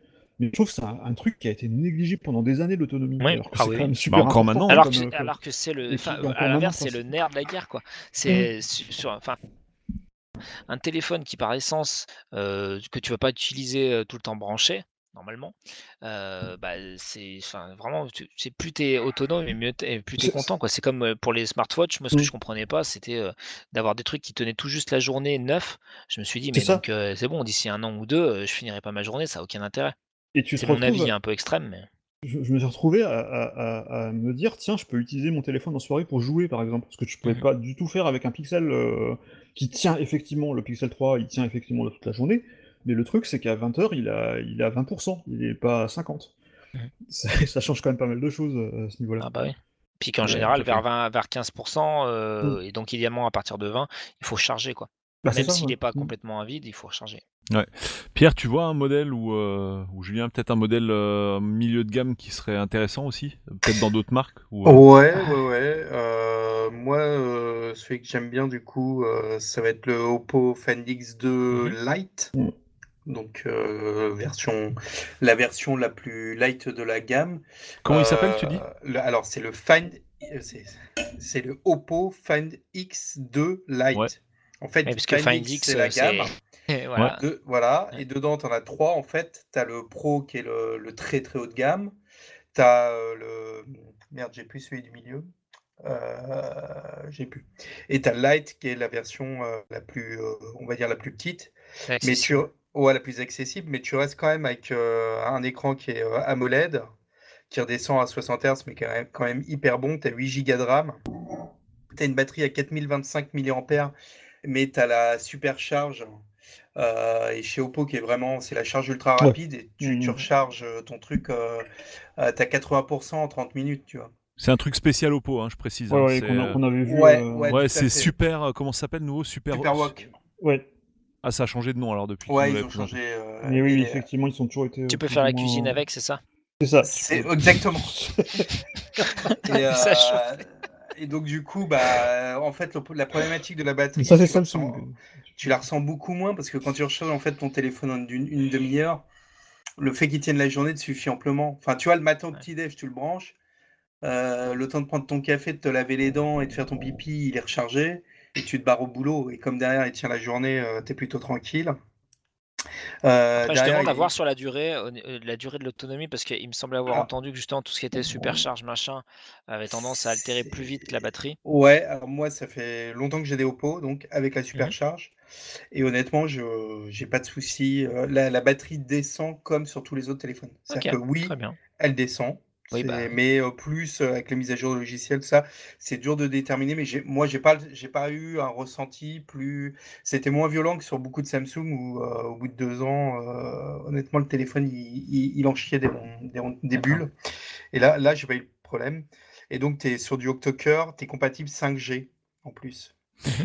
Mais je trouve que c'est un, truc qui a été négligé pendant des années l'autonomie. alors que ah c'est quand même super bah, encore maintenant. Alors, que, alors que c'est le, à l'inverse, c'est le nerf de la guerre quoi. C'est mmh. sur, enfin, un téléphone qui par essence euh, que tu vas pas utiliser tout le temps branché normalement, euh, bah, c'est vraiment c'est plus tu es autonome et mieux plus tu es content quoi. C'est comme pour les smartwatches, moi ce que je comprenais pas, c'était d'avoir des trucs qui tenaient tout juste la journée neuf. Je me suis dit mais donc c'est bon, d'ici un an ou deux, je finirai pas ma journée, ça a aucun intérêt. Et tu c'est mon avis un peu extrême mais je, me suis retrouvé à, me dire tiens je peux utiliser mon téléphone en soirée pour jouer par exemple parce que je pouvais mmh pas du tout faire avec un Pixel qui tient effectivement le Pixel 3 il tient effectivement toute la journée. Mais le truc c'est qu'à 20h il a il a 20% il est pas à 50 mmh ça, change quand même pas mal de choses à ce niveau-là. Ah bah oui. Puis qu'en général vers 20 vers 15% mmh. et donc idéalement à partir de 20 il faut charger quoi bah, même s'il n'est pas complètement à vide il faut recharger Ouais. Pierre, tu vois un modèle euh, où Julien, peut-être un modèle euh, milieu de gamme qui serait intéressant aussi Peut-être dans d'autres marques ou, euh Ouais, ouais, ouais. moi, celui que j'aime bien, du coup, ça va être le Oppo Find X2 mhm. Lite. Mm. Donc, version, la version la plus light de la gamme. Comment il s'appelle, tu dis? Alors, c'est le Find c'est le Oppo Find X2 Lite. En fait, Find, X, c'est la gamme. Et voilà. voilà. Et dedans, tu en as trois. En fait, tu as le Pro qui est le, très très haut de gamme. Tu as le. Merde, j'ai plus celui du milieu. Euh, j'ai plus. Et tu as Lite qui est la version euh, la plus, euh, on va dire, la plus petite. Mais tu. Ouais, la plus accessible, mais tu restes quand même avec un écran qui est AMOLED, qui redescend à 60 Hz, mais qui est quand même hyper bon. Tu as 8 Go de RAM. Tu as une batterie à 4025 mAh, mais tu as la supercharge euh, et chez Oppo, qui est vraiment, c'est la charge ultra rapide, et tu, mmh, mmh. recharges euh, ton truc, euh, euh tu as 80% en 30 minutes, tu vois. C'est un truc spécial Oppo, hein, je précise. Hein, ouais, qu'on avait vu. Ouais, c'est super, comment ça s'appelle nouveau? Super, super Walk. Ouais. Ah, ça a changé de nom alors depuis. Ouais, ils ont changé. Mais oui, effectivement, ils sont toujours été. Tu peux faire la cuisine avec, c'est ça? C'est ça. C'est exactement. et, et, donc du coup, bah, en fait, la problématique de la batterie. Ça c'est Samsung tu la ressens beaucoup moins parce que quand tu recharges en fait ton téléphone en une, demi-heure, le fait qu'il tienne la journée te suffit amplement. Enfin, tu vois, le matin au petit-déj, tu le branches. Euh, le temps de prendre ton café, de te laver les dents et de faire ton pipi, il est rechargé. Et tu te barres au boulot. Et comme derrière, il tient la journée, euh, tu es plutôt tranquille. Euh, je demande à voir sur la durée, euh, la durée de l'autonomie, parce qu'il me semble avoir ah. entendu que justement tout ce qui était supercharge machin avait tendance à altérer plus vite la batterie. Ouais, alors moi ça fait longtemps que j'ai des Oppo, donc avec la mmh supercharge. Et honnêtement, je j'ai pas de souci. Euh, la, batterie descend comme sur tous les autres téléphones. C'est-à-dire que oui, elle descend. Bah mais plus avec les mises à jour de logiciel, ça, c'est dur de déterminer. Mais moi, j'ai pas, j'ai pas eu un ressenti plus. C'était moins violent que sur beaucoup de Samsung où, au bout de deux ans, honnêtement, le téléphone, il, en chiait des, des, bulles. Et là, là, j'ai pas eu de problème. Et donc, tu es sur du octo-cœur, tu es compatible 5G en plus.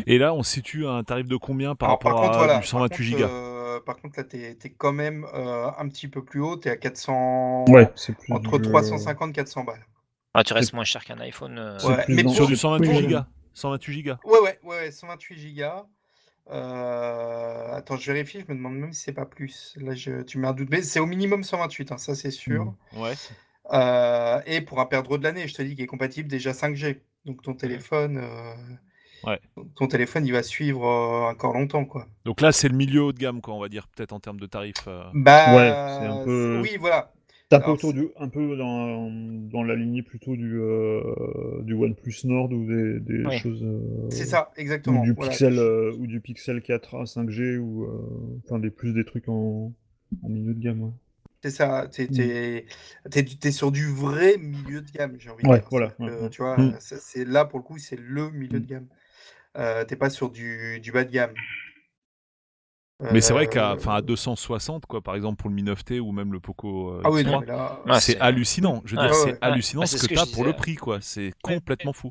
Et là, on se situe à un tarif de combien par rapport à du 128 Go euh, par contre, là, tu es, quand même euh, un petit peu plus haut. Tu es à 400. Ouais, entre 350 et 400 balles. Ah, tu restes moins cher qu'un iPhone. Euh, mais sur du 128 Go. 128 Go. Ouais, ouais, ouais, 128 Go. Attends, je vérifie, je me demande même si c'est pas plus. Là, je... tu mets un doute. Mais c'est au minimum 128, hein, ça c'est sûr. Mmh. Ouais. et pour un perdreau de l'année, je te dis qu'il est compatible déjà 5G. Donc ton mmh. Ton téléphone, il va suivre euh, encore longtemps, quoi. Donc là, c'est le milieu haut de gamme, quoi, on va dire, peut-être en termes de tarifs. Euh. Bah, ouais, c'est un peu. Oui, voilà. un peu, du, un peu dans, dans, la lignée plutôt du, euh, du OnePlus Nord ou des, des choses. c'est ça, exactement. Ou du, Pixel, ou du Pixel 4 à 5G ou enfin des plus des trucs en, en milieu de gamme. Ouais. C'est ça, tu es, sur du vrai milieu de gamme, j'ai envie de dire. Voilà, tu vois, mm. c'est là pour le coup, c'est le milieu de mm. gamme. Euh, t'es pas sur du, du, bas de gamme. Mais c'est vrai qu'à à 260, quoi, par exemple pour le Mi 9T ou même le Poco euh, ah oui, c'est hallucinant. Je veux dire, c'est hallucinant ce que tu as pour le prix, quoi. C'est complètement fou.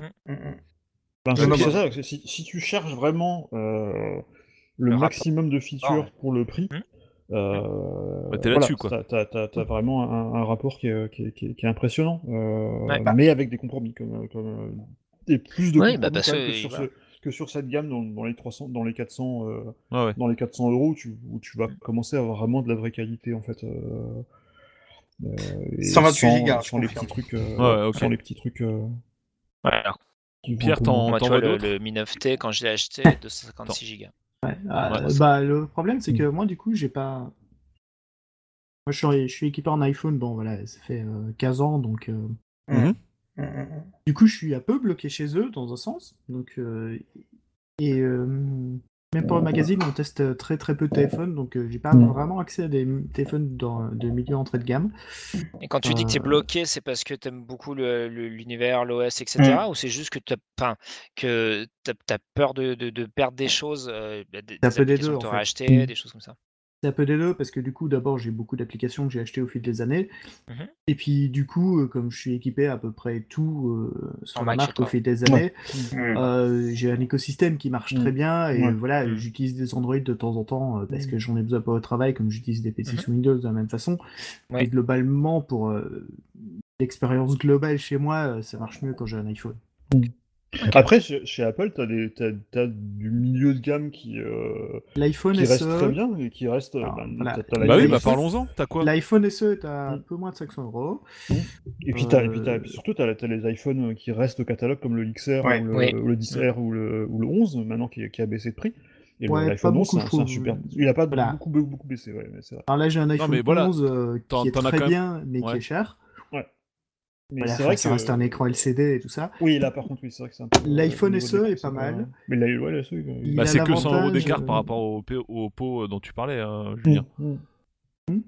Mm, mm, mm. Ben, c'est ça, si, si, tu cherches vraiment euh, le, maximum de features pour le prix, euh, bah, t'es là-dessus, quoi. T'as as, vraiment un, un, rapport qui est, qui est, qui est impressionnant, bah. mais avec des compromis, comme, comme et plus de bah que, sur que, sur cette gamme dans, les 300, dans les 400, euh, dans les 400 euros, tu, où tu vas commencer à avoir vraiment de la vraie qualité en fait. Euh, euh, 128 Go sans, les petits trucs, euh, sans les petits trucs. Pierre, t'en vois le, le Mi 9T quand je l'ai acheté, 256 Go. Ouais, bah, le problème c'est que moi du coup j'ai pas. Moi je suis, je suis, équipé en iPhone, bon voilà, ça fait 15 ans donc. Mmh. Du coup, je suis un peu bloqué chez eux dans un sens. Donc, euh, et euh, même pour le magazine, on teste très très peu de téléphones, donc euh, j'ai pas vraiment accès à des téléphones dans, de milieu entrée de gamme. Et quand tu dis que tu es bloqué, c'est parce que tu aimes beaucoup l'univers, l'OS, etc. Ou c'est juste que tu as, que as, peur de, de, perdre des choses, des, des applications que tu aurais achetées, des choses comme ça? C'est un peu des deux parce que du coup, d'abord, j'ai beaucoup d'applications que j'ai achetées au fil des années. Mmh et puis, du coup, euh, comme je suis équipé à peu près tout euh, sur la marque au fil des années, mmh. euh, j'ai un écosystème qui marche très mmh. bien. Et voilà, j'utilise des Android de temps en temps parce que j'en ai besoin pour le travail, comme j'utilise des PC sous Windows de la même façon. Et globalement, pour l'expérience globale chez moi, ça marche mieux quand j'ai un iPhone. Après, chez, Apple, tu as, du milieu de gamme qui, euh, reste très bien et qui reste. bah, bah oui, bah parlons-en. T'as quoi? L'iPhone SE, t'as un peu moins de 500 euros. Et puis, euh, surtout, tu as, les iPhones qui restent au catalogue comme le XR ou, le, 10R ou le, ou le 11, maintenant qui, a baissé de prix. Et l'iPhone 11, c'est un, super. Il n'a pas beaucoup, beaucoup, baissé. Ouais, Alors là, j'ai un iPhone 11 euh, qui est très bien, mais qui est cher. Mais c'est vrai que ça reste un écran LCD et tout ça. Oui, là par contre, oui, c'est vrai que c'est un peu. L'iPhone SE est pas mal. Mais là, ouais, SE, bah, c'est que 100 euros d'écart par rapport au, au pot dont tu parlais, hein, Julien. Mm, mm.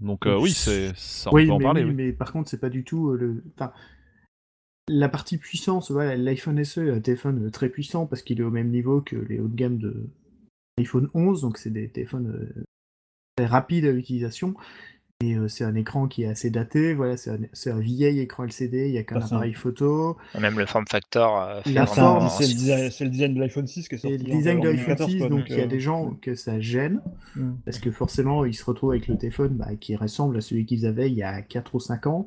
Donc, euh, oui, c'est ça, on peut en parler. Oui, mais par contre, c'est pas du tout euh, le. Enfin, la partie puissance, voilà, l'iPhone SE est un téléphone très puissant parce qu'il est au même niveau que les hauts de gamme de l'iPhone 11, donc c'est des téléphones euh, très rapides à l'utilisation. Et c'est un écran qui est assez daté, voilà, c'est un, vieil écran LCD, il n'y a qu'un appareil photo. Même le form factor. la forme, c'est le, design, de l'iPhone 6 qui est sorti. Le design de l'iPhone 6, donc il y a des gens que ça gêne, mm. parce que forcément ils se retrouvent avec le téléphone bah, qui ressemble à celui qu'ils avaient il y a 4 ou 5 ans.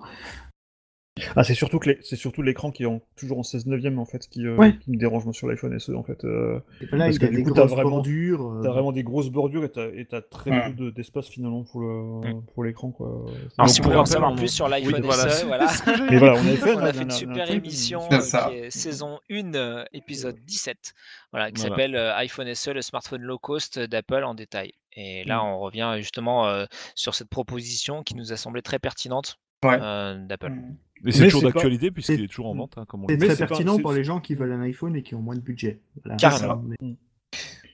Ah, c'est surtout que c'est surtout l'écran qui est toujours en 16 neuvième en fait qui, qui me dérange sur l'iPhone SE en fait. Euh, parce que du coup t'as vraiment, bordures, as vraiment des grosses bordures et t'as très peu d'espace finalement pour le pour l'écran quoi. Alors si vous voulez en savoir plus sur l'iPhone SE, voilà. Mais voilà, on, fait, on a fait une super émission euh, qui est saison 1 euh, épisode 17, voilà, qui s'appelle iPhone SE, le smartphone low cost d'Apple en détail. Et là, mm. on revient justement sur cette proposition qui nous a semblé très pertinente d'Apple. Mm. Mais c'est toujours d'actualité puisqu'il est toujours en vente. Hein, c'est très pertinent pour les gens qui veulent un iPhone et qui ont moins de budget. Carrément. Mais...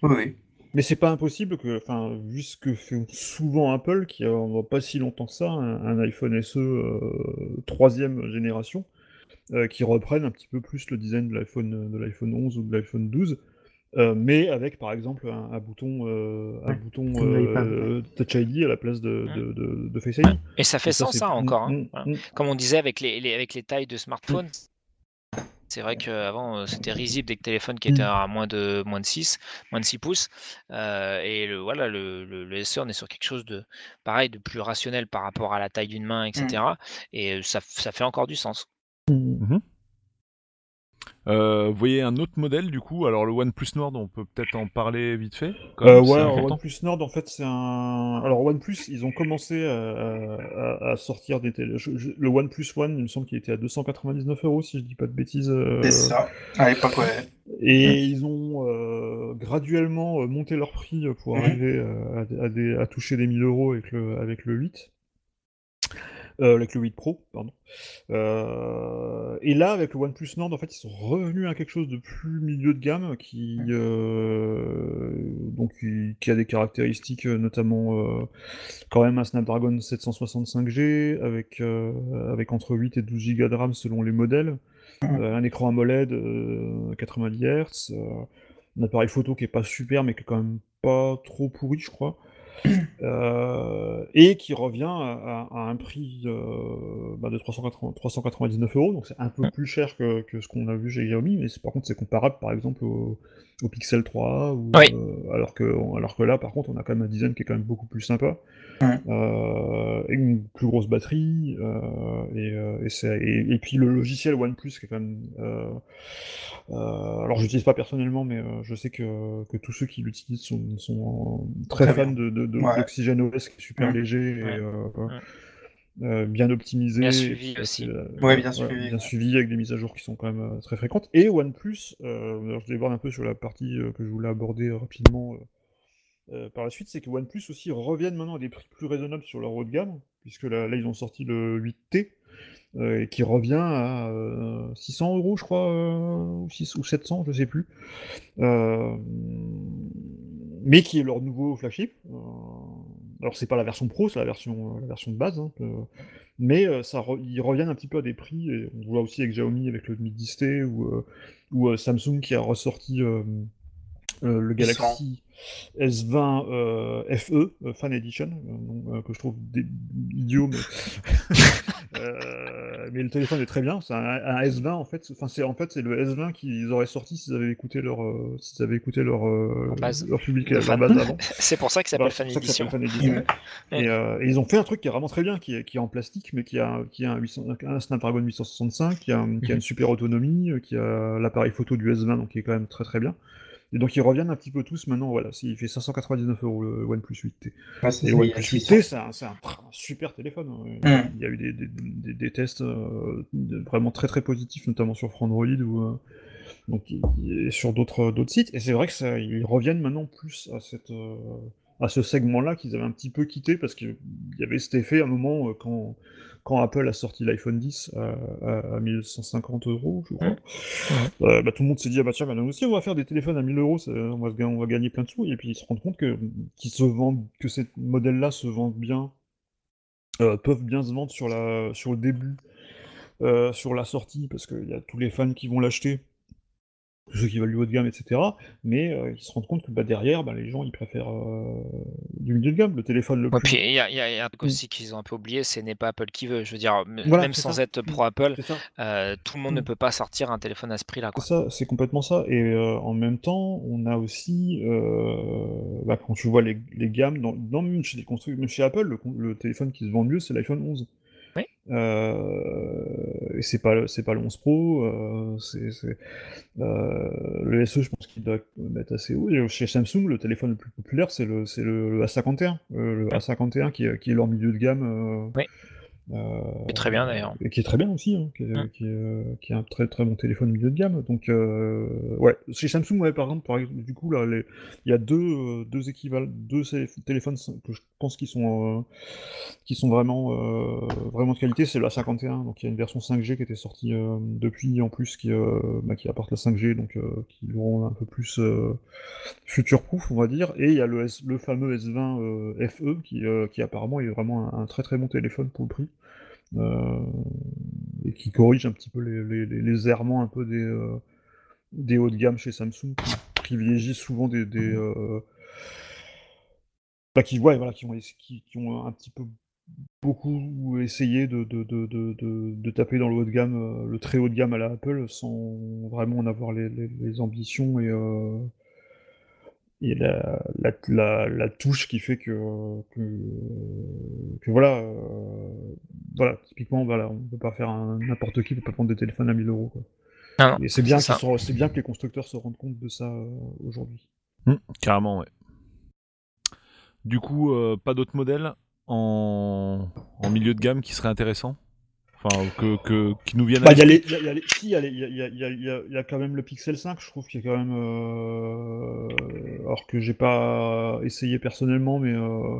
Oui. Mais c'est pas impossible que, enfin, vu ce que fait souvent Apple, qui a pas si longtemps que ça, un, iPhone SE euh, troisième génération, euh, qui reprenne un petit peu plus le design de l'iPhone de l'iPhone 11 ou de l'iPhone 12, euh, mais avec par exemple un, bouton, un bouton euh, euh, Touch ID à la place de, de, de, Face ID. Et ça fait sens, ça, encore. Hein. Mm, mm, mm. Comme on disait avec les, avec les tailles de smartphone, c'est vrai qu'avant c'était risible des téléphones qui étaient à moins de, moins de 6, moins de 6 pouces. et le, voilà, le, le, SE, on est sur quelque chose de pareil, de plus rationnel par rapport à la taille d'une main, etc. Et ça, ça fait encore du sens. Euh, vous voyez un autre modèle du coup, alors le OnePlus Nord, on peut peut-être en parler vite fait. Euh, ouais, OnePlus Nord, en fait, c'est un. Alors OnePlus, ils ont commencé à, sortir des télé. Le OnePlus One, il me semble qu'il était à 299 euros, si je dis pas de bêtises. Euh. C'est ça, à l'époque, ouais. Et ils ont graduellement monté leur prix pour mhm. arriver à, à, toucher des 1000 euros avec le, avec le 8. Euh, avec le 8 Pro, pardon. Euh, et là, avec le OnePlus Nord, en fait, ils sont revenus à quelque chose de plus milieu de gamme, qui, euh, donc, qui, a des caractéristiques, notamment quand même un Snapdragon 765G, avec, avec entre 8 et 12 Go de RAM selon les modèles, un écran AMOLED 90 Hz, un appareil photo qui est pas super, mais qui est quand même pas trop pourri, je crois. Euh, et qui revient à, un prix euh, bah, de 399 euros, donc c'est un peu plus cher que, ce qu'on a vu chez Xiaomi, mais par contre c'est comparable par exemple au, Pixel 3, ou, euh, alors, que, alors que là par contre on a quand même un design qui est quand même beaucoup plus sympa, et une plus grosse batterie, et, et, puis le logiciel OnePlus qui est quand même euh, alors, je l'utilise pas personnellement, mais euh, je sais que, que, tous ceux qui l'utilisent sont, sont très, fans de, de, d'Oxygen OS, qui est super léger et euh, bien optimisé. Bien suivi aussi. bien, suivi, bien suivi, avec des mises à jour qui sont quand même très fréquentes. Et OnePlus, je voir un peu sur la partie que je voulais aborder rapidement. Par la suite, c'est que OnePlus aussi reviennent maintenant à des prix plus raisonnables sur leur haut de gamme, puisque là, là ils ont sorti le 8T, euh, qui revient à 600 euh, euros, je crois, euh, ou, 6, ou 700, je sais plus. mais qui est leur nouveau flagship. alors c'est pas la version pro, c'est la version, la version de base, hein, mais ça ils reviennent un petit peu à des prix. Et on voit aussi avec Xiaomi, avec le Mi 10T, ou, ou Samsung qui a ressorti le Galaxy S20 FE Fan Edition, que je trouve idiot, mais mais le téléphone est très bien. C'est un, S20 en fait. Enfin, c'est en fait c'est le S20 qu'ils auraient sorti s'ils avaient écouté leur euh, s'ils avaient écouté leur euh, leur public leur base avant. c'est pour ça que ça s'appelle Fan Edition. et, et, ils ont fait un truc qui est vraiment très bien, qui est, qui est en plastique, mais qui a qui a un, 800, un Snapdragon 865, qui a, qui a une super autonomie, qui a l'appareil photo du S20, donc qui est quand même très très bien. Et donc ils reviennent un petit peu tous maintenant. Voilà, il fait 599 euros le OnePlus 8T. et le OnePlus 8T, c'est un, super téléphone. Hein. Mm. Il y a eu des, des, des, tests euh, vraiment très très positifs, notamment sur Frandroid ou euh, donc, et sur d'autres d'autres sites. Et c'est vrai que ça, ils reviennent maintenant plus à cette euh, à ce segment-là qu'ils avaient un petit peu quitté parce qu'il y avait cet effet à un moment quand quand Apple a sorti l'iPhone 10 à, 1150 euros, je crois, euh, bah, tout le monde s'est dit, ah bah tiens, bah, nous aussi on va faire des téléphones à 1000 euros, on va, on va gagner plein de sous, et puis ils se rendent compte que, se vendent, que ces modèles-là se vendent bien, euh, peuvent bien se vendre sur, la, sur le début, euh, sur la sortie, parce qu'il y a tous les fans qui vont l'acheter, ceux qui veulent du haut de gamme, etc. Mais euh, ils se rendent compte que bah, derrière, bah, les gens ils préfèrent euh, du milieu de gamme, le téléphone le plus. puis il y, a un truc aussi qu'ils ont un peu oublié, ce n'est pas Apple qui veut. Je veux dire, même sans être pro Apple, euh, tout le monde ne mm. peut pas sortir un téléphone à ce prix-là. C'est ça, c'est complètement ça. Et en même temps, on a aussi, bah, quand tu vois les, gammes, dans, dans chez, chez Apple, le, le téléphone qui se vend mieux, c'est l'iPhone 11. Euh, et c'est pas c'est pas le 11 Pro, euh, c'est euh, le SE, je pense qu'il doit être assez haut. Chez Samsung, le téléphone le plus populaire, c'est le c'est le, A51, le A51 qui qui est leur milieu de gamme. Euh, qui est très bien d'ailleurs. Et qui est très bien aussi, hein, qui, est, mm. qui, est, euh, qui, est, un très très bon téléphone milieu de gamme. Donc, euh, ouais, chez Samsung, ouais, par exemple, par du coup, là, il y a deux, euh, deux équivalents, deux téléphones que je pense qui sont, qui sont vraiment, vraiment de qualité. C'est la 51, donc il y a une version 5G qui était sortie depuis, en plus, qui, bah, qui apporte la 5G, donc qui le rend un peu plus future-proof, on va dire. Et il y a le, le fameux S20 FE qui, qui apparemment est vraiment un, un très très bon téléphone pour le prix. Euh, et qui corrige un petit peu les, les, errements un peu des, euh, des hauts de gamme chez Samsung, qui privilégient souvent des, des euh, bah, qui, ouais, voilà, qui, ont, qui, ont un petit peu beaucoup essayé de, de, de, de, taper dans le haut de gamme, le très haut de gamme à la Apple, sans vraiment en avoir les, les, ambitions et, et la, la, la, touche qui fait que, que, voilà, euh, voilà, typiquement, voilà, on peut pas faire n'importe qui peut pas prendre des téléphones à 1000 euros. Quoi. et c'est bien, c'est bien que les constructeurs se rendent compte de ça euh, aujourd'hui. Mmh, carrément, ouais. Du coup, euh, pas d'autres modèles en... en milieu de gamme qui seraient intéressants? Enfin, que, que, qui nous viennent bah, y a les, y a les, Si, il y, a, y, a, y, a, quand même le Pixel 5, je trouve qu'il est quand même. Euh... Alors que j'ai pas essayé personnellement, mais euh...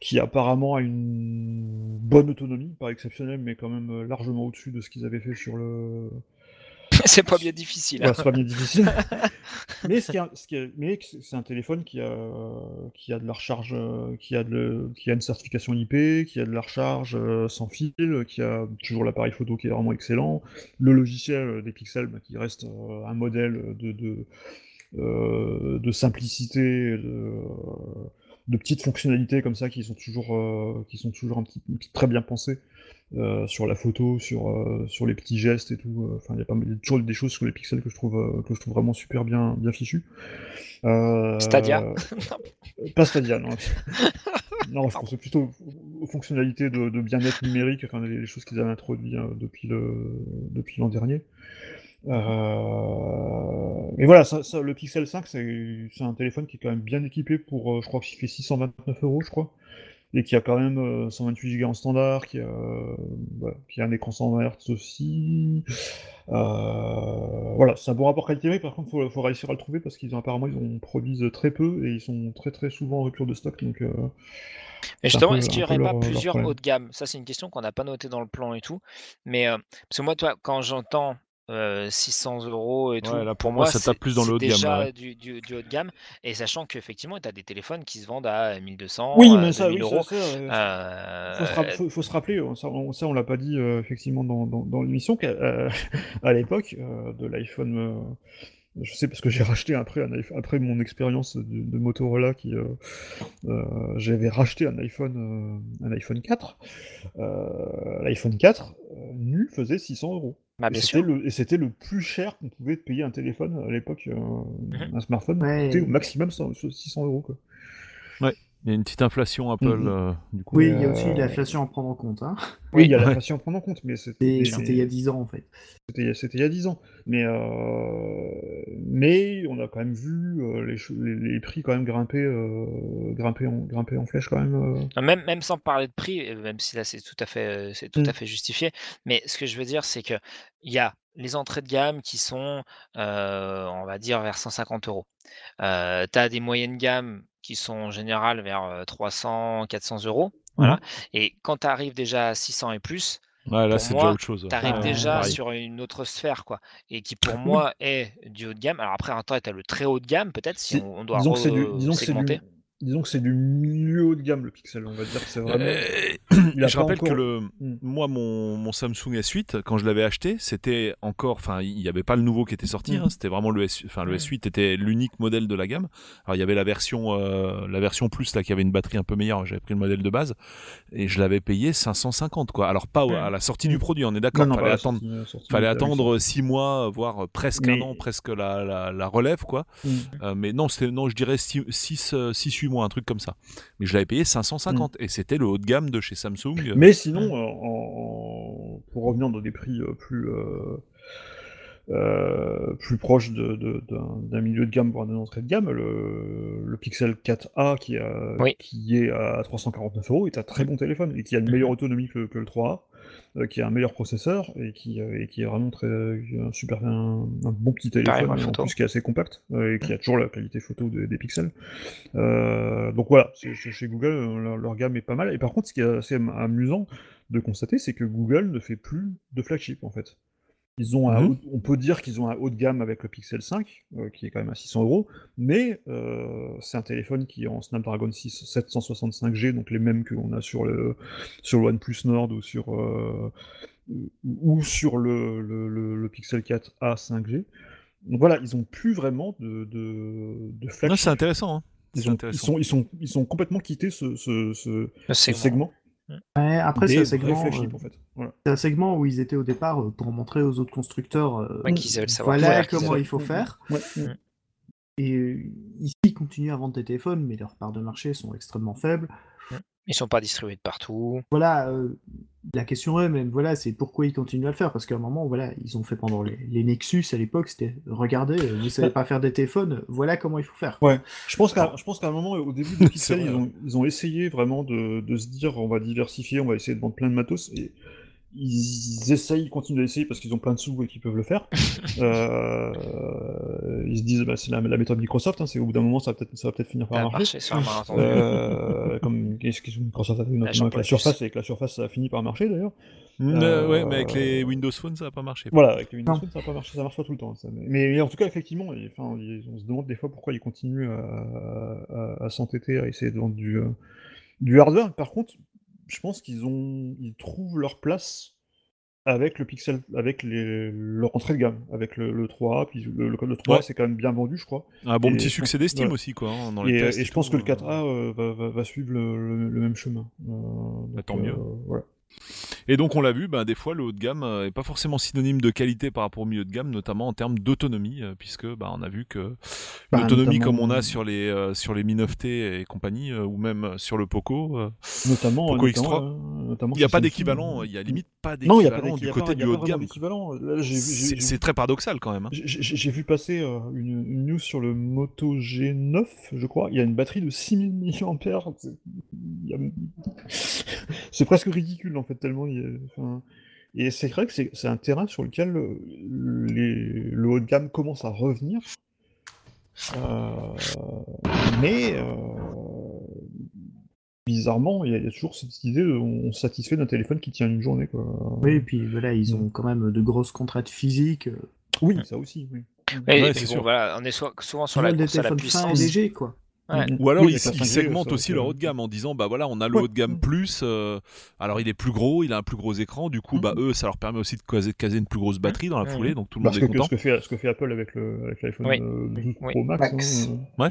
qui apparemment a une bonne autonomie, pas exceptionnelle, mais quand même euh, largement au-dessus de ce qu'ils avaient fait sur le c'est pas bien difficile. Hein. c'est pas bien difficile. mais c'est un téléphone qui a, qui a de la recharge, euh, qui a, de, qui a une certification IP, qui a de la recharge euh, sans fil, qui a toujours l'appareil photo qui est vraiment excellent, le logiciel des pixels bah, qui reste euh, un modèle de, de, de simplicité, de, de, petites fonctionnalités comme ça qui sont toujours, qui sont toujours un petit, très bien pensées. Euh, sur la photo, sur, euh, sur les petits gestes et tout. Euh, enfin, il y a pas toujours des choses sur les pixels que je trouve, que je trouve vraiment super bien, bien fichues. Stadia Pas Stadia, non. non, je pensais plutôt aux fonctionnalités de, bien-être numérique, enfin, les, choses qu'ils avaient introduites depuis l'an depuis dernier. Mais voilà, ça, le Pixel 5, c'est un téléphone qui est quand même bien équipé pour, je crois qu'il fait 629 euros, je crois et qui a quand même 128 Go en standard, qui a, qui a un écran 120 Hz aussi. Euh, voilà, c'est un bon rapport qualité-prix, par contre, il faut, réussir à le trouver parce qu'ils ont apparemment ils en produisent très peu et ils sont très très souvent en rupture de stock. Donc, euh, mais justement, est-ce qu'il n'y aurait pas plusieurs hauts de gamme? Ça, c'est une question qu'on n'a pas notée dans le plan et tout. Mais euh, parce que moi, toi, quand j'entends 600 euh, euros et tout. pour, moi, ça tape plus dans le haut de gamme. déjà du, du, haut de gamme. Et sachant qu'effectivement, tu as des téléphones qui se vendent à 1200, oui, mais ça, euros. Ça, euh, faut, se rappeler, ça on, ça, on l'a pas dit euh, effectivement dans, dans, dans l'émission, qu'à à l'époque de l'iPhone je sais parce que j'ai racheté après, un après mon expérience de, Motorola, qui euh, euh, j'avais racheté un iPhone, un iPhone 4. L'iPhone 4 nu faisait 600 euros. Bah, et c'était le, plus cher qu'on pouvait payer un téléphone à l'époque, mhm. un smartphone, c'était au maximum 600 euros. Quoi. Ouais. Il y a une petite inflation Apple, mm, mm. Euh, du coup. Oui, il y a aussi l'inflation à prendre en compte. Hein. Oui, il y a l'inflation à prendre en compte, mais c'était il y a 10 ans en fait. C'était il y a 10 ans. Mais, euh... mais on a quand même vu euh, les, les, prix quand même grimper, euh, grimper, en, grimper en flèche quand même, même. Même sans parler de prix, même si là c'est tout à fait, c'est tout mm. à fait justifié. Mais ce que je veux dire, c'est que il y a les entrées de gamme qui sont, on va dire, vers 150 euros. tu as des moyennes gammes qui sont en général vers 300, 400 euros. Voilà. Mmh. Et quand tu arrives déjà à 600 et plus, là, c'est déjà autre chose. Tu arrives déjà sur une autre sphère, quoi. Et qui, pour moi, est du haut de gamme. Alors après, un temps, tu as le très haut de gamme, peut-être, si on, doit disons segmenter disons que c'est du milieu haut de gamme le Pixel, on va dire que c'est vraiment. Euh, je rappelle que le, hmm. moi mon, mon, Samsung S8 quand je l'avais acheté, c'était encore, enfin il n'y avait pas le nouveau qui était sorti, hmm. hein, c'était vraiment le S, enfin le S8 était l'unique modèle de la gamme. Alors il y avait la version, euh, la version plus là qui avait une batterie un peu meilleure. J'avais pris le modèle de base et je l'avais payé 550 quoi. Alors pas à la sortie du hmm. produit, on est d'accord. Fallait attendre, fallait attendre 6 mois, voire presque un an, presque la, la, la relève quoi. Euh, mais non, c'était non, je dirais 6 6 6 ou un truc comme ça. Mais je l'avais payé 550 mm. et c'était le haut de gamme de chez Samsung. Mais sinon, euh, pour revenir dans des prix euh, plus euh, plus proches d'un milieu de gamme pour une entrée de gamme, le, Pixel 4a qui, qui est à 349 euros est un très bon téléphone et qui a une meilleure autonomie que, que le 3A. Euh, qui a un meilleur processeur et qui, euh, et qui est vraiment très, un super un, bon petit téléphone en plus qui est assez compact euh, et qui a toujours la qualité photo des pixels. donc voilà, chez Google leur, leur, gamme est pas mal. Et par contre, ce qui est assez amusant de constater, c'est que Google ne fait plus de flagship en fait. Ils ont mmh on peut dire qu'ils ont un haut de gamme avec le Pixel 5, euh, qui est quand même à 600 euros, mais euh, c'est un téléphone qui est en Snapdragon 6 765G, donc les mêmes qu'on a sur le, sur le OnePlus Nord ou sur, euh, ou sur le, le, Pixel 4a 5G. Donc voilà, ils ont plus vraiment de, de, de C'est intéressant. Hein. Ils, sont, ils, sont, ils, sont, complètement quittés ce, ce, ce segment. Après, c'est un segment. En fait. C'est un segment où ils étaient au départ euh, pour montrer aux autres constructeurs euh, voilà comment il faut faire. Et euh, ici, ils continuent à vendre des téléphones, mais leurs parts de marché sont extrêmement faibles. Ils sont pas distribués de partout. Voilà, euh, la question est même, voilà, c'est pourquoi ils continuent à le faire. Parce qu'à un moment, voilà, ils ont fait pendant les, Nexus à l'époque, c'était regardez, euh, vous savez pas faire des téléphones, voilà comment il faut faire. Ouais, je pense qu'à, je pense qu'à un moment, au début de Pixel, ils, ont, ils ont essayé vraiment de, de, se dire on va diversifier, on va essayer de vendre plein de matos. Et ils essayent, ils continuent d'essayer parce qu'ils ont plein de sous et qu'ils peuvent le faire. euh, ils se disent, bah, c'est la, méthode Microsoft, hein, c'est au bout d'un moment, ça va peut-être, ça va peut-être finir par marcher. euh, comme qu'est-ce que Microsoft a fait avec la Surface, et avec la Surface, ça a fini par marcher d'ailleurs. Euh, ouais, mais avec les Windows Phone, ça n'a pas marché. Voilà, avec les Windows Phone, ça n'a pas marché, ça marche pas tout le temps. Ça. Mais, en tout cas, effectivement, enfin, on se demande des fois pourquoi ils continuent à, à, s'entêter à essayer de vendre du, euh, du hardware. Par contre, je pense qu'ils ont, ils trouvent leur place avec le Pixel, avec les, leur entrée de gamme, avec le, le 3A, puis le, le, 3A c'est quand même bien vendu, je crois. Un bon petit succès d'estime aussi, quoi. Hein, dans les et, tests et, je pense que le 4A euh, euh, va, va, suivre le, même chemin. Euh, bah, tant mieux. Voilà. Et donc on l'a vu, ben, des fois le haut de gamme n'est euh, pas forcément synonyme de qualité par rapport au milieu de gamme, notamment en termes d'autonomie, euh, puisque ben, on a vu que bah, l'autonomie comme on a sur les euh, sur les Mi 9T et compagnie, ou même sur le Poco, notamment Poco X3, il n'y a pas d'équivalent, il y a limite pas d'équivalent du côté du haut de gamme. C'est très paradoxal quand même. Hein. J'ai vu passer une, une, news sur le Moto G9, je crois, il y a une batterie de 6000 mAh, c'est presque ridicule en fait, tellement il Et c'est vrai que c'est un terrain sur lequel le, haut de gamme commence à revenir. Euh, mais euh, bizarrement, il y, a toujours cette idée de, on satisfait d'un téléphone qui tient une journée. Quoi. Oui, et puis voilà, ils ont quand même de grosses contraintes physiques. Oui, ça aussi, oui. on est souvent sur la course à la puissance. léger, quoi. Ou alors ils, segmentent aussi leur haut de gamme en disant bah voilà on a le haut de gamme plus, euh, alors il est plus gros, il a un plus gros écran, du coup bah eux ça leur permet aussi de caser, une plus grosse batterie dans la foulée, donc tout le monde est content. Ce que, fait, ce que fait Apple avec l'iPhone 12 Pro Max. Hein, ouais.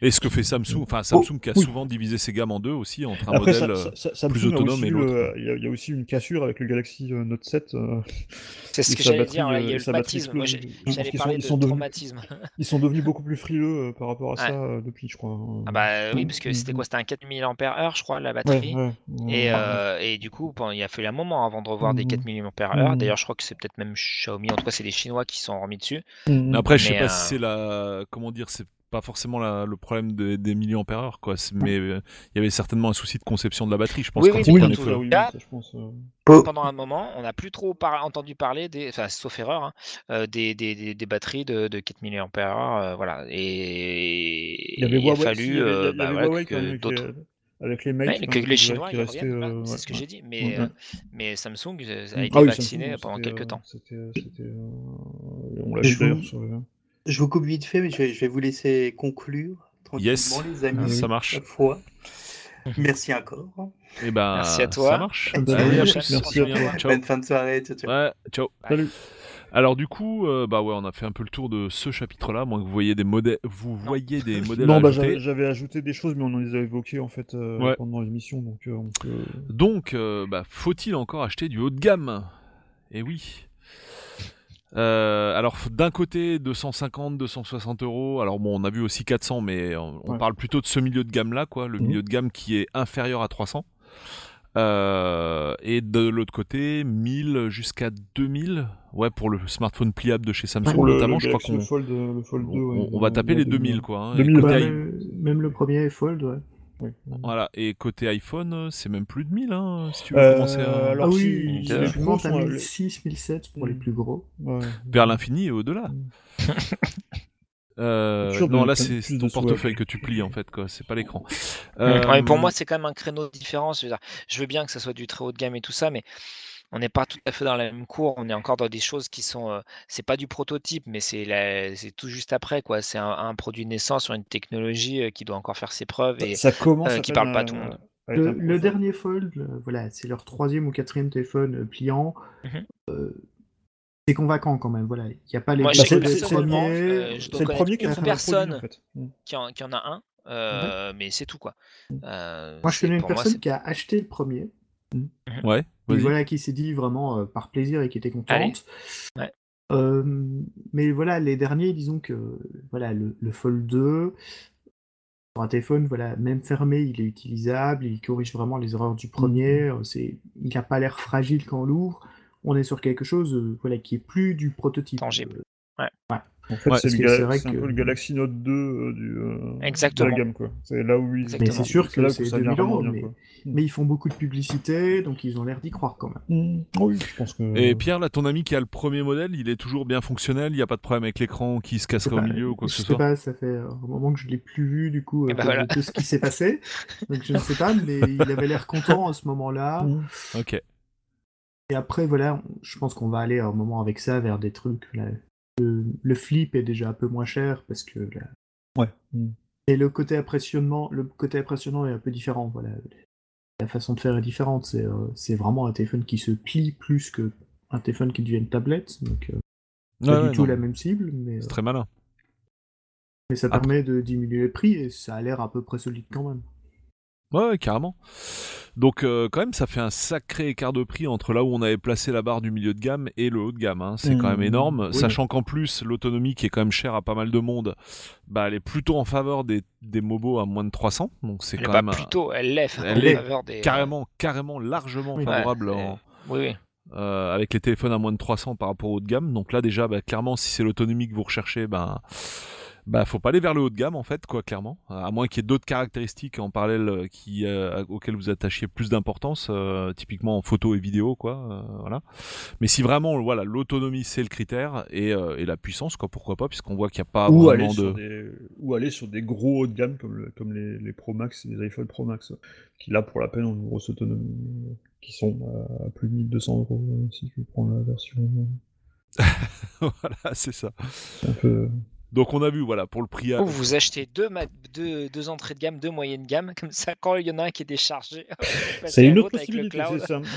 Et ce que fait Samsung, enfin Samsung qui a souvent divisé ses gammes en deux aussi, entre un modèle euh, plus autonome et l'autre. Il y, a aussi une cassure avec le Galaxy euh, Note 7. Euh, c'est ce que j'allais dire, il y a le baptisme. Moi, j'allais parler de traumatisme. Ils sont devenus beaucoup plus frileux par rapport à ça depuis, je crois. Hein. Ah bah oui, parce que c'était quoi C'était un 4000 mAh, je crois, la batterie. Et, et du coup, il a fallu un moment avant de revoir des 4000 mAh. D'ailleurs, je crois que c'est peut-être même Xiaomi, en tout cas, c'est les Chinois qui sont remis dessus. Après, je sais pas si c'est la. Comment dire c'est pas forcément le problème des milliampères quoi. Mais euh, il y avait certainement un souci de conception de la batterie je pense oui, oui, pendant un moment on n'a plus trop entendu parler des enfin sauf erreur hein, euh, des, des, des, batteries de, de 4 mAh voilà. Et il, avait a fallu d'autres avec les mails que les Chinois c'est ce que j'ai dit. Mais, mais Samsung a été vacciné pendant quelques temps. on l'a je vous coupe vite fait, mais je vais, vous laisser conclure tranquillement, les amis. Ça marche. Fois. Merci encore. Et eh ben, merci à toi. Ça marche. merci à toi. Bonne fin de soirée. Ciao, ciao. Ouais, ciao. Salut. Alors du coup, euh, bah ouais, on a fait un peu le tour de ce chapitre-là. Moi, vous voyez des modèles, vous voyez des modèles. Non, bah j'avais ajouté des choses, mais on en les a évoquées en fait euh, pendant l'émission, donc. Euh, donc, bah, faut-il encore acheter du haut de gamme? Eh oui. Euh, alors d'un côté 250, 260 euros. Alors bon, on a vu aussi 400, mais on, parle plutôt de ce milieu de gamme là, quoi, le mhm. milieu de gamme qui est inférieur à 300. Euh, et de l'autre côté, 1000 jusqu'à 2000. Ouais, pour le smartphone pliable de chez Samsung notamment, je crois qu'on on, va taper les 2000 quoi. Hein. même le premier est Fold, ouais. Voilà, et côté iPhone, euh, c'est même plus de 1000, hein, si tu veux commencer à. Alors, ah oui, si, je pense à 1006, 1007 pour les plus gros. Vers l'infini et au-delà. euh, non, là, c'est ton portefeuille que tu plies, en fait, quoi. C'est pas l'écran. Euh... pour moi, c'est quand même un créneau différent. Je veux bien que ça soit du très haut de gamme et tout ça, mais on n'est pas tout à fait dans la même cour. On est encore dans des choses qui sont. Euh, c'est pas du prototype, mais c'est c'est tout juste après quoi. C'est un, produit naissant sur une technologie euh, qui doit encore faire ses preuves et ça commence euh, qui parle pas à tout le monde. Le, dernier Fold, voilà, c'est leur troisième ou quatrième téléphone pliant. Mmh c'est convaincant quand même. Voilà, il n'y a pas les. c'est le premier qui personne en fait. Mmh. qui, en, qui en a un, mais c'est tout quoi. Mmh. moi, je connais une personne qui a acheté le premier. Ouais voilà, qui s'est dit vraiment euh, par plaisir et qui était contente. Euh, mais voilà, les derniers, disons que voilà, le, Fold 2, sur un téléphone, voilà, même fermé, il est utilisable, il corrige vraiment les erreurs du premier, mmh. c'est, il n'a pas l'air fragile quand on l'ouvre. On est sur quelque chose voilà, qui est plus du prototype. Tangible. ouais. En fait, c'est un peu le Galaxy Note 2 euh, du, euh, Exactement. de la gamme. Quoi. C'est là où ils... Mais c'est sûr que c'est 2000 euros, mais... mais... ils font beaucoup de publicité, donc ils ont l'air d'y croire quand même. Mmh. Oui, je pense que... Et Pierre, là, ton ami qui a le premier modèle, il est toujours bien fonctionnel, il n'y a pas de problème avec l'écran qui se casserait au milieu ou quoi que ce soit Je sais pas, ça fait un moment que je ne l'ai plus vu, du coup, bah voilà. tout ce qui s'est passé. donc je ne sais pas, mais il avait l'air content à ce moment-là. Mmh. Ok. Et après, voilà, je pense qu'on va aller à un moment avec ça vers des trucs là, le, flip est déjà un peu moins cher parce que. Ouais. Et le côté impressionnant, le côté impressionnant est un peu différent. Voilà. La façon de faire est différente. C'est euh, vraiment un téléphone qui se plie plus que un téléphone qui devient une tablette. Donc, euh, pas du tout la même cible. mais C'est très malin. Mais ça permet de diminuer le prix et ça a l'air à peu près solide quand même. Ouais, carrément. Donc euh, quand même, ça fait un sacré écart de prix entre là où on avait placé la barre du milieu de gamme et le haut de gamme. Hein. C'est quand même mmh. énorme, sachant qu'en plus l'autonomie qui est quand même chère à pas mal de monde, bah elle est plutôt en faveur des, des mobos à moins de 300. Donc c'est quand même plutôt, elle l'est. Elle est des... carrément, carrément largement favorable Oui, euh, avec les téléphones à moins de 300 par rapport au haut de gamme. Donc là déjà, bah, clairement, si c'est l'autonomie que vous recherchez, bah bah faut pas aller vers le haut de gamme en fait quoi clairement. À moins qu'il y ait d'autres caractéristiques en parallèle euh, qui euh, auxquelles vous attachiez plus d'importance euh, typiquement en photo et vidéo quoi voilà. Mais si vraiment voilà l'autonomie c'est le critère et, et, la puissance quoi pourquoi pas puisqu'on voit qu'il n'y a pas ou vraiment aller de des... ou aller sur des gros hauts de gamme comme, comme les, les, Pro Max et les iPhone Pro Max qui là pour la peine ont une grosse autonomie qui sont à plus de 1200 euros si tu prends la version voilà c'est ça. Un peu Donc on a vu, voilà, pour le prix. Ou vous achetez deux, deux, entrées de gamme, deux moyennes gamme, comme ça, quand il y en a un qui est déchargé, c'est une autre possibilité.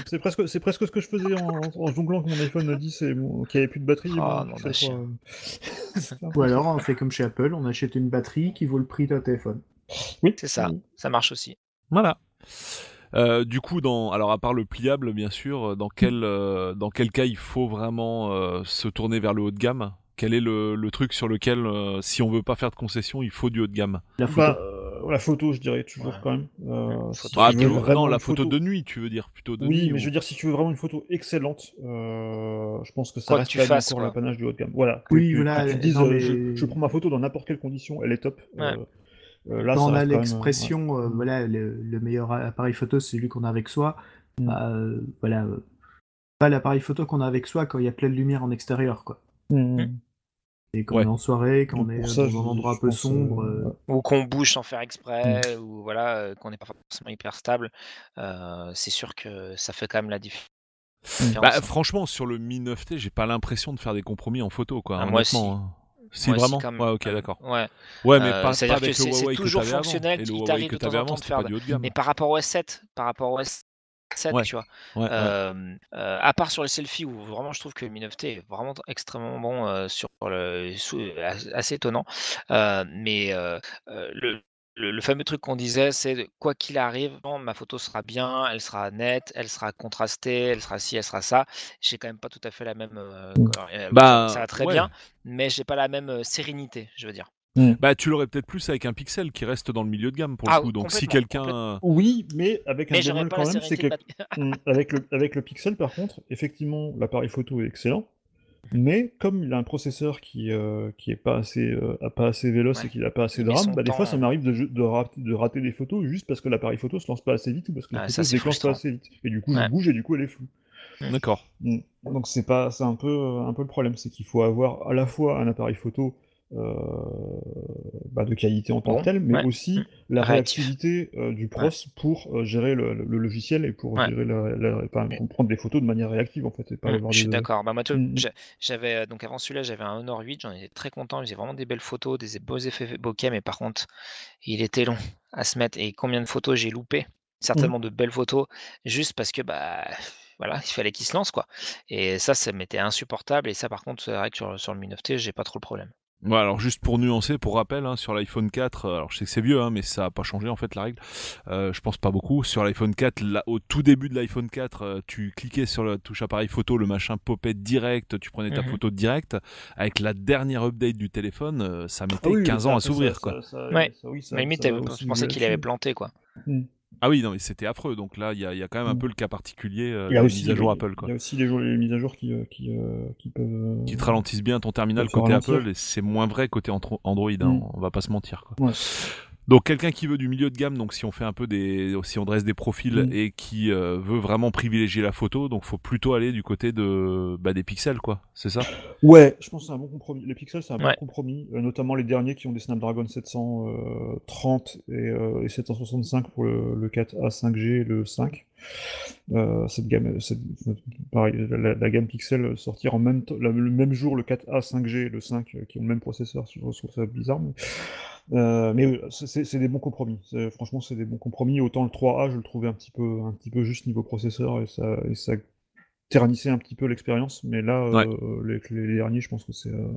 C'est presque, c'est presque ce que je faisais en, en jonglant quand mon iPhone a dit qu'il n'y avait plus de batterie. Oh, Ou alors on fait comme chez Apple, on achète une batterie qui vaut le prix d'un téléphone. Oui, c'est ça. Ça marche aussi. Voilà. Euh, du coup, dans, alors à part le pliable, bien sûr, dans quel, euh, dans quel cas il faut vraiment euh, se tourner vers le haut de gamme? Quel est le, truc sur lequel, euh, si on veut pas faire de concession, il faut du haut de gamme La photo, euh, la photo je dirais toujours quand même. Euh, ah, vraiment la photo, de nuit, tu veux dire plutôt de Oui, mais je veux dire, si tu veux vraiment une photo excellente, je pense que ça reste pas encore l'apanage du haut de gamme. Voilà. Oui, voilà. Tu dises, je, prends ma photo dans n'importe quelle condition, elle est top. là, dans on a l'expression, voilà, le, meilleur appareil photo, c'est celui qu'on a avec soi. Mm. Bah, voilà, pas l'appareil photo qu'on a avec soi quand il y a plein de lumière en extérieur, quoi. Mm. Mm. Et quand on est en soirée, quand on est dans un endroit un peu sombre. Euh, ou qu'on bouge sans faire exprès, mmh. ou voilà, euh, qu'on n'est pas forcément hyper stable, euh, c'est sûr que ça fait quand même la différence. Bah, franchement, sur le Mi 9T, j'ai pas l'impression de faire des compromis en photo, quoi. Ah, moi aussi. Hein. Si vraiment Ouais, ok, d'accord. Ouais. Ouais, mais pas, pas avec le Huawei que toujours fonctionnel, il t'arrive de temps en temps de faire. Mais par rapport au S7, par rapport au S7, tu vois. Euh, à part sur les selfies où vraiment je trouve que Mi 9T est vraiment extrêmement bon sur le assez étonnant. mais le, le, fameux truc qu'on disait, c'est quoi qu'il arrive, ma photo sera bien, elle sera nette, elle sera contrastée, elle sera ci, elle sera ça. J'ai quand même pas tout à fait la même. Mmh. bah, ça va très bien, mais j'ai pas la même sérénité, je veux dire. Mm. Bah, tu l'aurais peut-être plus avec un pixel qui reste dans le milieu de gamme pour le ah coup. Donc si quelqu'un. Oui, mais avec un bémol quand même, c'est que mm, avec le avec le pixel par contre, effectivement, l'appareil photo est excellent. Mais comme il a un processeur qui euh, qui est pas assez euh, pas assez véloce et qu'il a pas assez de RAM, bah, des fois ça m'arrive de, de, rater des photos juste parce que l'appareil photo se lance pas assez vite ou parce que la photo se déclenche pas assez vite. Et du coup je bouge et du coup elle est floue. D'accord. Mm. Donc c'est pas c'est un peu un peu le problème, c'est qu'il faut avoir à la fois un appareil photo euh, bah, de qualité en tant que tel, mais aussi mmh. la réactivité euh, du pros pour euh, gérer le, logiciel et pour gérer la, prendre des photos de manière réactive en fait. Et pas mmh, je suis d'accord. Bah, mmh, j'avais donc avant celui-là, j'avais un Honor 8, j'en étais très content. J'ai vraiment des belles photos, des beaux effets bokeh, mais par contre, il était long à se mettre. Et combien de photos j'ai loupé? Certainement de belles photos, juste parce que bah voilà, il fallait qu'il se lance quoi. Et ça, ça m'était insupportable. Et ça, par contre, c'est vrai que sur, sur le Mi 9T, j'ai pas trop le problème. Ouais, alors juste pour nuancer, pour rappel, hein, sur l'iPhone 4, euh, alors je sais que c'est vieux, hein, mais ça n'a pas changé en fait la règle. Euh, je pense pas beaucoup. Sur l'iPhone 4, là, au tout début de l'iPhone 4, euh, tu cliquais sur la touche appareil photo, le machin popait direct, tu prenais ta mmh photo direct. Avec la dernière update du téléphone, ça ah mettait 15 ans à s'ouvrir. quoi. ouais, mais limite, je pensais qu'il avait planté quoi. Mmh. Ah oui, non, mais c'était affreux. Donc là, il y, a quand même un mm. peu le cas particulier euh, il y a aussi, mises à jour Apple. Il y a aussi les, mises à jour qui, euh, qui, euh, qui peuvent. Qui te ralentissent bien ton terminal côté Apple et c'est moins vrai côté Android. Hein, mm. On va pas se mentir. Quoi. Ouais. Donc quelqu'un qui veut du milieu de gamme, donc si on fait un peu des, si on dresse des profils mm. et qui euh, veut vraiment privilégier la photo, donc faut plutôt aller du côté de bah, des pixels, quoi. C'est ça? Ouais, je pense que c'est un bon compromis. Les pixels, c'est un bon compromis, euh, notamment les derniers qui ont des Snapdragon 730 euh, et, 765 pour le, 4A 5G et le 5. Cette gamme, la, gamme Pixel sortir en même le même jour le 4A 5G et le 5 qui ont le même processeur, je trouve ça bizarre. Mais... Euh, mais c'est des bons compromis. Franchement, c'est des bons compromis. Autant le 3A, je le trouvais un petit peu, un petit peu juste niveau processeur et ça, et ça ternissait un petit peu l'expérience. Mais là, euh, les, les, derniers, je pense que c'est euh,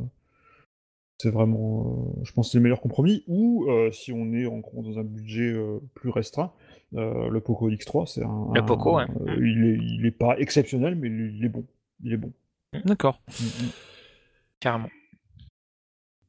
c'est vraiment, je pense, c'est le meilleur compromis. Ou si on est en, dans un budget plus restreint, le Poco X3, c'est un, le Poco, il, est, il est pas exceptionnel, mais il, est bon. Il est bon. D'accord. Mm, mm. Carrément.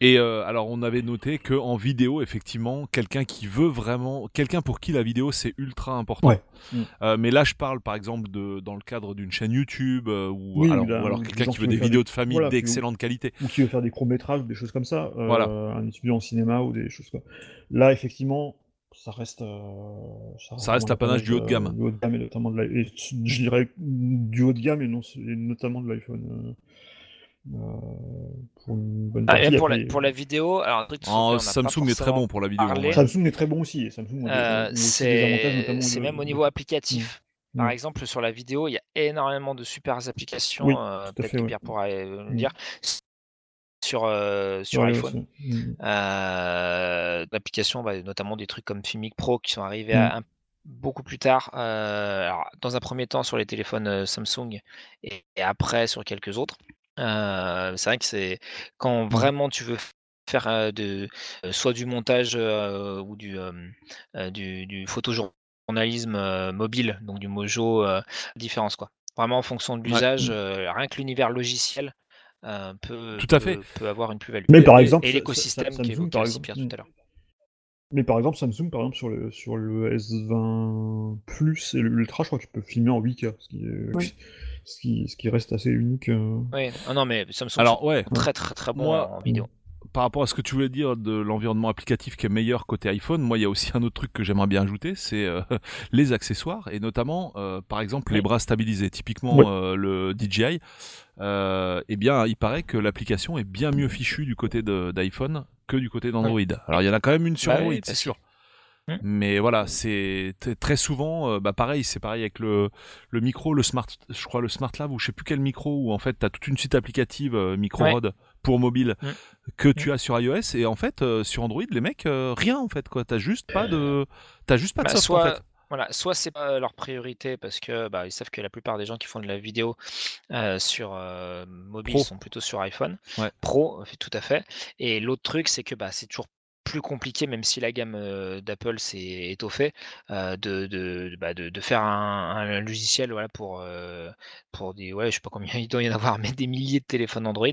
Et euh, alors on avait noté que en vidéo, effectivement, quelqu'un qui veut vraiment, quelqu'un pour qui la vidéo c'est ultra important. Mm. Euh, mais là, je parle par exemple de dans le cadre d'une chaîne YouTube euh, ou, alors, quelqu'un qui veut des vidéos de famille d'excellente qualité. Ou qui veut faire des courts métrages, des choses comme ça. voilà. Un étudiant en cinéma ou des choses comme. Là, effectivement, ça reste. ça reste, l'apanage du haut de gamme. Du haut de gamme et notamment de je dirais du haut de gamme et, non, et notamment de l'iPhone. Euh, pour une bonne ah, pour, la, pour, la, vidéo, alors oh, Samsung est très bon pour la vidéo. Samsung est très bon aussi. Euh, c'est même au niveau applicatif. Mm. Par mm. exemple, sur la vidéo, il y a énormément de super applications. Euh, peut-être que Pierre pourra le mm. dire sur, sur iPhone. Mmh. L'application, bah, notamment des trucs comme Filmic Pro qui sont arrivés à, beaucoup plus tard. dans un premier temps sur les téléphones Samsung et, après sur quelques autres. C'est vrai que c'est quand vraiment tu veux faire de soit du montage ou du, du, du photojournalisme mobile, donc du Mojo, différence quoi. Vraiment en fonction de l'usage, rien que l'univers logiciel peut, Tout à fait. peut, avoir une plus-value. Mais par exemple, et l'écosystème qui évoquait aussi Pierre tout à l'heure. Mais par exemple, Samsung, par exemple, sur le, sur le S20 Plus et l'Ultra, je crois que tu peux filmer en 8K, ce qui, ce qui, ce qui reste assez unique. Oui, ah non, mais Samsung, Alors, ouais. très très très bon en vidéo par rapport à ce que tu voulais dire de l'environnement applicatif qui est meilleur côté iPhone, moi il y a aussi un autre truc que j'aimerais bien ajouter, c'est euh, les accessoires et notamment euh, par exemple les bras stabilisés. Typiquement euh, le DJI, eh bien il paraît que l'application est bien mieux fichue du côté d'iPhone que du côté d'Android. Alors il y en a quand même une sur bah Android, c'est sûr. Mmh. Mais voilà, c'est très souvent, bah pareil, c'est pareil avec le, le micro, le smart, je crois le Smart Lab ou je sais plus quel micro où en fait tu as toute une suite applicative micro mode pour mobile mm. que tu mm. as sur iOS et en fait euh, sur Android les mecs euh, rien en fait quoi t'as juste pas de t'as juste pas de bah, soit... en fait voilà, soit c'est pas leur priorité parce que bah, ils savent que la plupart des gens qui font de la vidéo euh, sur mobile sont plutôt sur iPhone. Pro, tout à fait. Et l'autre truc, c'est que bah, c'est toujours plus compliqué, même si la gamme d'Apple s'est étoffée, de, de, bah, de, de, faire un, un, logiciel voilà, pour, pour des. Ouais, je sais pas combien il doit y en avoir, mais des milliers de téléphones Android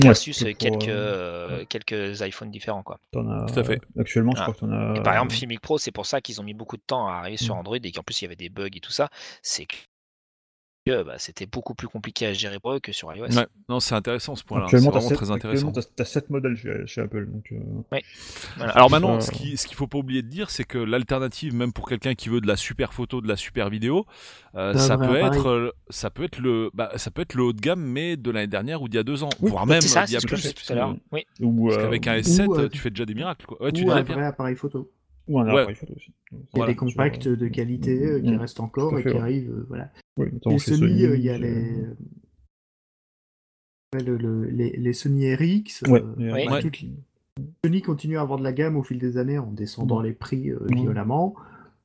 versus quelques, quelques iPhones différents. Quoi. Tout à fait. Actuellement, je crois que as. Et par exemple, Filmic Pro, c'est pour ça qu'ils ont mis beaucoup de temps à arriver sur mmh. Android et qu'en plus il y avait des bugs et tout ça. C'est que bah, c'était beaucoup plus compliqué à gérer pour eux que sur iOS. Non, c'est intéressant ce point-là. C'est vraiment très intéressant. Tu as, 7 modèles chez, Apple. Donc, euh, Alors maintenant, ce qu'il ce faut pas oublier de dire, c'est que l'alternative, même pour quelqu'un qui veut de la super photo, de la super vidéo, euh, ça, peut être, euh, ça, peut être le, bah, ça peut être le haut de gamme, mais de l'année dernière ou d'il y a deux ans. voire même il y a plus. Parce qu'avec un S7, tu fais déjà des miracles. Quoi. tu ou un vrai appareil photo. Ou un appareil photo aussi. Il y a des compacts de qualité euh, qui mm. restent encore et qui arrivent. Euh, voilà. les Sony, euh, il y a les. les, Sony RX. Sony continue à avoir de la gamme au fil des années en descendant les prix violemment.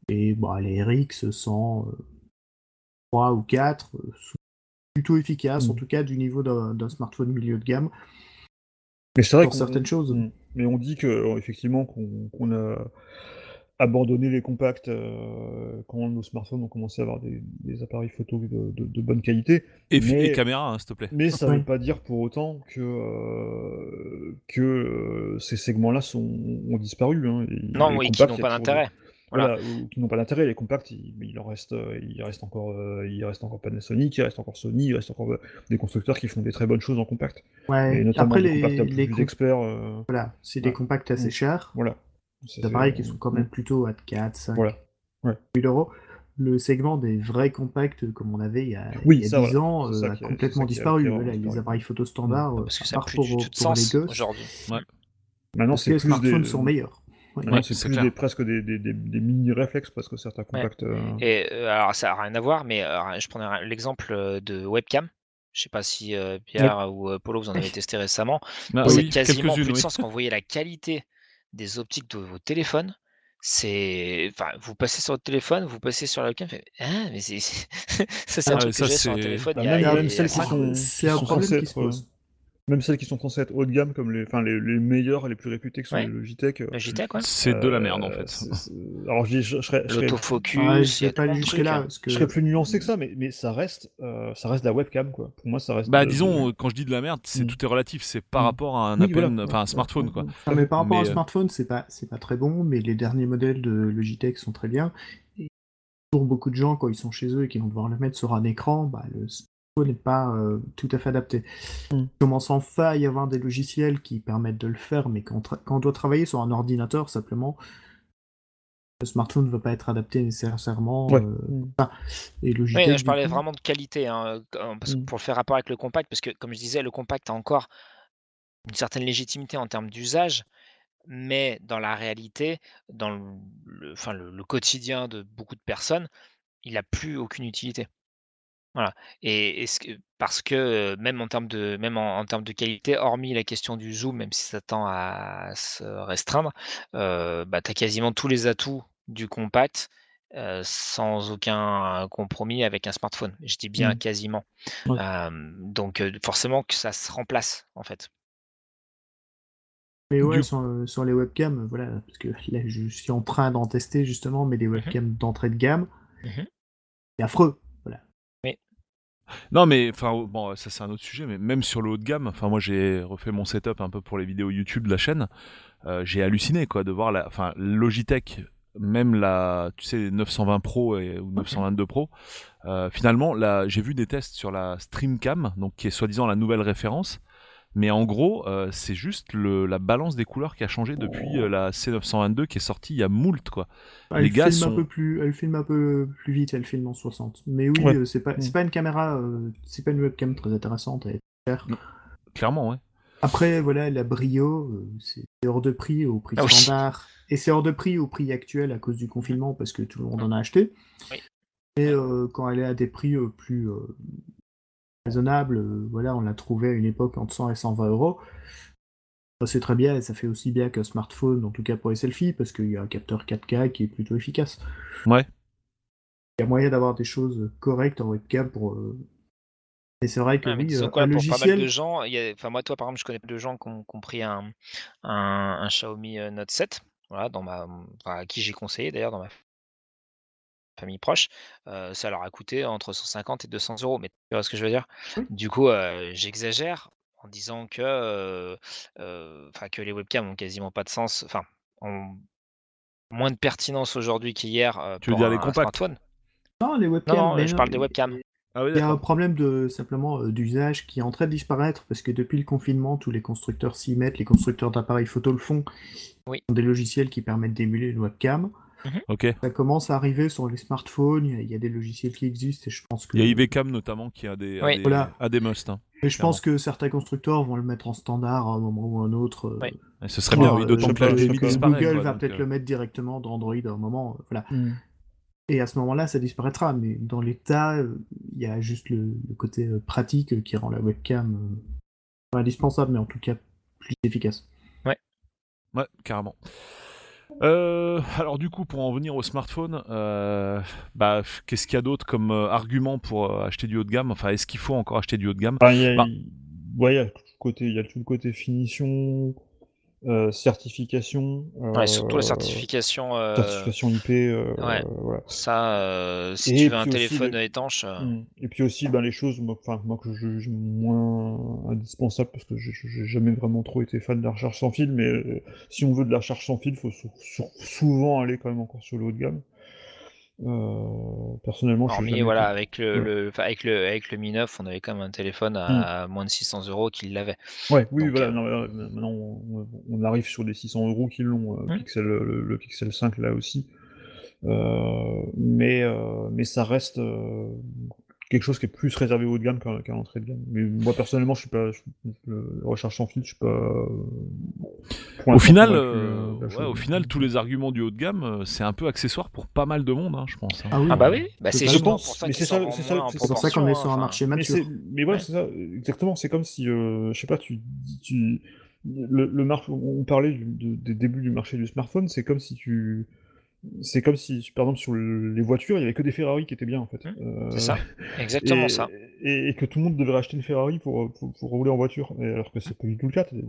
Et bah, les RX 100, 3 ou 4 sont plutôt efficaces, en mm. tout cas du niveau d'un smartphone milieu de gamme. Mais c'est vrai pour certaines choses. Mais on dit que effectivement qu'on a abandonné les compacts euh, quand nos smartphones ont commencé à avoir des, appareils photo de, bonne qualité. Et, mais, caméra, hein, s'il te plaît. Mais ça ne veut pas dire pour autant que, euh, que euh, ces segments-là ont disparu. Hein, non, oui, qui n'ont pas d'intérêt. Voilà. qui n'ont pas d'intérêt. Les compacts, il, il, en reste, il reste encore, il reste encore Panasonic, il reste encore Sony, il reste encore des constructeurs qui font des très bonnes choses en compact. Ouais. Et notamment Après, les, les, experts. Voilà, c'est des compacts assez chers. Voilà. C'est pareil qui sont quand même plutôt à 4, 5 voilà. ouais. euros. Le segment des vrais compacts, comme on avait il y a, il y a 10 ans, euh, a complètement disparu. Voilà, les appareils photo standards, parce que ça par rapport de sens aujourd'hui. Ouais. Maintenant, les smartphones sont meilleurs. C'est plus des, presque des, des, des, mini réflexes parce que certains compacts. Euh, Et euh, alors ça n'a rien à voir, mais je prendrais l'exemple de webcam. Je sais pas si Pierre ou Polo vous en avez testé récemment. Bah, c'est quasiment plus de sens quand vous voyez la qualité des optiques de vos téléphones. C'est, enfin, vous passez sur votre téléphone, vous passez sur la webcam, mais c'est, ça c'est un ah, truc que j'ai sur un téléphone. Bah, il y a, même, celles qui sont, c'est un problème qui se pose même celles qui sont censées être haut de gamme, comme les, enfin, les, les meilleures et les plus réputées, qui sont les Logitech. Euh, Logitech, quoi. C'est de la merde, en fait. Alors, je, je, je serais. L'autofocus. Pas jusque-là. Que... Je serais plus nuancé que ça, mais, mais ça, reste, euh, ça reste de la webcam, quoi. Pour moi, ça reste. Bah, disons, quand je dis de la merde, c'est mm. tout est relatif. C'est par mm. rapport à un Apple, enfin, un smartphone, quoi. Non, mais par rapport à un euh, smartphone, c'est pas, c'est pas très bon, mais les derniers modèles de Logitech sont très bien. Et pour beaucoup de gens, quand ils sont chez eux et qu'ils vont devoir le mettre sur un écran, bah, le n'est pas euh, tout à fait adapté. Mm. Commence enfin à y avoir des logiciels qui permettent de le faire, mais quand, quand on doit travailler sur un ordinateur, simplement, le smartphone ne va pas être adapté nécessairement. Euh, mm. et oui, je parlais vraiment de qualité, hein, mm. pour le faire rapport avec le compact, parce que comme je disais, le compact a encore une certaine légitimité en termes d'usage, mais dans la réalité, dans le, enfin, le quotidien de beaucoup de personnes, il n'a plus aucune utilité. Voilà et est-ce que parce que, même en termes de même en termes de qualité, hormis la question du zoom, même si ça tend à se restreindre, heu, bah, tu as quasiment tous les atouts du compact, heu, sans aucun compromis avec un smartphone. Je dis bien Mmh. quasiment. Ouais. Hem, donc heu, forcément que ça se remplace, en fait. Mais ouais, Du sur, sur les webcams, voilà, parce que là, je suis en train d'en tester justement, mais des Mmh webcams d'entrée de gamme, Mmh c'est affreux. Non, mais enfin, bon, ça c'est un autre sujet, mais même sur le haut de gamme, enfin, moi j'ai refait mon setup un peu pour les vidéos YouTube de la chaîne. euh, j'ai halluciné quoi de voir la, enfin, Logitech, même la, tu sais, 920 Pro et, ou 922 Pro. euh, finalement, j'ai vu des tests sur la Streamcam, donc qui est soi-disant la nouvelle référence. Mais en gros, euh, c'est juste le, la balance des couleurs qui a changé depuis euh, la C922 qui est sortie il y a moult quoi. Ah, Les elle, gars filme sont- un peu plus, elle filme un peu plus vite, elle filme en 60. Mais oui, Ouais. euh, c'est pas, pas une caméra, euh, c'est pas une webcam très intéressante. Elle est chère. Clairement, ouais. Après, voilà, la Brio, euh, c'est hors de prix au prix Ah oui. standard. Et c'est hors de prix au prix actuel à cause du confinement parce que tout le monde en a acheté. Oui. Et euh, quand elle est à des prix euh, plus euh, raisonnables, euh, voilà, on l'a trouvée à une époque entre 100 et 120 euros. Ça, C'est très bien et ça fait aussi bien qu'un smartphone, en tout cas pour les selfies, parce qu'il y a un capteur 4K qui est plutôt efficace. Ouais. Il y a moyen d'avoir des choses correctes en webcam pour. euh, Mais c'est vrai que mais oui, euh, quoi, un pour pas mal de gens, il y a enfin moi, toi, par exemple, je connais plein de gens qui ont qui ont pris un un un Xiaomi, Note 7, voilà, dans ma enfin, à qui j'ai conseillé d'ailleurs dans ma famille proche, ça leur a coûté entre 150 et 200 euros. Mais tu vois ce que je veux dire? Oui. Du coup, j'exagère en disant que, que les webcams ont quasiment pas de sens, enfin, ont moins de pertinence aujourd'hui qu'hier, Tu veux pour dire les compacts? Non, les webcams. non, mais je non, parle des webcams. Ah oui, Il y a un problème de simplement d'usage qui est en train de disparaître parce que depuis le confinement, tous les constructeurs s'y mettent, les constructeurs d'appareils photo le font. Oui. Ils ont des logiciels qui permettent d'émuler une webcam. Ok. Ça commence à arriver sur les smartphones, il y a- il y a des logiciels qui existent et je pense que Il y a IVCam notamment qui a des, a Oui. des, Voilà. a des must. hein. et je pense que certains constructeurs vont le mettre en standard à un moment ou un autre. euh, Oui. Et ce serait bien, oui, d'autant que la. Google quoi, va peut-être euh, le mettre directement dans Android à un moment. euh, Voilà. Hmm. Et à ce moment-là, ça disparaîtra. Mais dans l'état, il y a juste le, le côté pratique qui rend la webcam euh, pas indispensable, mais en tout cas plus efficace. Ouais, carrément. Euh, alors du coup, pour en venir au smartphone, euh, bah, qu'est-ce qu'il y a d'autre comme euh, argument pour euh, acheter du haut de gamme? Enfin, est-ce qu'il faut encore acheter du haut de gamme? Y a, Bah. ouais, il y a tout le côté, il y a tout le côté finition, euh, certification. Ouais, surtout la euh, certification, heu, certification IP. euh, ouais. voilà. ça, si Et tu veux un téléphone le- étanche, heu Mm. Et puis aussi ben, les choses moi, moi que je juge moins indispensables parce que j'ai- jamais vraiment trop été fan de la recherche sans fil, mais euh, si on veut de la recherche sans fil, il faut sou- sou- souvent aller quand même encore sur le haut de gamme. Euh, personnellement, je suis voilà, avec le Ouais. le avec le avec le Mi 9, on avait quand même un téléphone à moins de 600 € qui l'avait. Ouais, oui, Donc, voilà. euh, non, euh, maintenant, on, on arrive sur des 600 euros qui l'ont, euh, Mm. Pixel, le, le Pixel 5 là aussi. Euh, mais, mais ça reste quelque chose qui est plus réservé au haut de gamme qu'à l'entrée de gamme. Mais moi personnellement, je suis pas, je, recherche sans fil, je suis pas. euh, Au final, euh, euh, ouais, au final, tous les arguments du haut de gamme, c'est un peu accessoire pour pas mal de monde, hein, je pense. hein. Ah oui, Ah bah oui, bah, c'est justement pense, pour ça mais c'est ça- c'est ça- c'est pour ça qu'on est sur un marché Mais, mature. c'est- mais voilà, Ouais. c'est ça, exactement. C'est comme si, euh, je sais pas, tu, tu le, le mar- on parlait du, de- des débuts du marché du smartphone, c'est comme si tu, c'est comme si, par exemple, sur le- les voitures, il y avait que des Ferrari qui étaient bien en fait. Mmh, Euh, C'est ça, exactement et, ça. Et, et que tout le monde devrait acheter une Ferrari pour, pour, pour rouler en voiture, Et alors que c'est pas du tout le cas. Il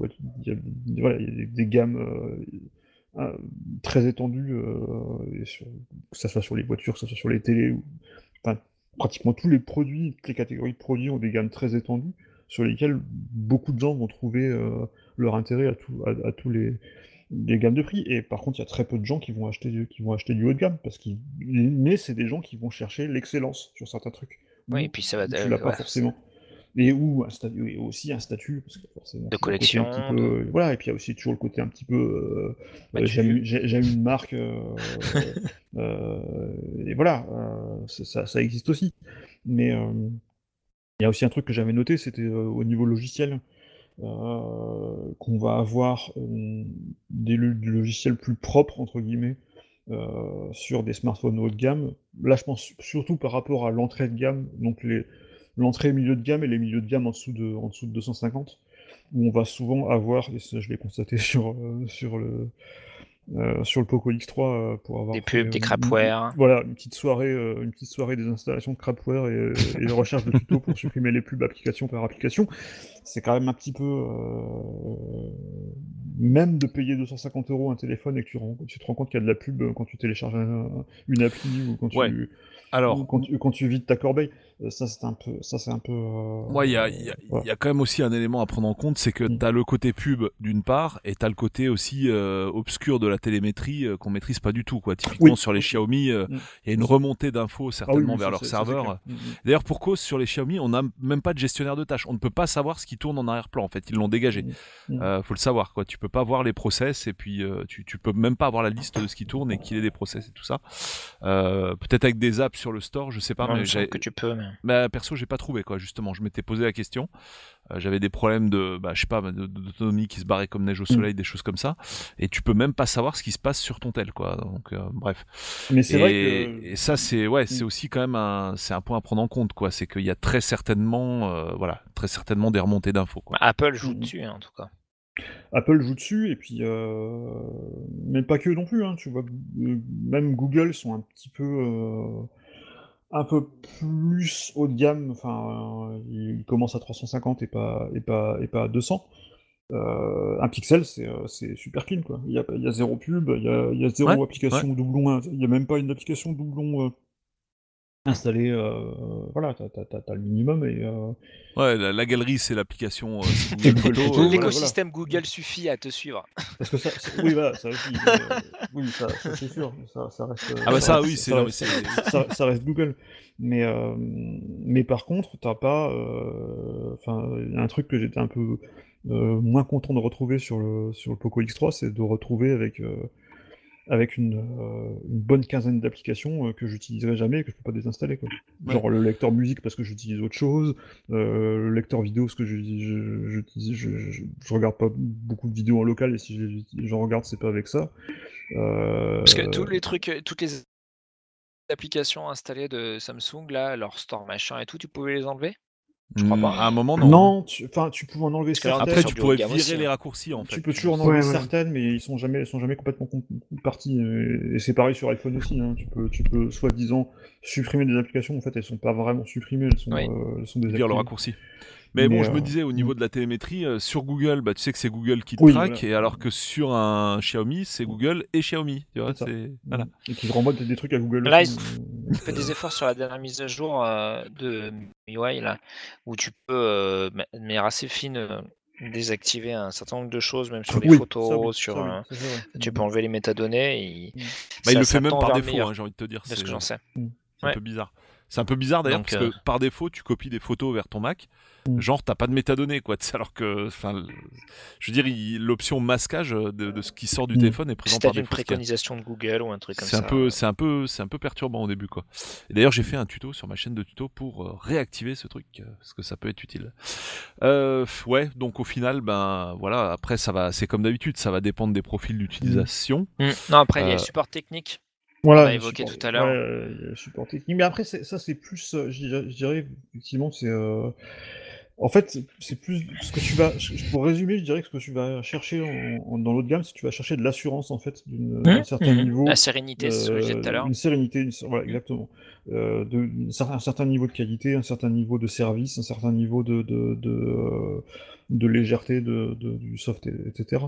y a, voilà, il y a des, des gammes euh, euh, très étendues, euh, et sur- que ce soit sur les voitures, que ce soit sur les télés, ou, enfin, pratiquement tous les produits, toutes les catégories de produits ont des gammes très étendues, sur lesquelles beaucoup de gens vont trouver leur intérêt à, tout, à, à tous les, les gammes de prix. Et par contre, il y a très peu de gens qui vont acheter, du- qui vont acheter du haut de gamme, parce qu'ils, mais c'est des gens qui vont chercher l'excellence sur certains trucs. Oui, et puis ça va tu l'as pas ouais, forcément. Et où un statut, et aussi un statut, parce que forcément, De un petit collection, peu- Voilà, et puis il y a aussi toujours le côté un petit peu. euh, Bah, euh, tu- j'aime, une marque, euh, euh, et voilà, euh, ça, ça existe aussi. Mais il y a aussi un truc que j'avais noté, c'était au niveau logiciel, qu'on va avoir euh, des lo- des logiciels plus propres, entre guillemets, sur des smartphones haut de gamme. Là, je pense surtout par rapport à l'entrée de gamme, donc l'entrée milieu de gamme et les milieux de gamme en dessous de, en dessous de 250, où on va souvent avoir, et ça je l'ai constaté sur, sur le, euh, sur le Poco X3 euh, pour avoir des pubs, des crapware. Voilà, une petite soirée, euh, une petite soirée des installations de crapware et, et de recherche de tutos pour supprimer les pubs application par application. C'est quand même un petit peu même de payer 250 euros un téléphone et que tu, tu te rends compte qu'il y a de la pub quand tu télécharges une appli ou quand tu alors, quand tu, quand tu vides ta corbeille, euh, ça c'est un peu, ça c'est un peu. Euh, il y a, y, y a, quand même aussi un élément à prendre en compte, c'est que mm. tu as le côté pub d'une part, et tu as le côté aussi euh, obscur de la télémétrie qu'on maîtrise pas du tout, quoi. Typiquement sur les Xiaomi, mm. il y a une remontée d'infos ah certainement vers leur serveur. Mm, D'ailleurs, pour cause sur les Xiaomi, on n'a même pas de gestionnaire de tâches. On ne peut pas savoir ce qui tourne en arrière-plan. En fait, ils l'ont dégagé. faut le savoir, quoi. Tu peux pas voir les process, et puis tu, tu peux même pas avoir la liste de ce qui tourne et qu'il est des process et tout ça. Peut-être avec des apps sur le store, je sais pas, mais j'ai que tu peux. Mais... Bah, perso, j'ai pas trouvé quoi. Justement, je m'étais posé la question. Euh, j'avais des problèmes de, bah, je sais pas, d'autonomie qui se barrait comme neige au mm. soleil, des choses comme ça. Et tu peux même pas savoir ce qui se passe sur ton tel, quoi. Donc, euh, bref. Mais c'est vrai que... et ça, c'est ouais, c'est mm. aussi quand même un, c'est un point à prendre en compte, quoi. C'est qu'il y a très certainement, euh, voilà, très certainement des remontées d'infos. Apple joue mm. dessus, hein, en tout cas. Apple joue dessus, et puis, mais pas que non plus, hein, tu vois, même Google sont un petit peu, un peu plus haut de gamme, enfin, euh, il commence à 350 et pas, et pas, et pas à 200. Euh, un pixel, c'est euh, super clean, quoi. Il y a, il y a zéro pub, il y a, il y a zéro application doublon, il n'y a même pas une application doublon installé, euh, voilà, t'as as, le minimum et. Euh... Ouais, la, galerie c'est l'application. Euh, euh L'écosystème Google suffit à te suivre. Parce que ça, oui, voilà, ça aussi, euh, oui, ça, ça c'est sûr, ça, ça, reste. Ah bah ça, oui, c'est ça, ça, reste Google, mais mais par contre, t'as pas, enfin, un truc que j'étais un peu moins content de retrouver sur le sur le Poco X3, c'est de retrouver avec avec une, euh, une bonne quinzaine d'applications euh, que j'utiliserai jamais et que je peux pas désinstaller. Quoi. Genre le lecteur musique parce que j'utilise autre chose, euh, le lecteur vidéo parce que je, je, je, je, regarde pas beaucoup de vidéos en local et si j'en regarde, c'est pas avec ça. Parce que tous les trucs, toutes les applications installées de Samsung, là, leur store machin et tout, tu pouvais les enlever? Je crois pas. À un moment, non. Non, tu, enfin, tu pouvais en enlever certaines. Après, tu pourrais virer les hein. raccourcis, en fait. Tu peux toujours en enlever certaines, mais ils sont jamais, sont jamais complètement partis. Et c'est pareil sur iPhone aussi. Hein. Tu peux, tu peux soi-disant supprimer des applications. En fait, elles sont pas vraiment supprimées. Elles sont, oui. euh, elles sont des. Vire le raccourci. Mais, bon, je me euh, disais au niveau mm. de la télémétrie, euh, sur Google, bah, tu sais que c'est Google qui te traque, et alors que sur un Xiaomi, c'est Google et Xiaomi. Tu vois, voilà. Et qui renvoie des trucs à Google. Là, il fait des efforts sur la dernière mise à jour euh, de MIUI, là, où tu peux, de manière assez fine, désactiver un certain nombre de choses, même sur les photos, sur, tu peux enlever les métadonnées. Et... Mm. Bah, il le fait même par défaut, hein, j'ai envie de te dire. C'est ce que j'en sais. C'est un peu bizarre. C'est un peu bizarre d'ailleurs parce que par défaut tu copies des photos vers ton Mac Mm. Genre, t'as pas de métadonnées, quoi. Alors que, enfin, je veux dire, l'option masquage de, ce qui sort du mm. téléphone est présente par une préconisation de Google ou un truc comme ça. Un peu, c'est un peu, c'est un peu perturbant au début, quoi. Et d'ailleurs, j'ai fait un tuto sur ma chaîne de tuto pour euh, réactiver ce truc euh, parce que ça peut être utile. Euh, ouais, donc au final, ben voilà. Après, ça va, c'est comme d'habitude, ça va dépendre des profils d'utilisation. Mm. Non, après, il y a le support technique. Voilà, on a évoqué tout à l'heure. Ouais, support technique. Mais après, ça, c'est plus, je dirais, effectivement, c'est en fait, c'est plus ce que tu vas. Pour résumer, je dirais que ce que tu vas chercher dans l'autre gamme, c'est que tu vas chercher de l'assurance en fait d'un mmh. certain mmh. niveau. La sérénité, c'est ce que je disais tout à l'heure. Une sérénité, voilà, exactement. Euh, de, un certain niveau de qualité, un certain niveau de service, un certain niveau de, de, de, euh, de légèreté de, du soft, etc.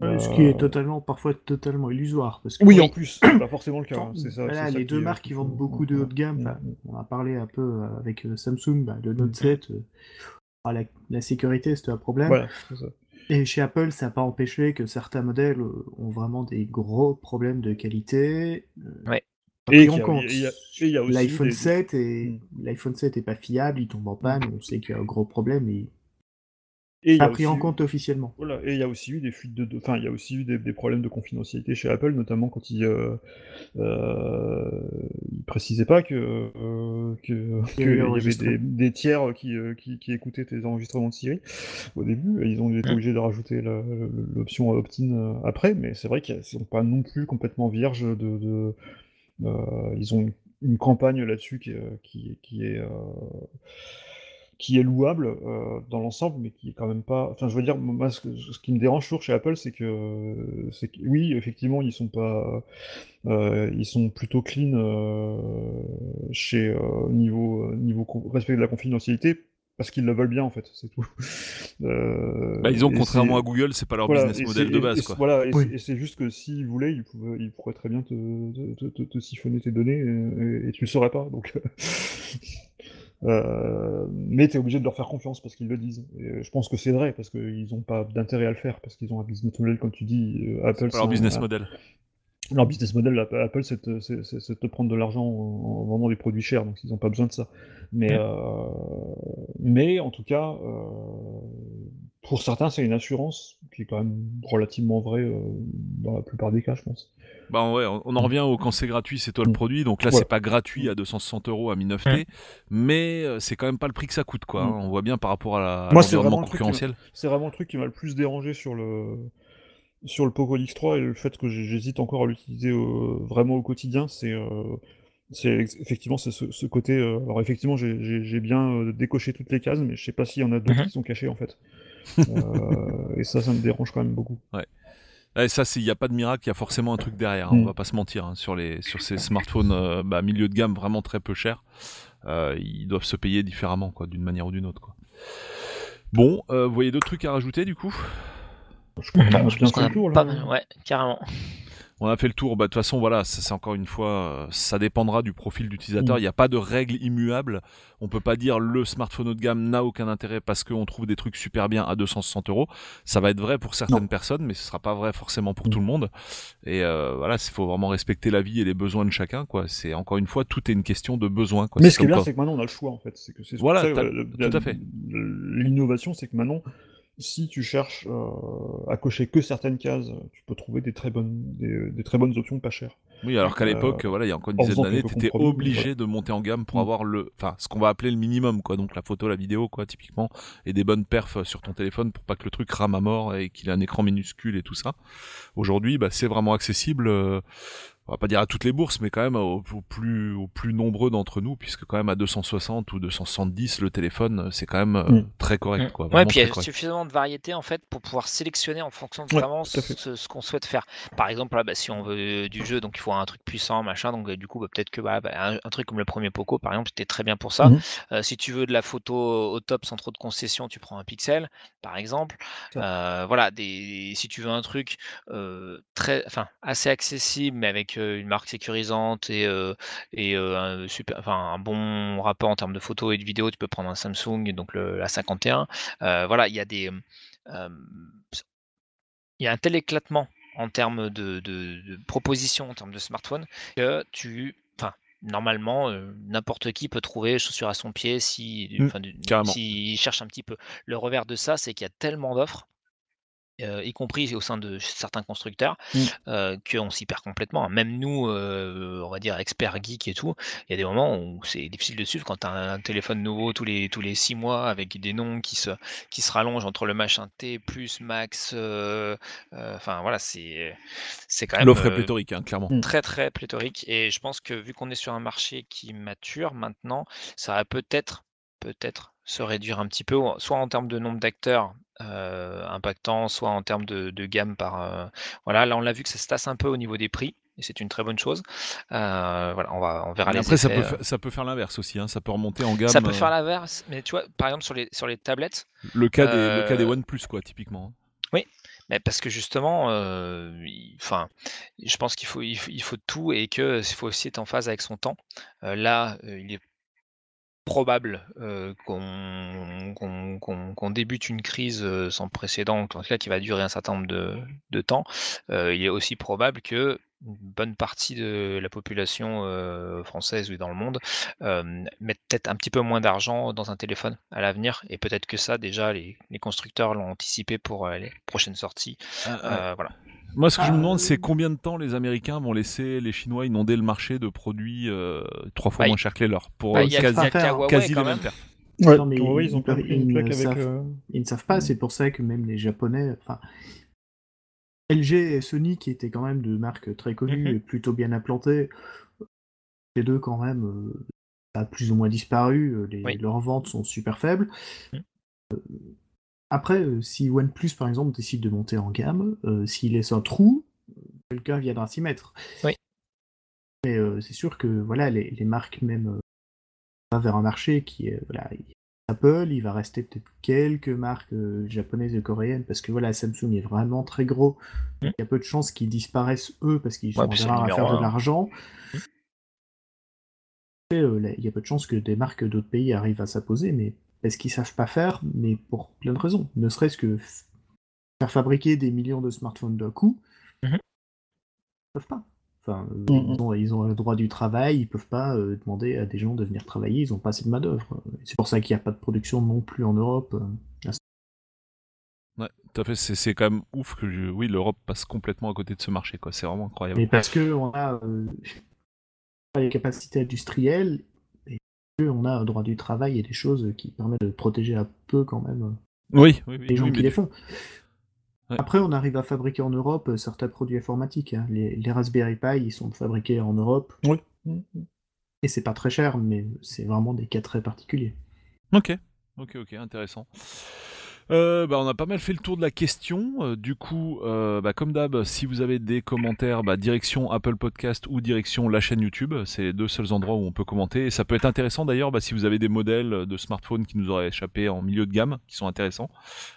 ce qui est euh, totalement, parfois totalement illusoire. Parce que, oui, en plus, c'est pas forcément le cas. Hein, ça, voilà, les deux marques qui vendent beaucoup de haut de gamme, mmh, on a parlé un peu avec Samsung, bah, le Note 7, ah, la, sécurité, c'est un problème. Et chez Apple, ça n'a pas empêché que certains modèles euh, ont vraiment des gros problèmes de qualité. Euh, ouais. Et l'iPhone 7 et l'iPhone 7 est pas fiable, il tombe en panne, on sait qu'il y a un gros problème et Et a pris en compte officiellement. Voilà, et il y a aussi eu des fuites de, enfin, il y a aussi eu des, problèmes de confidentialité chez Apple, notamment quand ils euh, euh, précisaient pas que euh, qu'il y avait des, tiers qui, qui, écoutaient tes enregistrements de Siri au début. ils ont été mmh. obligés de rajouter l'option opt-in après, mais c'est vrai qu'ils sont pas non plus complètement vierges de. ils ont une, campagne là-dessus qui, qui, qui est qui est louable euh, dans l'ensemble, mais qui est quand même pas. Enfin, je veux dire, moi, ce, qui me dérange toujours chez Apple, c'est que, c'est que, oui, effectivement, ils sont pas, euh, ils sont plutôt clean euh, chez niveau niveau respect de la confidentialité. Parce qu'ils le veulent bien en fait, c'est tout. Bah, ils ont contrairement à Google, c'est pas leur business model de base. quoi. Voilà, et c'est juste que s'ils voulaient, ils, ils, pourraient très bien te, te, te, siphonner tes données et, et, tu le saurais pas. Donc Euh, mais tu es obligé de leur faire confiance parce qu'ils le disent. Et je pense que c'est vrai parce qu'ils n'ont pas d'intérêt à le faire parce qu'ils ont un business model, comme tu dis. Euh, Apple, leur business model. Leur business model, Apple, c'est de, te prendre de l'argent en, vendant des produits chers, donc ils n'ont pas besoin de ça. Mais, euh, mais en tout cas, pour certains, c'est une assurance qui est quand même relativement vraie dans la plupart des cas, je pense. Bah ouais, on en revient au quand c'est gratuit, c'est toi le produit. Donc là, c'est pas gratuit à 260 euros à 1009T, mais euh, c'est quand même pas le prix que ça coûte, quoi. Mm. Hein. On voit bien par rapport à l'environnement concurrentiel. C'est vraiment le truc qui m'a le plus dérangé sur le sur le Poco X3 et le fait que j'hésite encore à l'utiliser vraiment au quotidien, c'est euh, c'est effectivement c'est ce, côté. Euh, alors effectivement, j'ai bien décoché toutes les cases, mais je sais pas s'il y en a d'autres mm-hmm. qui sont cachées en fait. Et ça, ça me dérange quand même beaucoup. Ouais. Et ça, il n'y a pas de miracle, il y a forcément un truc derrière. Hein, on mm. va pas se mentir hein, sur les sur ces smartphones euh, bah, milieu de gamme vraiment très peu chers. Euh, ils doivent se payer différemment, quoi, d'une manière ou d'une autre. Quoi. Bon, euh, vous voyez d'autres trucs à rajouter du coup? Je crois qu'on a bien fait le tour là. Ouais, carrément on a fait le tour. Bah, de toute façon, voilà, c'est encore une fois, euh, ça dépendra du profil d'utilisateur. Mm. Il n'y a pas de règle immuable. On peut pas dire le smartphone haut de gamme n'a aucun intérêt parce qu'on trouve des trucs super bien à 260 euros. Ça va être vrai pour certaines personnes, mais ce sera pas vrai forcément pour mm. tout le monde. Et euh, voilà, il faut vraiment respecter la vie et les besoins de chacun. Quoi. C'est encore une fois, tout est une question de besoin. Mais ce qui est bien, c'est que maintenant on a le choix en fait. Que voilà, tout à fait. L'innovation, c'est que maintenant si tu cherches euh, à cocher que certaines cases, tu peux trouver des très bonnes, des, très bonnes options pas chères. Oui, alors qu'à l'époque, euh, voilà, il y a encore une dizaine d'années, tu étais obligé de monter en gamme pour mm. avoir le, enfin, ce qu'on va appeler le minimum, quoi. Donc la photo, la vidéo, quoi, typiquement, et des bonnes perfs sur ton téléphone pour pas que le truc rame à mort et qu'il ait un écran minuscule et tout ça. Aujourd'hui, bah, c'est vraiment accessible. Euh, on va pas dire à toutes les bourses, mais quand même aux, plus, aux plus nombreux d'entre nous, puisque quand même à 260 ou 270, le téléphone, c'est quand même euh, mm. très correct. Mm. Quoi, ouais, puis il y a suffisamment de variété en fait pour pouvoir sélectionner en fonction de vraiment ce, qu'on souhaite faire. Par exemple, là, bah, si on veut du jeu, donc il faut un truc puissant, machin, donc euh, du coup, bah, peut-être que bah, un, truc comme le premier Poco, par exemple, c'était très bien pour ça. Mm. Euh, si tu veux de la photo au top sans trop de concessions, tu prends un Pixel, par exemple. voilà, des, si tu veux un truc très, enfin, assez accessible, mais avec une marque sécurisante et, et un, super, enfin, un bon rapport en termes de photos et de vidéos, tu peux prendre un Samsung, donc le, la 51. voilà, il y a des. il y a un tel éclatement en termes de, de, propositions, en termes de smartphone, que tu. Normalement, n'importe qui peut trouver chaussure à son pied si, mmh, s'il cherche un petit peu. Le revers de ça, c'est qu'il y a tellement d'offres y compris au sein de certains constructeurs, mmh. qu'on s'y perd complètement. Même nous, on va dire experts geeks et tout, il y a des moments où c'est difficile de suivre quand tu as un téléphone nouveau tous les tous les 6 mois avec des noms qui se qui se rallongent entre le machin T plus Max, enfin voilà, c'est c'est quand même, L'offre est pléthorique, hein, clairement. Mmh. très, très pléthorique et je pense que vu qu'on est sur un marché qui mature maintenant, ça va peut-être peut-être se réduire un petit peu, soit en termes de nombre d'acteurs euh, impactant, soit en termes de, gamme par. Euh, voilà, là on l'a vu que ça se tasse un peu au niveau des prix. Et c'est une très bonne chose. Euh, voilà, on, va, on verra les Après, ça peut, ça peut faire l'inverse aussi. Hein, ça peut remonter en gamme. Ça peut faire l'inverse, mais tu vois, par exemple sur les, sur les tablettes. Le cas des, le cas des OnePlus, quoi, typiquement. Hein. Oui, mais parce que justement, enfin, je pense qu'il faut, il faut, tout et qu'il faut aussi être en phase avec son temps. là, il est probable qu'on débute une crise sans précédent, en tout cas qui va durer un certain nombre de, temps. il est aussi probable que une bonne partie de la population française ou dans le monde mette peut-être un petit peu moins d'argent dans un téléphone à l'avenir. Et peut-être que ça, déjà, les, constructeurs l'ont anticipé pour les prochaines sorties. Ah, voilà. Moi, ce que je me demande, c'est combien de temps les Américains vont laisser les Chinois inonder le marché de produits euh, trois fois bah, moins chers que les leurs pour bah, quasi, quasi les mêmes ils, ne savent pas, c'est pour ça que même les Japonais, enfin, LG et Sony, qui étaient quand même deux marques très connues mhm. et plutôt bien implantées, les deux quand même, euh, a plus ou moins disparu, euh, leurs ventes sont super faibles. Mhm. Après, euh, si OnePlus, par exemple, décide de monter en gamme, euh, s'il laisse un trou, quelqu'un viendra s'y mettre. Oui. Mais euh, c'est sûr que voilà, les, marques même vers un marché qui est voilà, Apple, il va rester peut-être quelques marques japonaises et coréennes parce que voilà, Samsung est vraiment très gros. Mmh. Il y a peu de chances qu'ils disparaissent eux parce qu'ils sont à faire de l'argent. Mmh. Il y a peu de chances que des marques d'autres pays arrivent à s'imposer, mais parce qu'ils savent pas faire, mais pour plein de raisons. Ne serait-ce que faire fabriquer des millions de smartphones d'un coup, mhm. ils ne peuvent pas. Enfin, euh, mhm. ils, ont, le droit du travail, ils peuvent pas euh, demander à des gens de venir travailler, ils ont pas assez de main-d'œuvre. C'est pour ça qu'il n'y a pas de production non plus en Europe. Euh, ouais, tout à fait, c'est quand même ouf que oui, l'Europe passe complètement à côté de ce marché, quoi. C'est vraiment incroyable. Mais parce que on a les capacités industrielles on a un droit du travail et des choses qui permettent de protéger un peu quand même euh, oui, les gens qui les font. Après, on arrive à fabriquer en Europe euh, certains produits informatiques. Hein. Les, Raspberry Pi, ils sont fabriqués en Europe. Oui. Et c'est pas très cher, mais c'est vraiment des cas très particuliers. Ok, ok, ok, intéressant. Euh, bah, on a pas mal fait le tour de la question. Euh, du coup, euh, bah, comme d'hab, si vous avez des commentaires, bah, direction Apple Podcast ou direction la chaîne YouTube. C'est les deux seuls endroits où on peut commenter. Et ça peut être intéressant d'ailleurs si vous avez des modèles de smartphones qui nous auraient échappé en milieu de gamme, qui sont intéressants.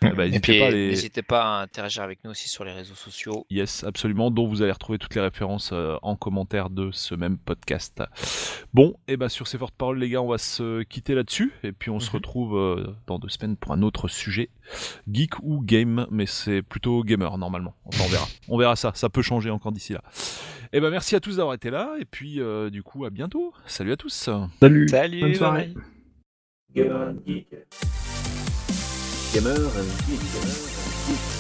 n'hésitez pas, à interagir avec nous aussi sur les réseaux sociaux. Yes, absolument. Dont vous allez retrouver toutes les références en commentaire de ce même podcast. Bon, et bah sur ces fortes paroles, les gars, on va se quitter là-dessus. Et puis on se mhm. retrouve dans deux semaines pour un autre sujet geek ou game, mais c'est plutôt gamer normalement. Enfin, on verra. On verra ça. Ça peut changer encore d'ici là. Et eh ben merci à tous d'avoir été là et puis euh, du coup à bientôt. Salut à tous. Salut. Salut. Bonne soirée. Gamer and Geek. Gamer and Geek.